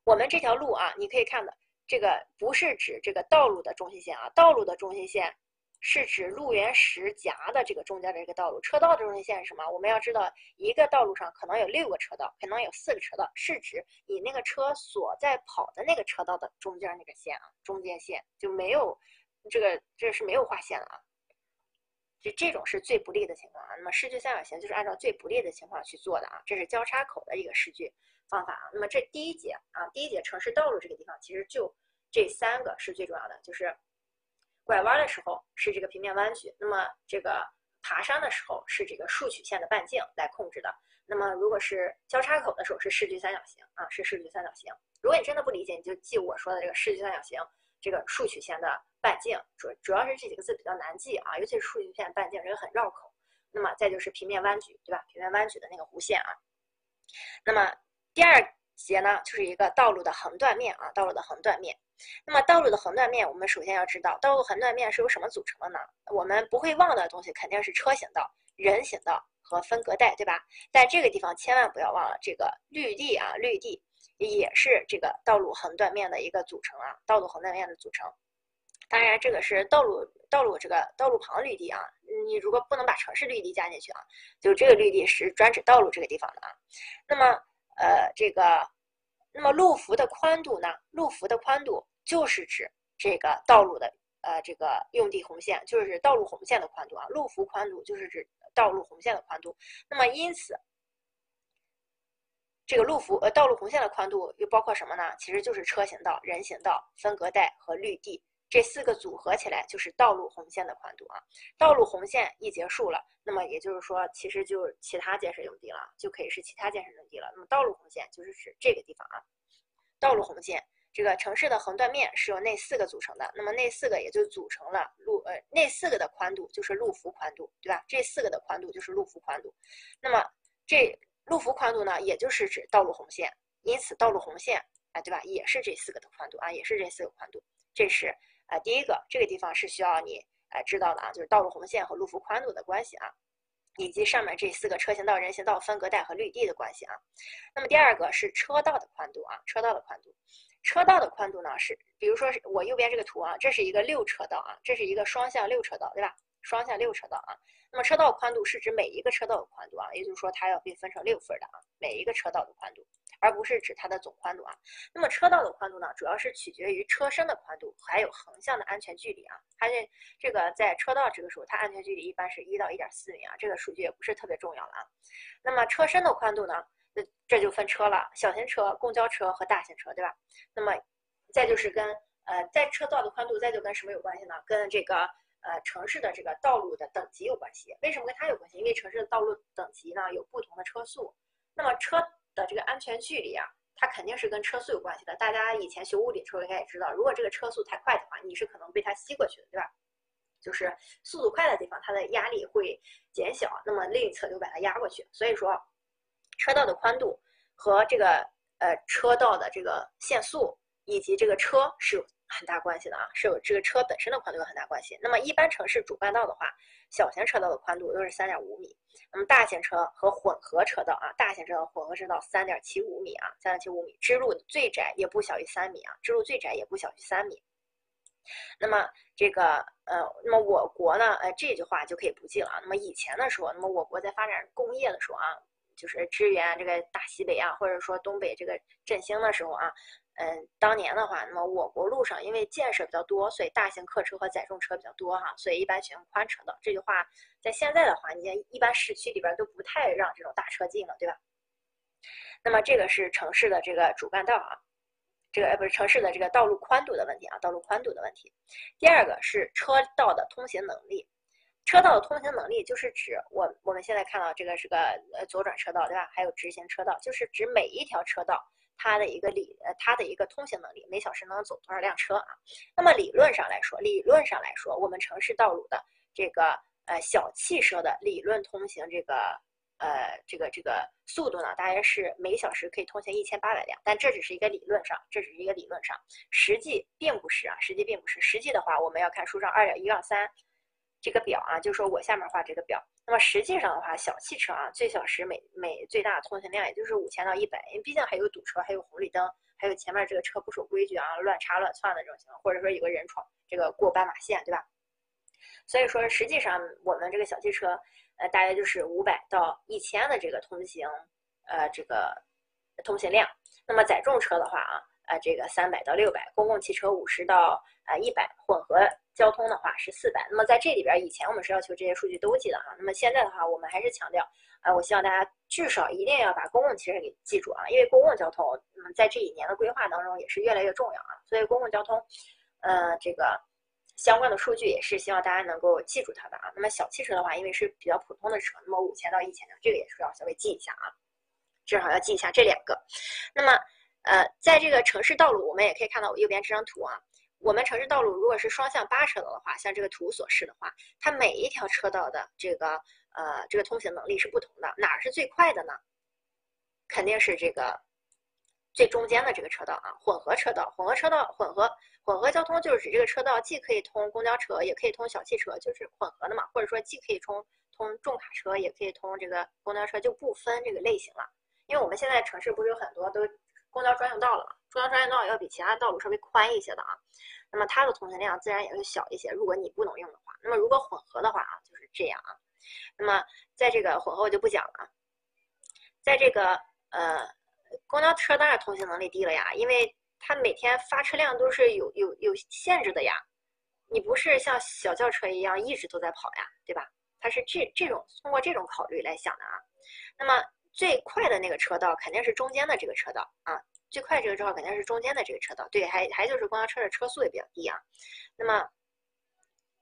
我们这条路啊，你可以看的，这个不是指这个道路的中心线啊，道路的中心线。是指路缘石夹的这个中间的这个道路，车道的中心线是什么？我们要知道，一个道路上可能有六个车道，可能有四个车道，是指你那个车所在跑的那个车道的中间那个线啊，中间线就没有这个，这是没有划线了啊。就这种是最不利的情况啊。那么视距三角形就是按照最不利的情况去做的啊，这是交叉口的一个视距方法啊。那么这第一节啊，第一节城市道路这个地方，其实就这三个是最重要的，就是。拐弯的时候是这个平面弯曲，那么这个爬山的时候是这个竖曲线的半径来控制的。那么如果是交叉口的时候是视距三角形啊，是视距三角形。如果你真的不理解，你就记我说的这个视距三角形，这个竖曲线的半径主主要是这几个字比较难记啊，尤其是竖曲线半径这个很绕口。那么再就是平面弯曲，对吧？平面弯曲的那个弧线啊。那么第二节呢，就是一个道路的横断面啊，道路的横断面。那么道路的横断面，我们首先要知道，道路横断面是由什么组成的呢？我们不会忘的东西肯定是车行道、人行道和分隔带，对吧？在这个地方千万不要忘了，这个绿地啊，绿地也是这个道路横断面的一个组成啊，道路横断面的组成。当然，这个是道路道路这个道路旁绿地啊，你如果不能把城市绿地加进去啊，就这个绿地是专指道路这个地方的啊。那么，呃，这个。那么路幅的宽度呢？路幅的宽度就是指这个道路的呃这个用地红线，就是道路红线的宽度啊。路幅宽度就是指道路红线的宽度。那么因此，这个路幅呃道路红线的宽度又包括什么呢？其实就是车行道、人行道、分隔带和绿地。这四个组合起来就是道路红线的宽度啊。道路红线一结束了，那么也就是说，其实就其他建设用地了，就可以是其他建设用地了。那么道路红线就是指这个地方啊。道路红线，这个城市的横断面是由那四个组成的，那么那四个也就组成了路呃那四个的宽度就是路幅宽度，对吧？这四个的宽度就是路幅宽度。那么这路幅宽度呢，也就是指道路红线，因此道路红线哎，对吧？也是这四个的宽度啊，也是这四个宽度。这是。啊第一个这个地方是需要你啊知道的啊，就是道路红线和路幅宽度的关系啊。以及上面这四个车行道、人行道、分隔带和绿地的关系啊。那么第二个是车道的宽度啊，车道的宽度，车道的宽度呢是，比如说是我右边这个图啊，这是一个六车道啊，这是一个双向六车道，对吧？双向六车道啊。那么车道宽度是指每一个车道的宽度啊，也就是说它要被分成六份的啊，每一个车道的宽度，而不是指它的总宽度啊。那么车道的宽度呢，主要是取决于车身的宽度，还有横向的安全距离啊。它这这个在车道这个时候，它安全距离一般是一到一点四米啊，这个数据也不是特别重要了啊。那么车身的宽度呢，那这就分车了，小型车、公交车和大型车，对吧？那么再就是跟呃，在车道的宽度，再就跟什么有关系呢？跟这个。呃，城市的这个道路的等级有关系。为什么跟它有关系？因为城市的道路等级呢有不同的车速，那么车的这个安全距离啊，它肯定是跟车速有关系的。大家以前学物理的时候应该也知道，如果这个车速太快的话，你是可能被它吸过去的，对吧？就是速度快的地方，它的压力会减小，那么另一侧就把它压过去。所以说，车道的宽度和这个呃车道的这个限速以及这个车是有。很大关系的啊，是有这个车本身的宽度有很大关系。那么一般城市主干道的话，小型车道的宽度都是三点五米，那么大型车和混合车道啊，大型车道混合车道三点七五米啊，三点七五米，支路最窄也不小于三米啊，支路最窄也不小于三米。那么这个呃，那么我国呢，呃这句话就可以不记了啊。那么以前的时候，那么我国在发展工业的时候啊，就是支援这个大西北啊，或者说东北这个振兴的时候啊。嗯，当年的话，那么我国路上因为建设比较多，所以大型客车和载重车比较多哈，所以一般选用宽车道。这句话在现在的话，你一般市区里边都不太让这种大车进了，对吧？那么这个是城市的这个主干道啊，这个呃不是城市的这个道路宽度的问题啊，道路宽度的问题。第二个是车道的通行能力，车道的通行能力就是指我我们现在看到这个是个呃左转车道，对吧？还有直行车道，就是指每一条车道。它的一个理呃，它的一个通行能力，每小时能走多少辆车啊？那么理论上来说，理论上来说，我们城市道路的这个呃小汽车的理论通行这个呃这个这个速度呢，大约是每小时可以通行一千八百辆，但这只是一个理论上，这只是一个理论上，实际并不是啊，实际并不是，实际的话我们要看书上二点一二三。这个表啊，就说我下面画这个表。那么实际上的话，小汽车啊，最小时每每最大通行量也就是五千到一百，因为毕竟还有堵车，还有红绿灯，还有前面这个车不守规矩啊，乱插乱窜的这种情况，或者说有个人闯这个过斑马线，对吧？所以说实际上我们这个小汽车，呃，大约就是五百到一千的这个通行，呃，这个通行量。那么载重车的话啊，呃，这个三百到六百，公共汽车五十到呃一百，混合。交通的话是四百，那么在这里边以前我们是要求这些数据都记的哈，那么现在的话我们还是强调，啊，我希望大家至少一定要把公共汽车给记住啊，因为公共交通，嗯，在这一年的规划当中也是越来越重要啊，所以公共交通，呃，这个相关的数据也是希望大家能够记住它的啊。那么小汽车的话，因为是比较普通的车，那么五千到一千辆，这个也是要稍微记一下啊，至少要记一下这两个。那么，呃，在这个城市道路，我们也可以看到我右边这张图啊。我们城市道路如果是双向八车道的话，像这个图所示的话，它每一条车道的这个呃这个通行能力是不同的。哪是最快的呢？肯定是这个最中间的这个车道啊，混合车道。混合车道，混合混合交通就是指这个车道既可以通公交车，也可以通小汽车，就是混合的嘛。或者说既可以通通重卡车，也可以通这个公交车，就不分这个类型了。因为我们现在城市不是有很多都。公交专用道了嘛？公交专用道要比其他道路稍微宽一些的啊，那么它的通行量自然也会小一些。如果你不能用的话，那么如果混合的话啊，就是这样啊。那么在这个混合我就不讲了，在这个呃公交车当然通行能力低了呀，因为它每天发车量都是有有有限制的呀，你不是像小轿车一样一直都在跑呀，对吧？它是这这种通过这种考虑来想的啊，那么。最快的那个车道肯定是中间的这个车道啊，最快这个车道肯定是中间的这个车道。对，还还就是公交车的车速也比较低啊。那么，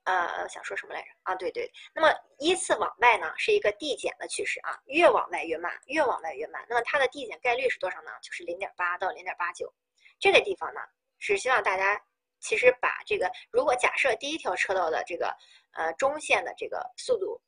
呃，想说什么来着啊？对对，那么依次往外呢是一个递减的趋势啊，越往外越慢，越往外越慢。那么它的递减概率是多少呢？就是零点八到零点八九。这个地方呢是希望大家其实把这个，如果假设第一条车道的这个呃中线的这个速度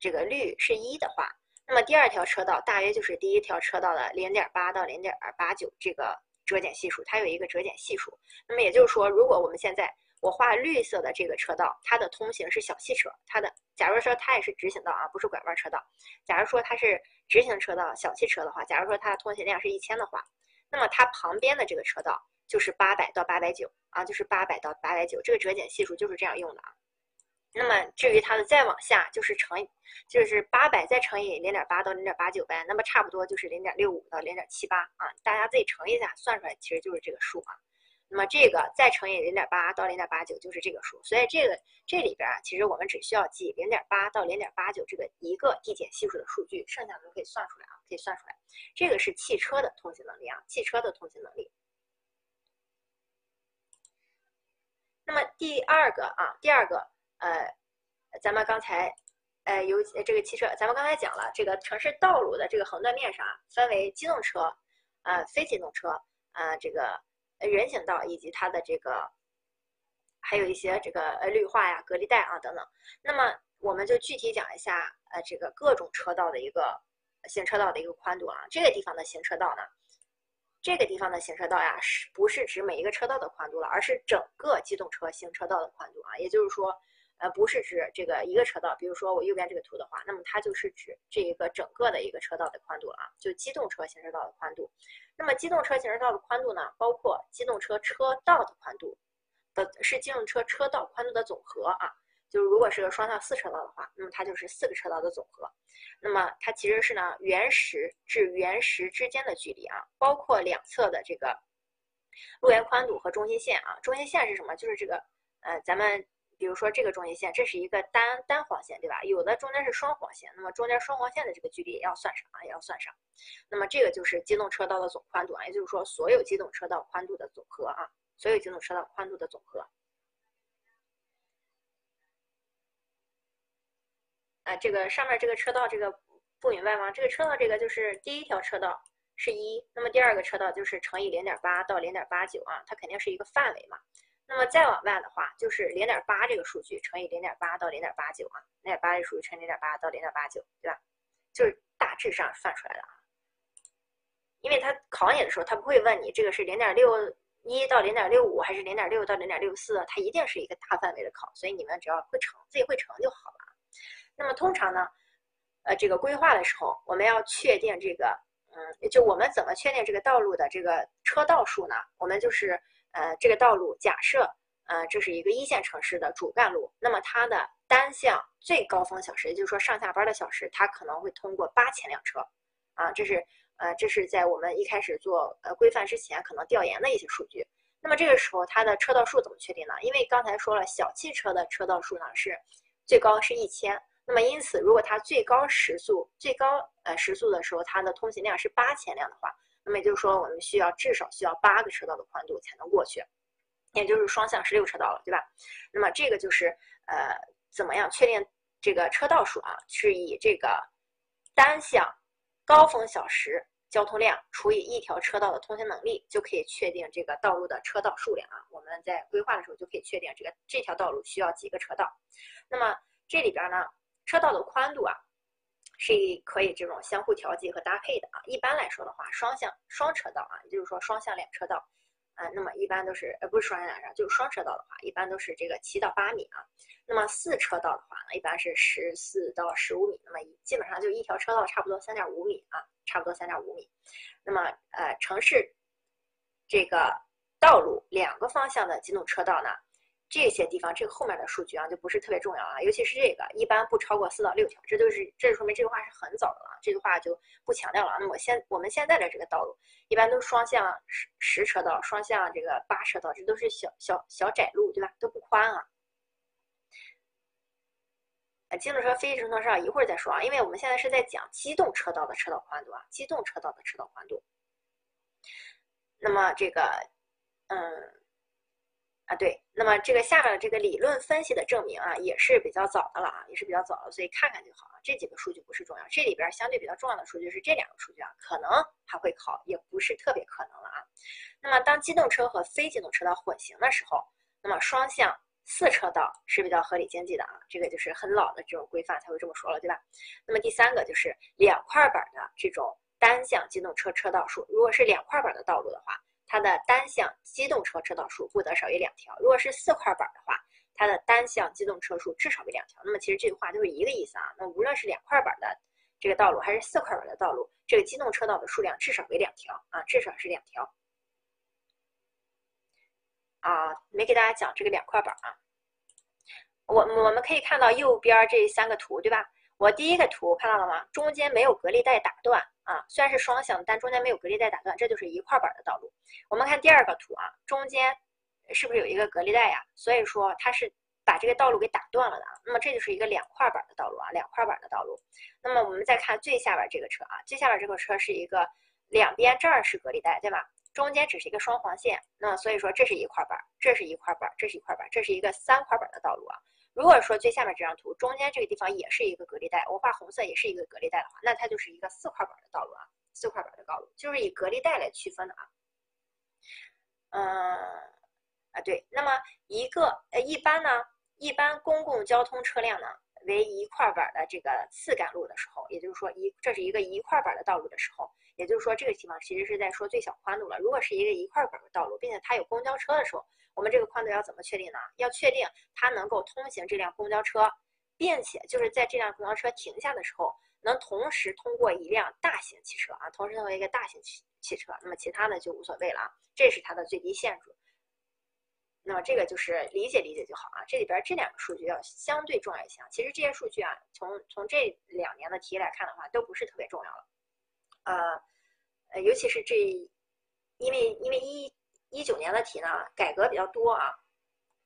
这个率是一的话。那么第二条车道大约就是第一条车道的零点八到零点二八九这个折减系数，它有一个折减系数。那么也就是说，如果我们现在我画绿色的这个车道，它的通行是小汽车，它的假如说它也是直行道啊，不是拐弯车道。假如说它是直行车道小汽车的话，假如说它的通行量是一千的话，那么它旁边的这个车道就是八百到八百九啊，就是八百到八百九，这个折减系数就是这样用的啊。那么至于它的再往下就是乘，就是八百再乘以零点八到零点八九呗，那么差不多就是零点六五到零点七八啊，大家自己乘一下，算出来其实就是这个数啊。那么这个再乘以零点八到零点八九就是这个数，所以这个这里边啊，其实我们只需要记零点八到零点八九这个一个递减系数的数据，剩下的都可以算出来啊，可以算出来。这个是汽车的通行能力啊，汽车的通行能力。那么第二个啊，第二个。呃，咱们刚才，呃，有这个汽车，咱们刚才讲了，这个城市道路的这个横断面上啊，分为机动车，呃，非机动车，呃，这个人行道以及它的这个，还有一些这个呃绿化呀、隔离带啊等等。那么我们就具体讲一下，呃，这个各种车道的一个行车道的一个宽度啊。这个地方的行车道呢？这个地方的行车道呀，是不是指每一个车道的宽度了，而是整个机动车行车道的宽度啊？也就是说。呃，不是指这个一个车道，比如说我右边这个图的话，那么它就是指这一个整个的一个车道的宽度啊，就机动车行车道的宽度。那么机动车行车道的宽度呢，包括机动车车道的宽度的，是机动车车道宽度的总和啊。就是如果是个双向四车道的话，那么它就是四个车道的总和。那么它其实是呢，原石至原石之间的距离啊，包括两侧的这个路沿宽度和中心线啊。中心线是什么？就是这个呃，咱们。比如说这个中心线，这是一个单单黄线，对吧？有的中间是双黄线，那么中间双黄线的这个距离也要算上啊，也要算上。那么这个就是机动车道的总宽度啊，也就是说所有机动车道宽度的总和啊，所有机动车道宽度的总和。啊，这个上面这个车道这个不明白吗？这个车道这个就是第一条车道是一，那么第二个车道就是乘以零点八到零点八九啊，它肯定是一个范围嘛。那么再往外的话，就是零点八这个数据乘以零点八到零点八九啊，零点八这个数据乘零点八到零点八九，对吧？就是大致上算出来的啊。因为它考你的时候，它不会问你这个是零点六一到零点六五，还是零点六到零点六四，它一定是一个大范围的考，所以你们只要会乘，自己会乘就好了。那么通常呢，呃，这个规划的时候，我们要确定这个，嗯，就我们怎么确定这个道路的这个车道数呢？我们就是。呃，这个道路假设，呃，这是一个一线城市的主干路，那么它的单向最高峰小时，也就是说上下班的小时，它可能会通过八千辆车，啊，这是呃，这是在我们一开始做呃规范之前可能调研的一些数据。那么这个时候它的车道数怎么确定呢？因为刚才说了，小汽车的车道数呢是最高是一千，那么因此如果它最高时速最高呃时速的时候，它的通行量是八千辆的话。那么也就是说，我们需要至少需要八个车道的宽度才能过去，也就是双向十六车道了，对吧？那么这个就是呃，怎么样确定这个车道数啊？是以这个单向高峰小时交通量除以一条车道的通行能力，就可以确定这个道路的车道数量啊。我们在规划的时候就可以确定这个这条道路需要几个车道。那么这里边呢，车道的宽度啊。是可以这种相互调节和搭配的啊。一般来说的话，双向双车道啊，也就是说双向两车道，啊，那么一般都是呃不是双向两车道，就是双车道的话，一般都是这个七到八米啊。那么四车道的话呢，一般是十四到十五米。那么基本上就一条车道差不多三点五米啊，差不多三点五米。那么呃，城市这个道路两个方向的机动车道呢？这些地方，这个后面的数据啊，就不是特别重要了，尤其是这个，一般不超过四到六条，这都是，这说明这句话是很早的了，这句话就不强调了。那么现我们现在的这个道路，一般都双向十十车道，双向这个八车道，这都是小小小窄路，对吧？都不宽啊。呃，机动车、非机动车一会儿再说啊，因为我们现在是在讲机动车道的车道宽度啊，机动车道的车道宽度。那么这个，嗯。啊，对，那么这个下面的这个理论分析的证明啊，也是比较早的了啊，也是比较早的，所以看看就好啊。这几个数据不是重要，这里边相对比较重要的数据是这两个数据啊，可能还会考，也不是特别可能了啊。那么当机动车和非机动车道混行的时候，那么双向四车道是比较合理经济的啊，这个就是很老的这种规范才会这么说了，对吧？那么第三个就是两块板的这种单向机动车车道数，如果是两块板的道路的话。它的单向机动车车道数不得少于两条。如果是四块板的话，它的单向机动车数至少为两条。那么其实这句话都是一个意思啊。那无论是两块板的这个道路，还是四块板的道路，这个机动车道的数量至少为两条啊，至少是两条。啊，没给大家讲这个两块板啊。我我们可以看到右边这三个图，对吧？我第一个图看到了吗？中间没有隔离带打断啊，虽然是双向，但中间没有隔离带打断，这就是一块板的道路。我们看第二个图啊，中间是不是有一个隔离带呀？所以说它是把这个道路给打断了的啊。那么这就是一个两块板的道路啊，两块板的道路。那么我们再看最下边这个车啊，最下边这个车是一个两边这儿是隔离带，对吧？中间只是一个双黄线，那所以说这是一块板，这是一块板，这是一块板，这是一个三块板的道路啊。如果说最下面这张图中间这个地方也是一个隔离带，我画红色也是一个隔离带的话，那它就是一个四块板的道路啊，四块板的道路就是以隔离带来区分的啊。嗯，啊对，那么一个呃一般呢，一般公共交通车辆呢。为一块板的这个次干路的时候，也就是说一这是一个一块板的道路的时候，也就是说这个地方其实是在说最小宽度了。如果是一个一块板的道路，并且它有公交车的时候，我们这个宽度要怎么确定呢？要确定它能够通行这辆公交车，并且就是在这辆公交车停下的时候，能同时通过一辆大型汽车啊，同时通过一个大型汽汽车，那么其他的就无所谓了啊，这是它的最低限度。那么这个就是理解理解就好啊，这里边这两个数据要相对重要一些。其实这些数据啊，从从这两年的题来看的话，都不是特别重要了。呃，呃，尤其是这，因为因为一一九年的题呢，改革比较多啊，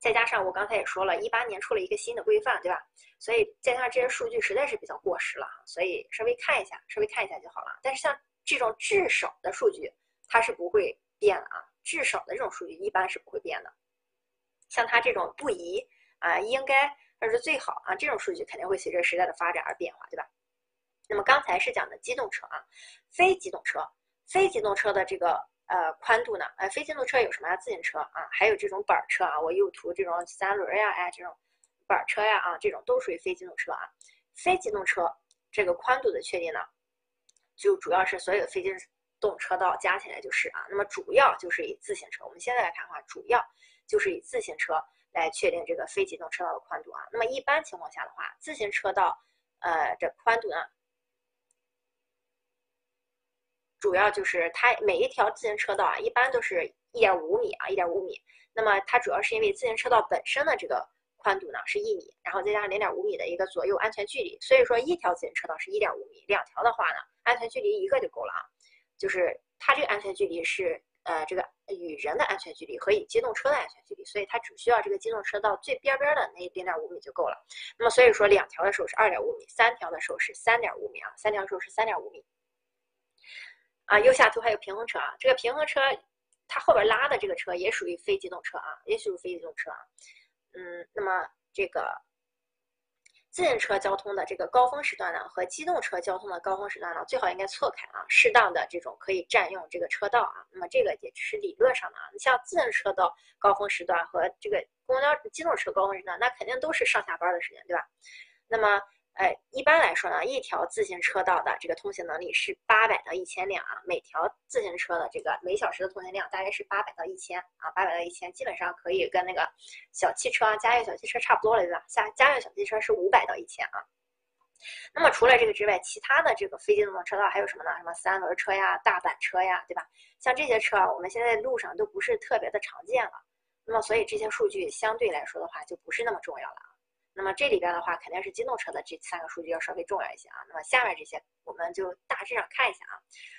再加上我刚才也说了，一八年出了一个新的规范，对吧？所以再加上这些数据实在是比较过时了，所以稍微看一下，稍微看一下就好了。但是像这种至少的数据，它是不会变的啊，至少的这种数据一般是不会变的。像它这种不宜啊，应该或者是最好啊，这种数据肯定会随着时代的发展而变化，对吧？那么刚才是讲的机动车啊，非机动车，非机动车的这个呃宽度呢？呃，非机动车有什么呀？自行车啊，还有这种板车啊，我右图这种三轮呀，哎，这种板车呀啊，这种都属于非机动车啊。非机动车这个宽度的确定呢，就主要是所有非机动车道加起来就是啊，那么主要就是以自行车。我们现在来看的话，主要。就是以自行车来确定这个非机动车道的宽度啊。那么一般情况下的话，自行车道，呃，这宽度呢，主要就是它每一条自行车道啊，一般都是一点五米啊，一点五米。那么它主要是因为自行车道本身的这个宽度呢是一米，然后再加上零点五米的一个左右安全距离，所以说一条自行车道是一点五米，两条的话呢，安全距离一个就够了啊。就是它这个安全距离是。呃，这个与人的安全距离和与机动车的安全距离，所以它只需要这个机动车道最边边的那零点五米就够了。那么所以说两条的时候是二点五米，三条的时候是三点五米啊，三条的时候是三点五米。啊，右下图还有平衡车啊，这个平衡车它后边拉的这个车也属于非机动车啊，也属于非机动车啊。嗯，那么这个。自行车交通的这个高峰时段呢，和机动车交通的高峰时段呢，最好应该错开啊，适当的这种可以占用这个车道啊。那么这个也只是理论上的啊。你像自行车道高峰时段和这个公交机动车高峰时段，那肯定都是上下班的时间，对吧？那么。哎，一般来说呢，一条自行车道的这个通行能力是八百到一千辆啊。每条自行车的这个每小时的通行量大概是八百到一千啊，八百到一千，基本上可以跟那个小汽车啊，家用小汽车差不多了，对吧？家家用小汽车是五百到一千啊。那么除了这个之外，其他的这个非机动车道还有什么呢？什么三轮车呀、大板车呀，对吧？像这些车啊，我们现在路上都不是特别的常见了。那么所以这些数据相对来说的话，就不是那么重要了。那么这里边的话，肯定是机动车的这三个数据要稍微重要一些啊。那么下面这些我们就大致上看一下啊。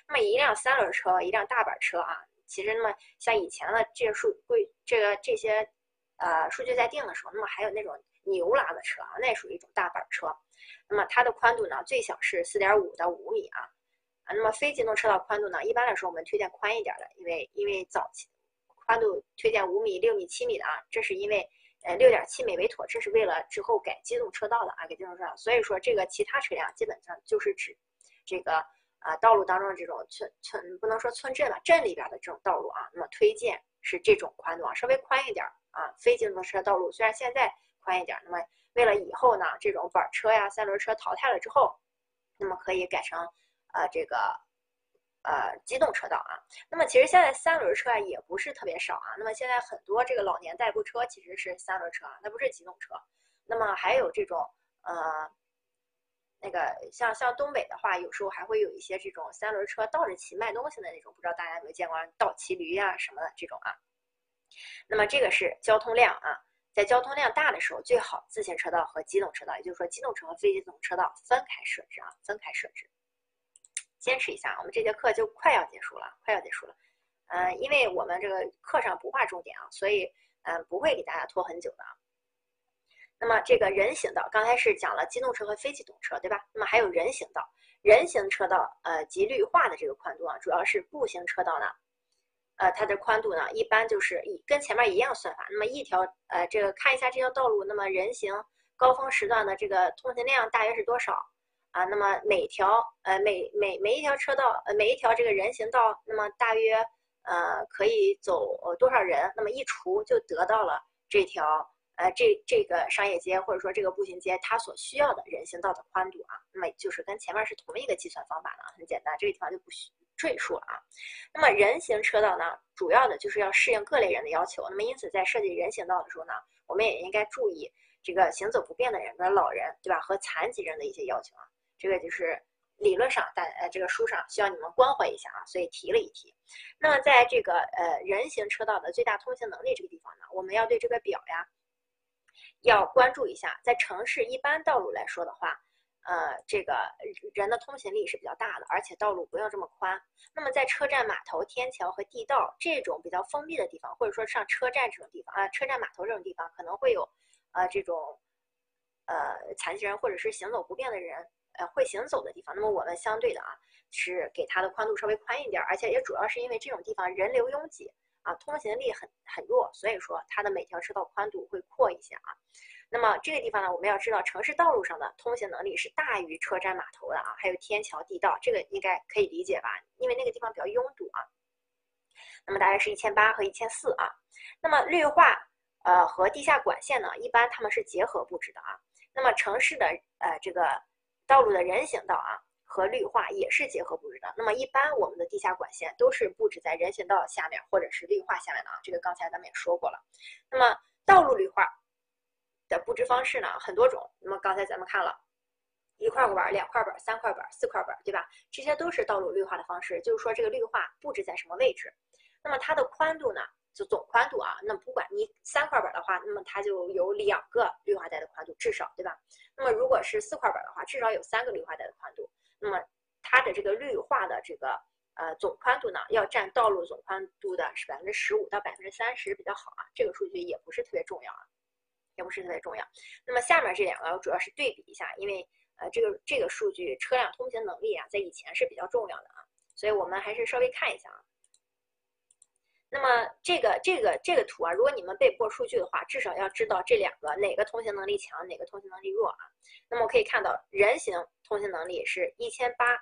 那么一辆三轮车，一辆大板车啊，其实那么像以前的这些数规，这个这些呃数据在定的时候，那么还有那种牛拉的车啊，那属于一种大板车。那么它的宽度呢，最小是四点五到五米啊。啊，那么非机动车道宽度呢，一般来说我们推荐宽一点的，因为因为早期宽度推荐五米、六米、七米的啊，这是因为。呃，六点七米为妥，这是为了之后改机动车道的啊，改机动车道。所以说，这个其他车辆基本上就是指这个啊道路当中的这种村村不能说村镇吧，镇里边的这种道路啊。那么推荐是这种宽度啊，稍微宽一点啊。非机动车道路虽然现在宽一点，那么为了以后呢，这种板车呀、三轮车淘汰了之后，那么可以改成呃这个呃机动车道啊。那么其实现在三轮车啊也不是特别少啊。那么现在很多这个老年代步车其实是三轮车啊，那不是机动车。那么还有这种呃。那个像像东北的话，有时候还会有一些这种三轮车倒着骑卖东西的那种，不知道大家有没有见过倒骑驴啊什么的这种啊。那么这个是交通量啊，在交通量大的时候，最好自行车道和机动车道，也就是说机动车和非机动车道分开设置啊，分开设置。坚持一下，我们这节课就快要结束了，快要结束了。嗯，因为我们这个课上不划重点啊，所以嗯不会给大家拖很久的啊。那么这个人行道刚才是讲了机动车和非机动车，对吧？那么还有人行道，人行车道呃及绿化的这个宽度啊，主要是步行车道呢，呃它的宽度呢一般就是一跟前面一样算法。那么一条呃这个看一下这条道路，那么人行高峰时段的这个通行量大约是多少啊？那么每条呃每每每一条车道呃每一条这个人行道，那么大约呃可以走多少人？那么一除就得到了这条。呃，这这个商业街或者说这个步行街，它所需要的人行道的宽度啊，那么就是跟前面是同一个计算方法的，很简单，这个地方就不需赘述了啊。那么人行车道呢，主要的就是要适应各类人的要求，那么因此在设计人行道的时候呢，我们也应该注意这个行走不便的人，比如老人，对吧？和残疾人的一些要求啊，这个就是理论上，但呃这个书上需要你们关怀一下啊，所以提了一提。那么在这个呃人行车道的最大通行能力这个地方呢，我们要对这个表呀。要关注一下，在城市一般道路来说的话，呃，这个人的通行力是比较大的，而且道路不用这么宽。那么在车站、码头、天桥和地道这种比较封闭的地方，或者说上车站这种地方啊，车站、码头这种地方可能会有，呃，这种，呃，残疾人或者是行走不便的人，呃，会行走的地方。那么我们相对的啊，是给它的宽度稍微宽一点，而且也主要是因为这种地方人流拥挤。啊，通行力很很弱，所以说它的每条车道宽度会阔一些啊。那么这个地方呢，我们要知道城市道路上的通行能力是大于车站码头的啊，还有天桥地道，这个应该可以理解吧？因为那个地方比较拥堵啊。那么大约是一千八和一千四啊。那么绿化呃和地下管线呢，一般它们是结合布置的啊。那么城市的呃这个道路的人行道啊。和绿化也是结合布置的。那么一般我们的地下管线都是布置在人行道下面或者是绿化下面的啊。这个刚才咱们也说过了。那么道路绿化的布置方式呢很多种。那么刚才咱们看了一块板、两块板、三块板、四块板，对吧？这些都是道路绿化的方式。就是说这个绿化布置在什么位置？那么它的宽度呢？就总宽度啊。那么不管你三块板的话，那么它就有两个绿化带的宽度，至少对吧？那么如果是四块板的话，至少有三个绿化带的宽度。那么它的这个绿化的这个呃总宽度呢，要占道路总宽度的是百分之十五到百分之三十比较好啊，这个数据也不是特别重要啊，也不是特别重要。那么下面这两个主要是对比一下，因为呃这个这个数据车辆通行能力啊，在以前是比较重要的啊，所以我们还是稍微看一下啊。那么这个这个这个图啊，如果你们背过数据的话，至少要知道这两个哪个通行能力强，哪个通行能力弱啊。那么我可以看到人行通行能力是一千八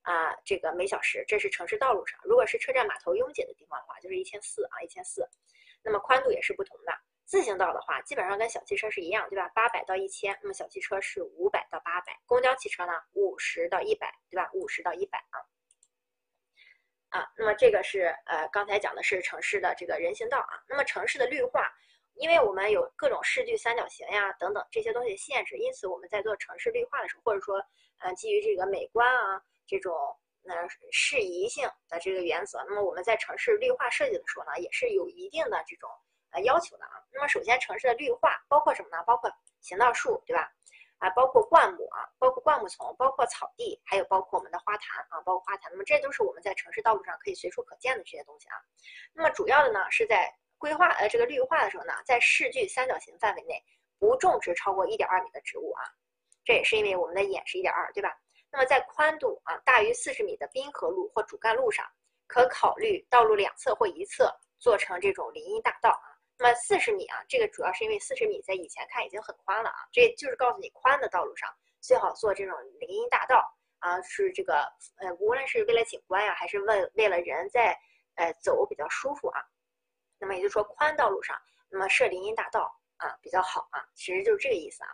啊，这个每小时，这是城市道路上。如果是车站码头拥挤的地方的话，就是一千四啊，一千四。那么宽度也是不同的。自行道的话，基本上跟小汽车是一样，对吧？八百到一千，那么小汽车是五百到八百，公交汽车呢五十到一百，对吧？五十到一百啊。啊，那么这个是呃，刚才讲的是城市的这个人行道啊。那么城市的绿化，因为我们有各种视距三角形呀等等这些东西限制，因此我们在做城市绿化的时候，或者说呃基于这个美观啊这种呃适宜性的这个原则，那么我们在城市绿化设计的时候呢，也是有一定的这种呃要求的啊。那么首先城市的绿化包括什么呢？包括行道树，对吧？啊，包括灌木啊，包括灌木丛，包括草地，还有包括我们的花坛啊，包括花坛。那么这都是我们在城市道路上可以随处可见的这些东西啊。那么主要的呢是在规划呃这个绿化的时候呢，在视距三角形范围内不种植超过一点二米的植物啊。这也是因为我们的眼是一点二，对吧？那么在宽度啊大于四十米的滨河路或主干路上，可考虑道路两侧或一侧做成这种林荫大道啊。那么四十米啊，这个主要是因为四十米在以前看已经很宽了啊，这就是告诉你宽的道路上最好做这种林荫大道啊，是这个呃，无论是为了景观呀，还是为为了人在呃走比较舒服啊。那么也就是说，宽道路上那么设林荫大道啊比较好啊，其实就是这个意思啊。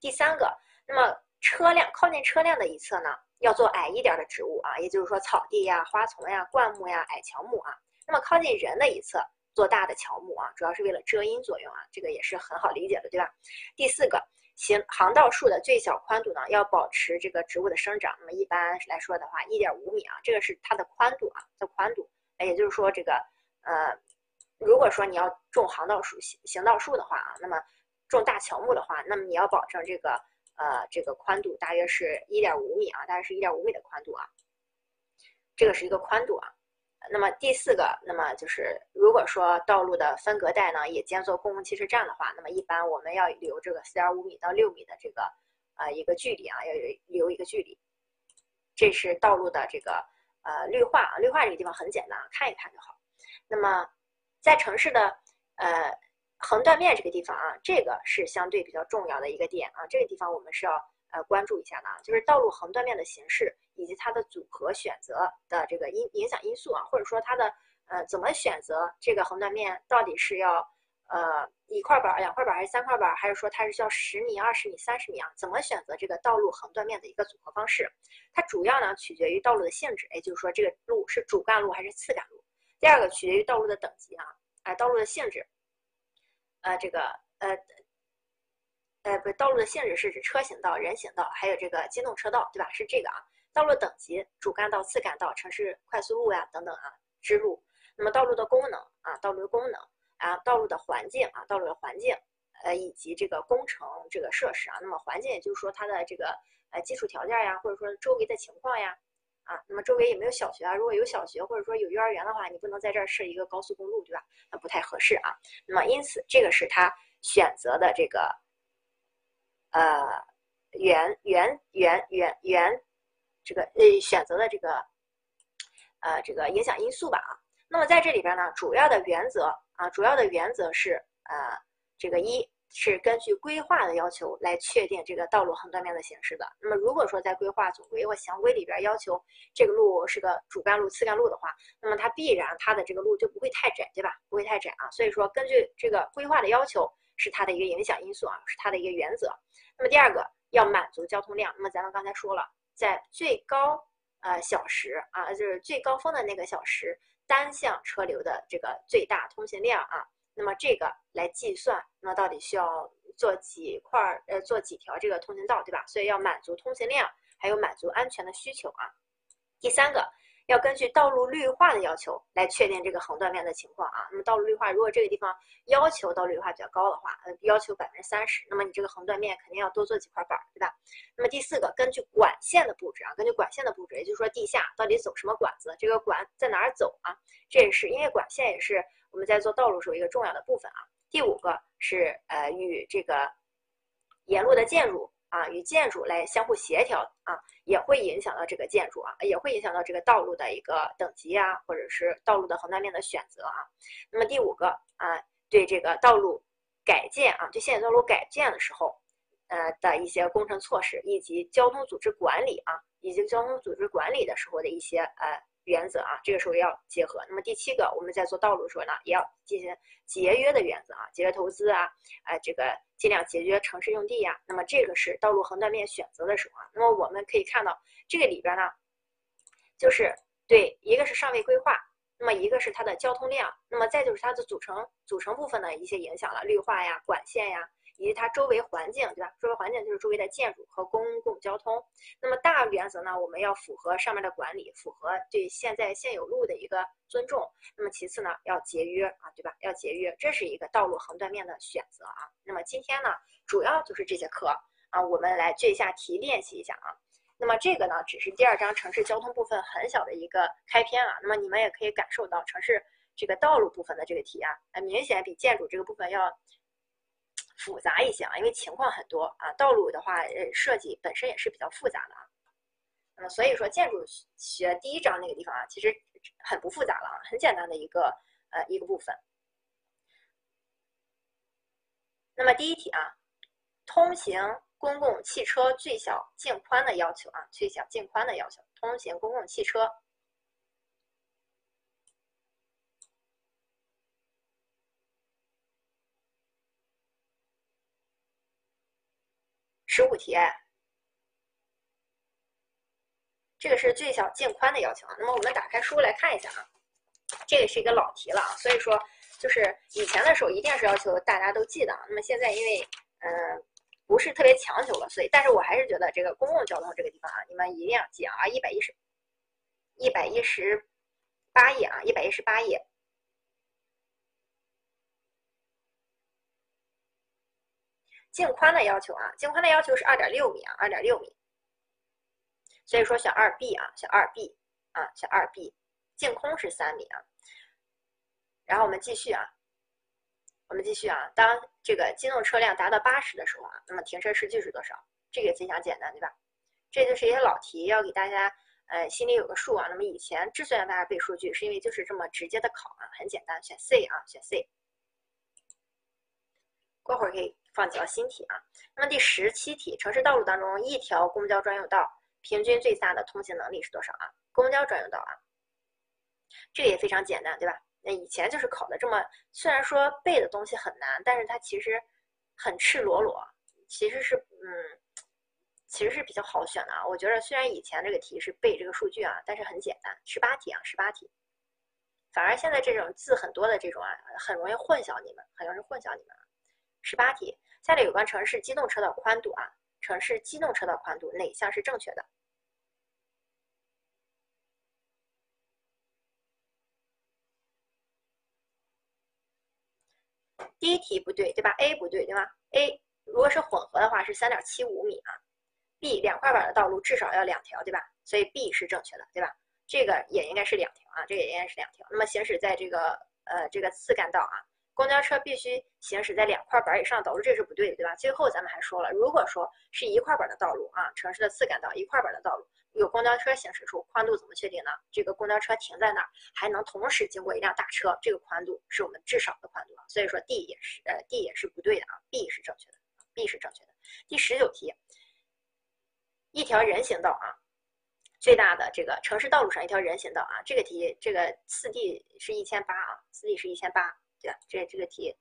第三个，那么车辆靠近车辆的一侧呢，要做矮一点的植物啊，也就是说草地呀、花丛呀、灌木呀、矮乔木啊。那么靠近人的一侧做大的乔木啊，主要是为了遮阴作用啊，这个也是很好理解的，对吧？第四个，行行道树的最小宽度呢，要保持这个植物的生长。那么一般来说的话，一点五米啊，这个是它的宽度啊，的宽度。哎，也就是说这个呃，如果说你要种行道树、行行道树的话啊，那么种大乔木的话，那么你要保证这个呃这个宽度大约是一点五米啊，大约是一点五米的宽度啊，这个是一个宽度啊。那么第四个，那么就是如果说道路的分隔带呢也兼做公共汽车站的话，那么一般我们要留这个四点五米到六米的这个呃一个距离啊，要有留一个距离。这是道路的这个呃绿化啊，绿化这个地方很简单啊，看一看就好。那么在城市的呃横断面这个地方啊，这个是相对比较重要的一个点啊，这个地方我们是要。呃，关注一下的啊，就是道路横断面的形式以及它的组合选择的这个因影响因素啊，或者说它的呃怎么选择这个横断面，到底是要呃一块板、两块板还是三块板，还是说它是需要十米、二十米、三十米啊？怎么选择这个道路横断面的一个组合方式？它主要呢取决于道路的性质，也就是说这个路是主干路还是次干路。第二个取决于道路的等级啊，哎，道路的性质，呃，这个呃。呃，不，道路的性质是指车行道、人行道，还有这个机动车道，对吧？是这个啊。道路等级，主干道、次干道、城市快速路呀等等啊，支路。那么道路的功能啊，道路的功能啊，道路的环境啊，道路的环境，呃，以及这个工程这个设施啊。那么环境也就是说它的这个呃基础条件呀，或者说周围的情况呀，啊，那么周围有没有小学啊？如果有小学或者说有幼儿园的话，你不能在这儿设一个高速公路，对吧？那不太合适啊。那么因此，这个是他选择的这个。呃，原原原原原，这个呃选择的这个呃这个影响因素吧啊。那么在这里边呢，主要的原则啊，主要的原则是呃这个一是根据规划的要求来确定这个道路横断面的形式的。那么如果说在规划总规或详规里边要求这个路是个主干路、次干路的话，那么它必然它的这个路就不会太窄，对吧？不会太窄啊。所以说根据这个规划的要求。是它的一个影响因素啊，是它的一个原则。那么第二个要满足交通量。那么咱们刚才说了，在最高呃小时啊，就是最高峰的那个小时，单向车流的这个最大通行量啊，那么这个来计算，那到底需要做几块儿呃做几条这个通行道，对吧？所以要满足通行量，还有满足安全的需求啊。第三个。要根据道路绿化的要求来确定这个横断面的情况啊。那么道路绿化，如果这个地方要求道路绿化比较高的话，呃，要求百分之三十，那么你这个横断面肯定要多做几块板，对吧？那么第四个，根据管线的布置啊，根据管线的布置，也就是说地下到底走什么管子，这个管在哪儿走啊？这也是因为管线也是我们在做道路时候一个重要的部分啊。第五个是呃与这个沿路的建筑。啊，与建筑来相互协调啊，也会影响到这个建筑啊，也会影响到这个道路的一个等级啊，或者是道路的横断面的选择啊。那么第五个啊，对这个道路改建啊，对现有道路改建的时候，呃的一些工程措施，以及交通组织管理啊，以及交通组织管理的时候的一些呃。原则啊，这个时候要结合。那么第七个，我们在做道路的时候呢，也要进行节约的原则啊，节约投资啊，哎，这个尽量节约城市用地呀。那么这个是道路横断面选择的时候啊。那么我们可以看到这个里边呢，就是对，一个是尚未规划，那么一个是它的交通量，那么再就是它的组成组成部分的一些影响了，绿化呀、管线呀。以及它周围环境，对吧？周围环境就是周围的建筑和公共交通。那么大原则呢，我们要符合上面的管理，符合对现在现有路的一个尊重。那么其次呢，要节约啊，对吧？要节约，这是一个道路横断面的选择啊。那么今天呢，主要就是这节课啊，我们来做一下题练习一下啊。那么这个呢，只是第二章城市交通部分很小的一个开篇啊。那么你们也可以感受到城市这个道路部分的这个题啊，呃，明显比建筑这个部分要。复杂一些啊，因为情况很多啊。道路的话，呃，设计本身也是比较复杂的啊。那么所以说，建筑学第一章那个地方啊，其实很不复杂了啊，很简单的一个呃一个部分。那么第一题啊，通行公共汽车最小径宽的要求啊，最小径宽的要求，通行公共汽车。十五题，这个是最小径宽的要求啊。那么我们打开书来看一下啊，这个是一个老题了，所以说就是以前的时候一定是要求大家都记的。那么现在因为嗯不是特别强求了，所以但是我还是觉得这个公共交通这个地方啊，你们一定要记啊，一百一十，一百一十八页啊，一百一十八页。净宽的要求啊，净宽的要求是二点六米啊，二点六米。所以说选二 B 啊，选二 B 啊，选二 B。净空是三米啊。然后我们继续啊，我们继续啊。当这个机动车辆达到八十的时候啊，那么停车时距是多少？这个非常简单，对吧？这就是一些老题，要给大家呃心里有个数啊。那么以前之所以让大家背数据，是因为就是这么直接的考啊，很简单，选 C 啊，选 C。过会儿可以放几道新题啊。那么第十七题，城市道路当中一条公交专用道。平均最大的通行能力是多少啊？公交专用道啊，这个也非常简单，对吧？那以前就是考的这么，虽然说背的东西很难，但是它其实很赤裸裸，其实是嗯，其实是比较好选的啊。我觉得虽然以前这个题是背这个数据啊，但是很简单，十八题啊，十八题。反而现在这种字很多的这种啊，很容易混淆你们，很容易混淆你们。十八题，下列有关城市机动车道宽度啊。城市机动车道宽度哪项是正确的？第一题不对，对吧？A 不对，对吧？A 如果是混合的话是三点七五米啊。B 两块板的道路至少要两条，对吧？所以 B 是正确的，对吧？这个也应该是两条啊，这个也应该是两条。那么行驶在这个呃这个次干道啊。公交车必须行驶在两块板以上的道路，这是不对的，对吧？最后咱们还说了，如果说是一块板的道路啊，城市的次干道一块板的道路，有公交车行驶处，宽度怎么确定呢？这个公交车停在那儿，还能同时经过一辆大车，这个宽度是我们至少的宽度啊。所以说 D 也是，呃，D 也是不对的啊，B 是正确的，B 是正确的。第十九题，一条人行道啊，最大的这个城市道路上一条人行道啊，这个题这个四 D 是一千八啊，四 D 是一千八。对吧？这这个题，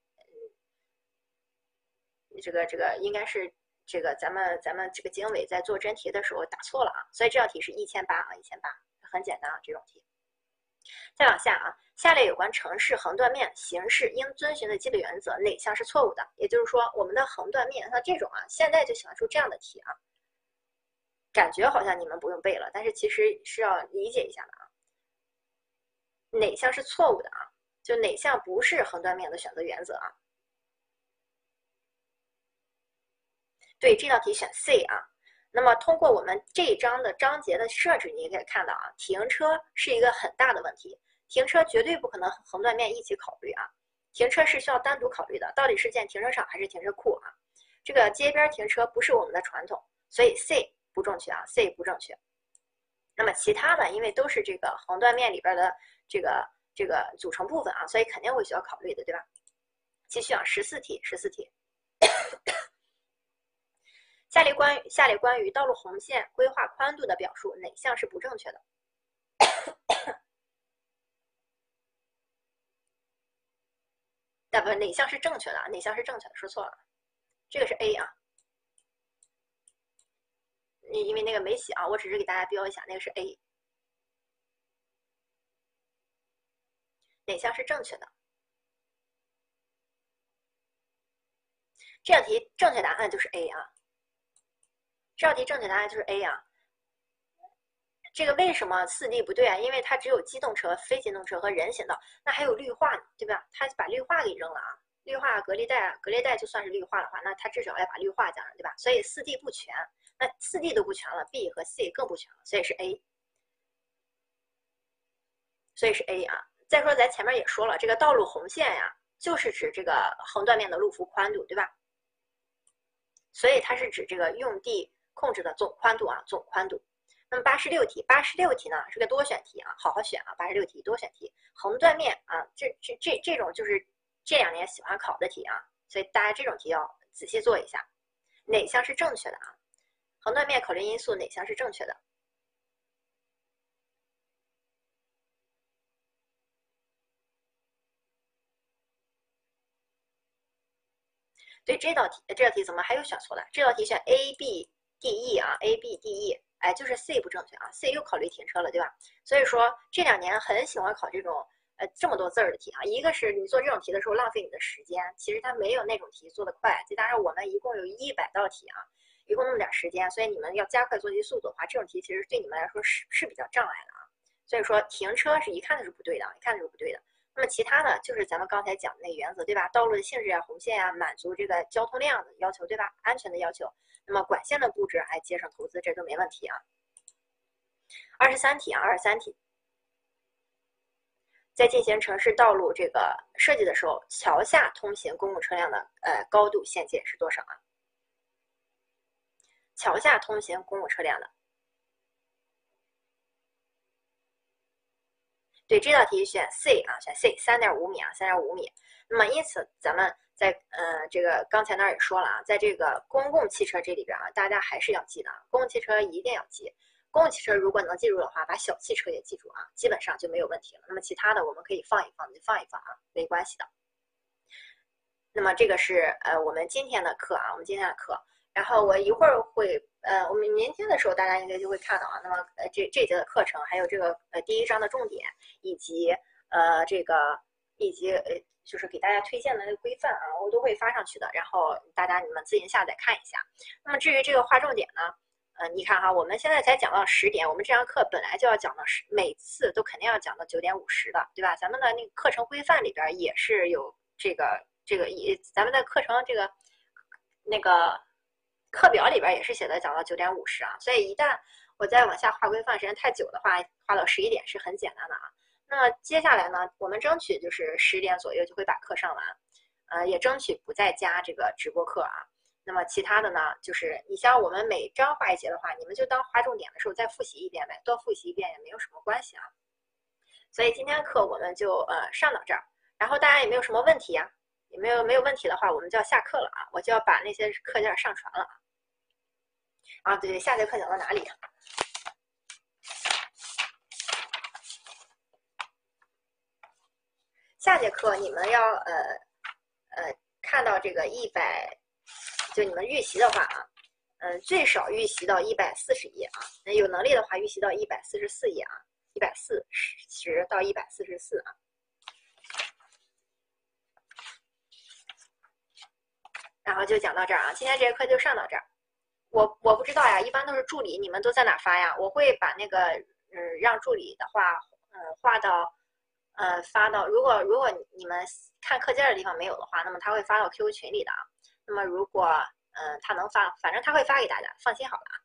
这个这个应该是这个咱们咱们这个经纬在做真题的时候打错了啊，所以这道题是一千八啊，一千八，很简单啊，这种题。再往下啊，下列有关城市横断面形式应遵循的基本原则哪项是错误的？也就是说，我们的横断面像这种啊，现在就喜欢出这样的题啊，感觉好像你们不用背了，但是其实是要理解一下的啊，哪项是错误的啊？就哪项不是横断面的选择原则啊？对，这道题选 C 啊。那么通过我们这一章的章节的设置，你也可以看到啊，停车是一个很大的问题，停车绝对不可能横断面一起考虑啊。停车是需要单独考虑的，到底是建停车场还是停车库啊？这个街边停车不是我们的传统，所以 C 不正确啊，C 不正确。那么其他的，因为都是这个横断面里边的这个。这个组成部分啊，所以肯定会需要考虑的，对吧？继续啊，十四题，十四题。下列关于下列关于道路红线规划宽度的表述，哪项是不正确的？那 <coughs> 不，哪项是正确的啊？哪项是正确的？说错了，这个是 A 啊。因因为那个没写啊，我只是给大家标一下，那个是 A。哪项是正确的？这道题正确答案就是 A 啊。这道题正确答案就是 A 啊。这个为什么四 D 不对啊？因为它只有机动车、非机动车和人行道，那还有绿化呢，对吧？它把绿化给扔了啊。绿化隔离带，隔离带就算是绿化的话，那它至少要把绿化加上，对吧？所以四 D 不全，那四 D 都不全了，B 和 C 更不全了，所以是 A。所以是 A 啊。再说，咱前面也说了，这个道路红线呀，就是指这个横断面的路幅宽度，对吧？所以它是指这个用地控制的总宽度啊，总宽度。那么八十六题，八十六题呢是个多选题啊，好好选啊，八十六题多选题，横断面啊，这这这这种就是这两年喜欢考的题啊，所以大家这种题要仔细做一下，哪项是正确的啊？横断面考虑因素哪项是正确的？对这道题，这道题怎么还有选错的？这道题选 A B D E 啊，A B D E，哎，就是 C 不正确啊，C 又考虑停车了，对吧？所以说这两年很喜欢考这种呃这么多字儿的题啊。一个是你做这种题的时候浪费你的时间，其实它没有那种题做得快。再加上我们一共有一百道题啊，一共那么点时间，所以你们要加快做题速度的话，这种题其实对你们来说是是比较障碍的啊。所以说停车是一看就是不对的，一看就是不对的。那么其他的就是咱们刚才讲的那个原则，对吧？道路的性质啊，红线啊，满足这个交通量的要求，对吧？安全的要求。那么管线的布置，还节省投资，这都没问题啊。二十三题啊，二十三题，在进行城市道路这个设计的时候，桥下通行公共车辆的呃高度限界是多少啊？桥下通行公共车辆的，对这道题选 C 啊，选 C，三点五米啊，三点五米。那么因此咱们。在呃，这个刚才那儿也说了啊，在这个公共汽车这里边啊，大家还是要记得啊，公共汽车一定要记。公共汽车如果能记住的话，把小汽车也记住啊，基本上就没有问题了。那么其他的我们可以放一放，就放一放啊，没关系的。那么这个是呃我们今天的课啊，我们今天的课。然后我一会儿会呃，我们明天的时候大家应该就会看到啊。那么呃这这节的课程，还有这个呃第一章的重点，以及呃这个以及呃。就是给大家推荐的那个规范啊，我都会发上去的，然后大家你们自行下载看一下。那么至于这个划重点呢，呃，你看哈，我们现在才讲到十点，我们这堂课本来就要讲到十，每次都肯定要讲到九点五十的，对吧？咱们的那个课程规范里边也是有这个这个也，咱们的课程这个那个课表里边也是写的讲到九点五十啊。所以一旦我再往下划规范时间太久的话，划到十一点是很简单的啊。那接下来呢，我们争取就是十点左右就会把课上完，呃，也争取不再加这个直播课啊。那么其他的呢，就是你像我们每章划一节的话，你们就当划重点的时候再复习一遍呗，多复习一遍也没有什么关系啊。所以今天课我们就呃上到这儿，然后大家也没有什么问题呀，没有没有问题的话，我们就要下课了啊，我就要把那些课件上传了啊。对对，下节课讲到哪里？下节课你们要呃呃看到这个一百，就你们预习的话啊，嗯，最少预习到一百四十页啊，那有能力的话预习到一百四十四页啊，一百四十到一百四十四啊。然后就讲到这儿啊，今天这节课就上到这儿。我我不知道呀，一般都是助理，你们都在哪发呀？我会把那个嗯让助理的话嗯画到。呃，发到如果如果你们看课件的地方没有的话，那么他会发到 QQ 群里的啊。那么如果嗯他能发，反正他会发给大家，放心好了啊。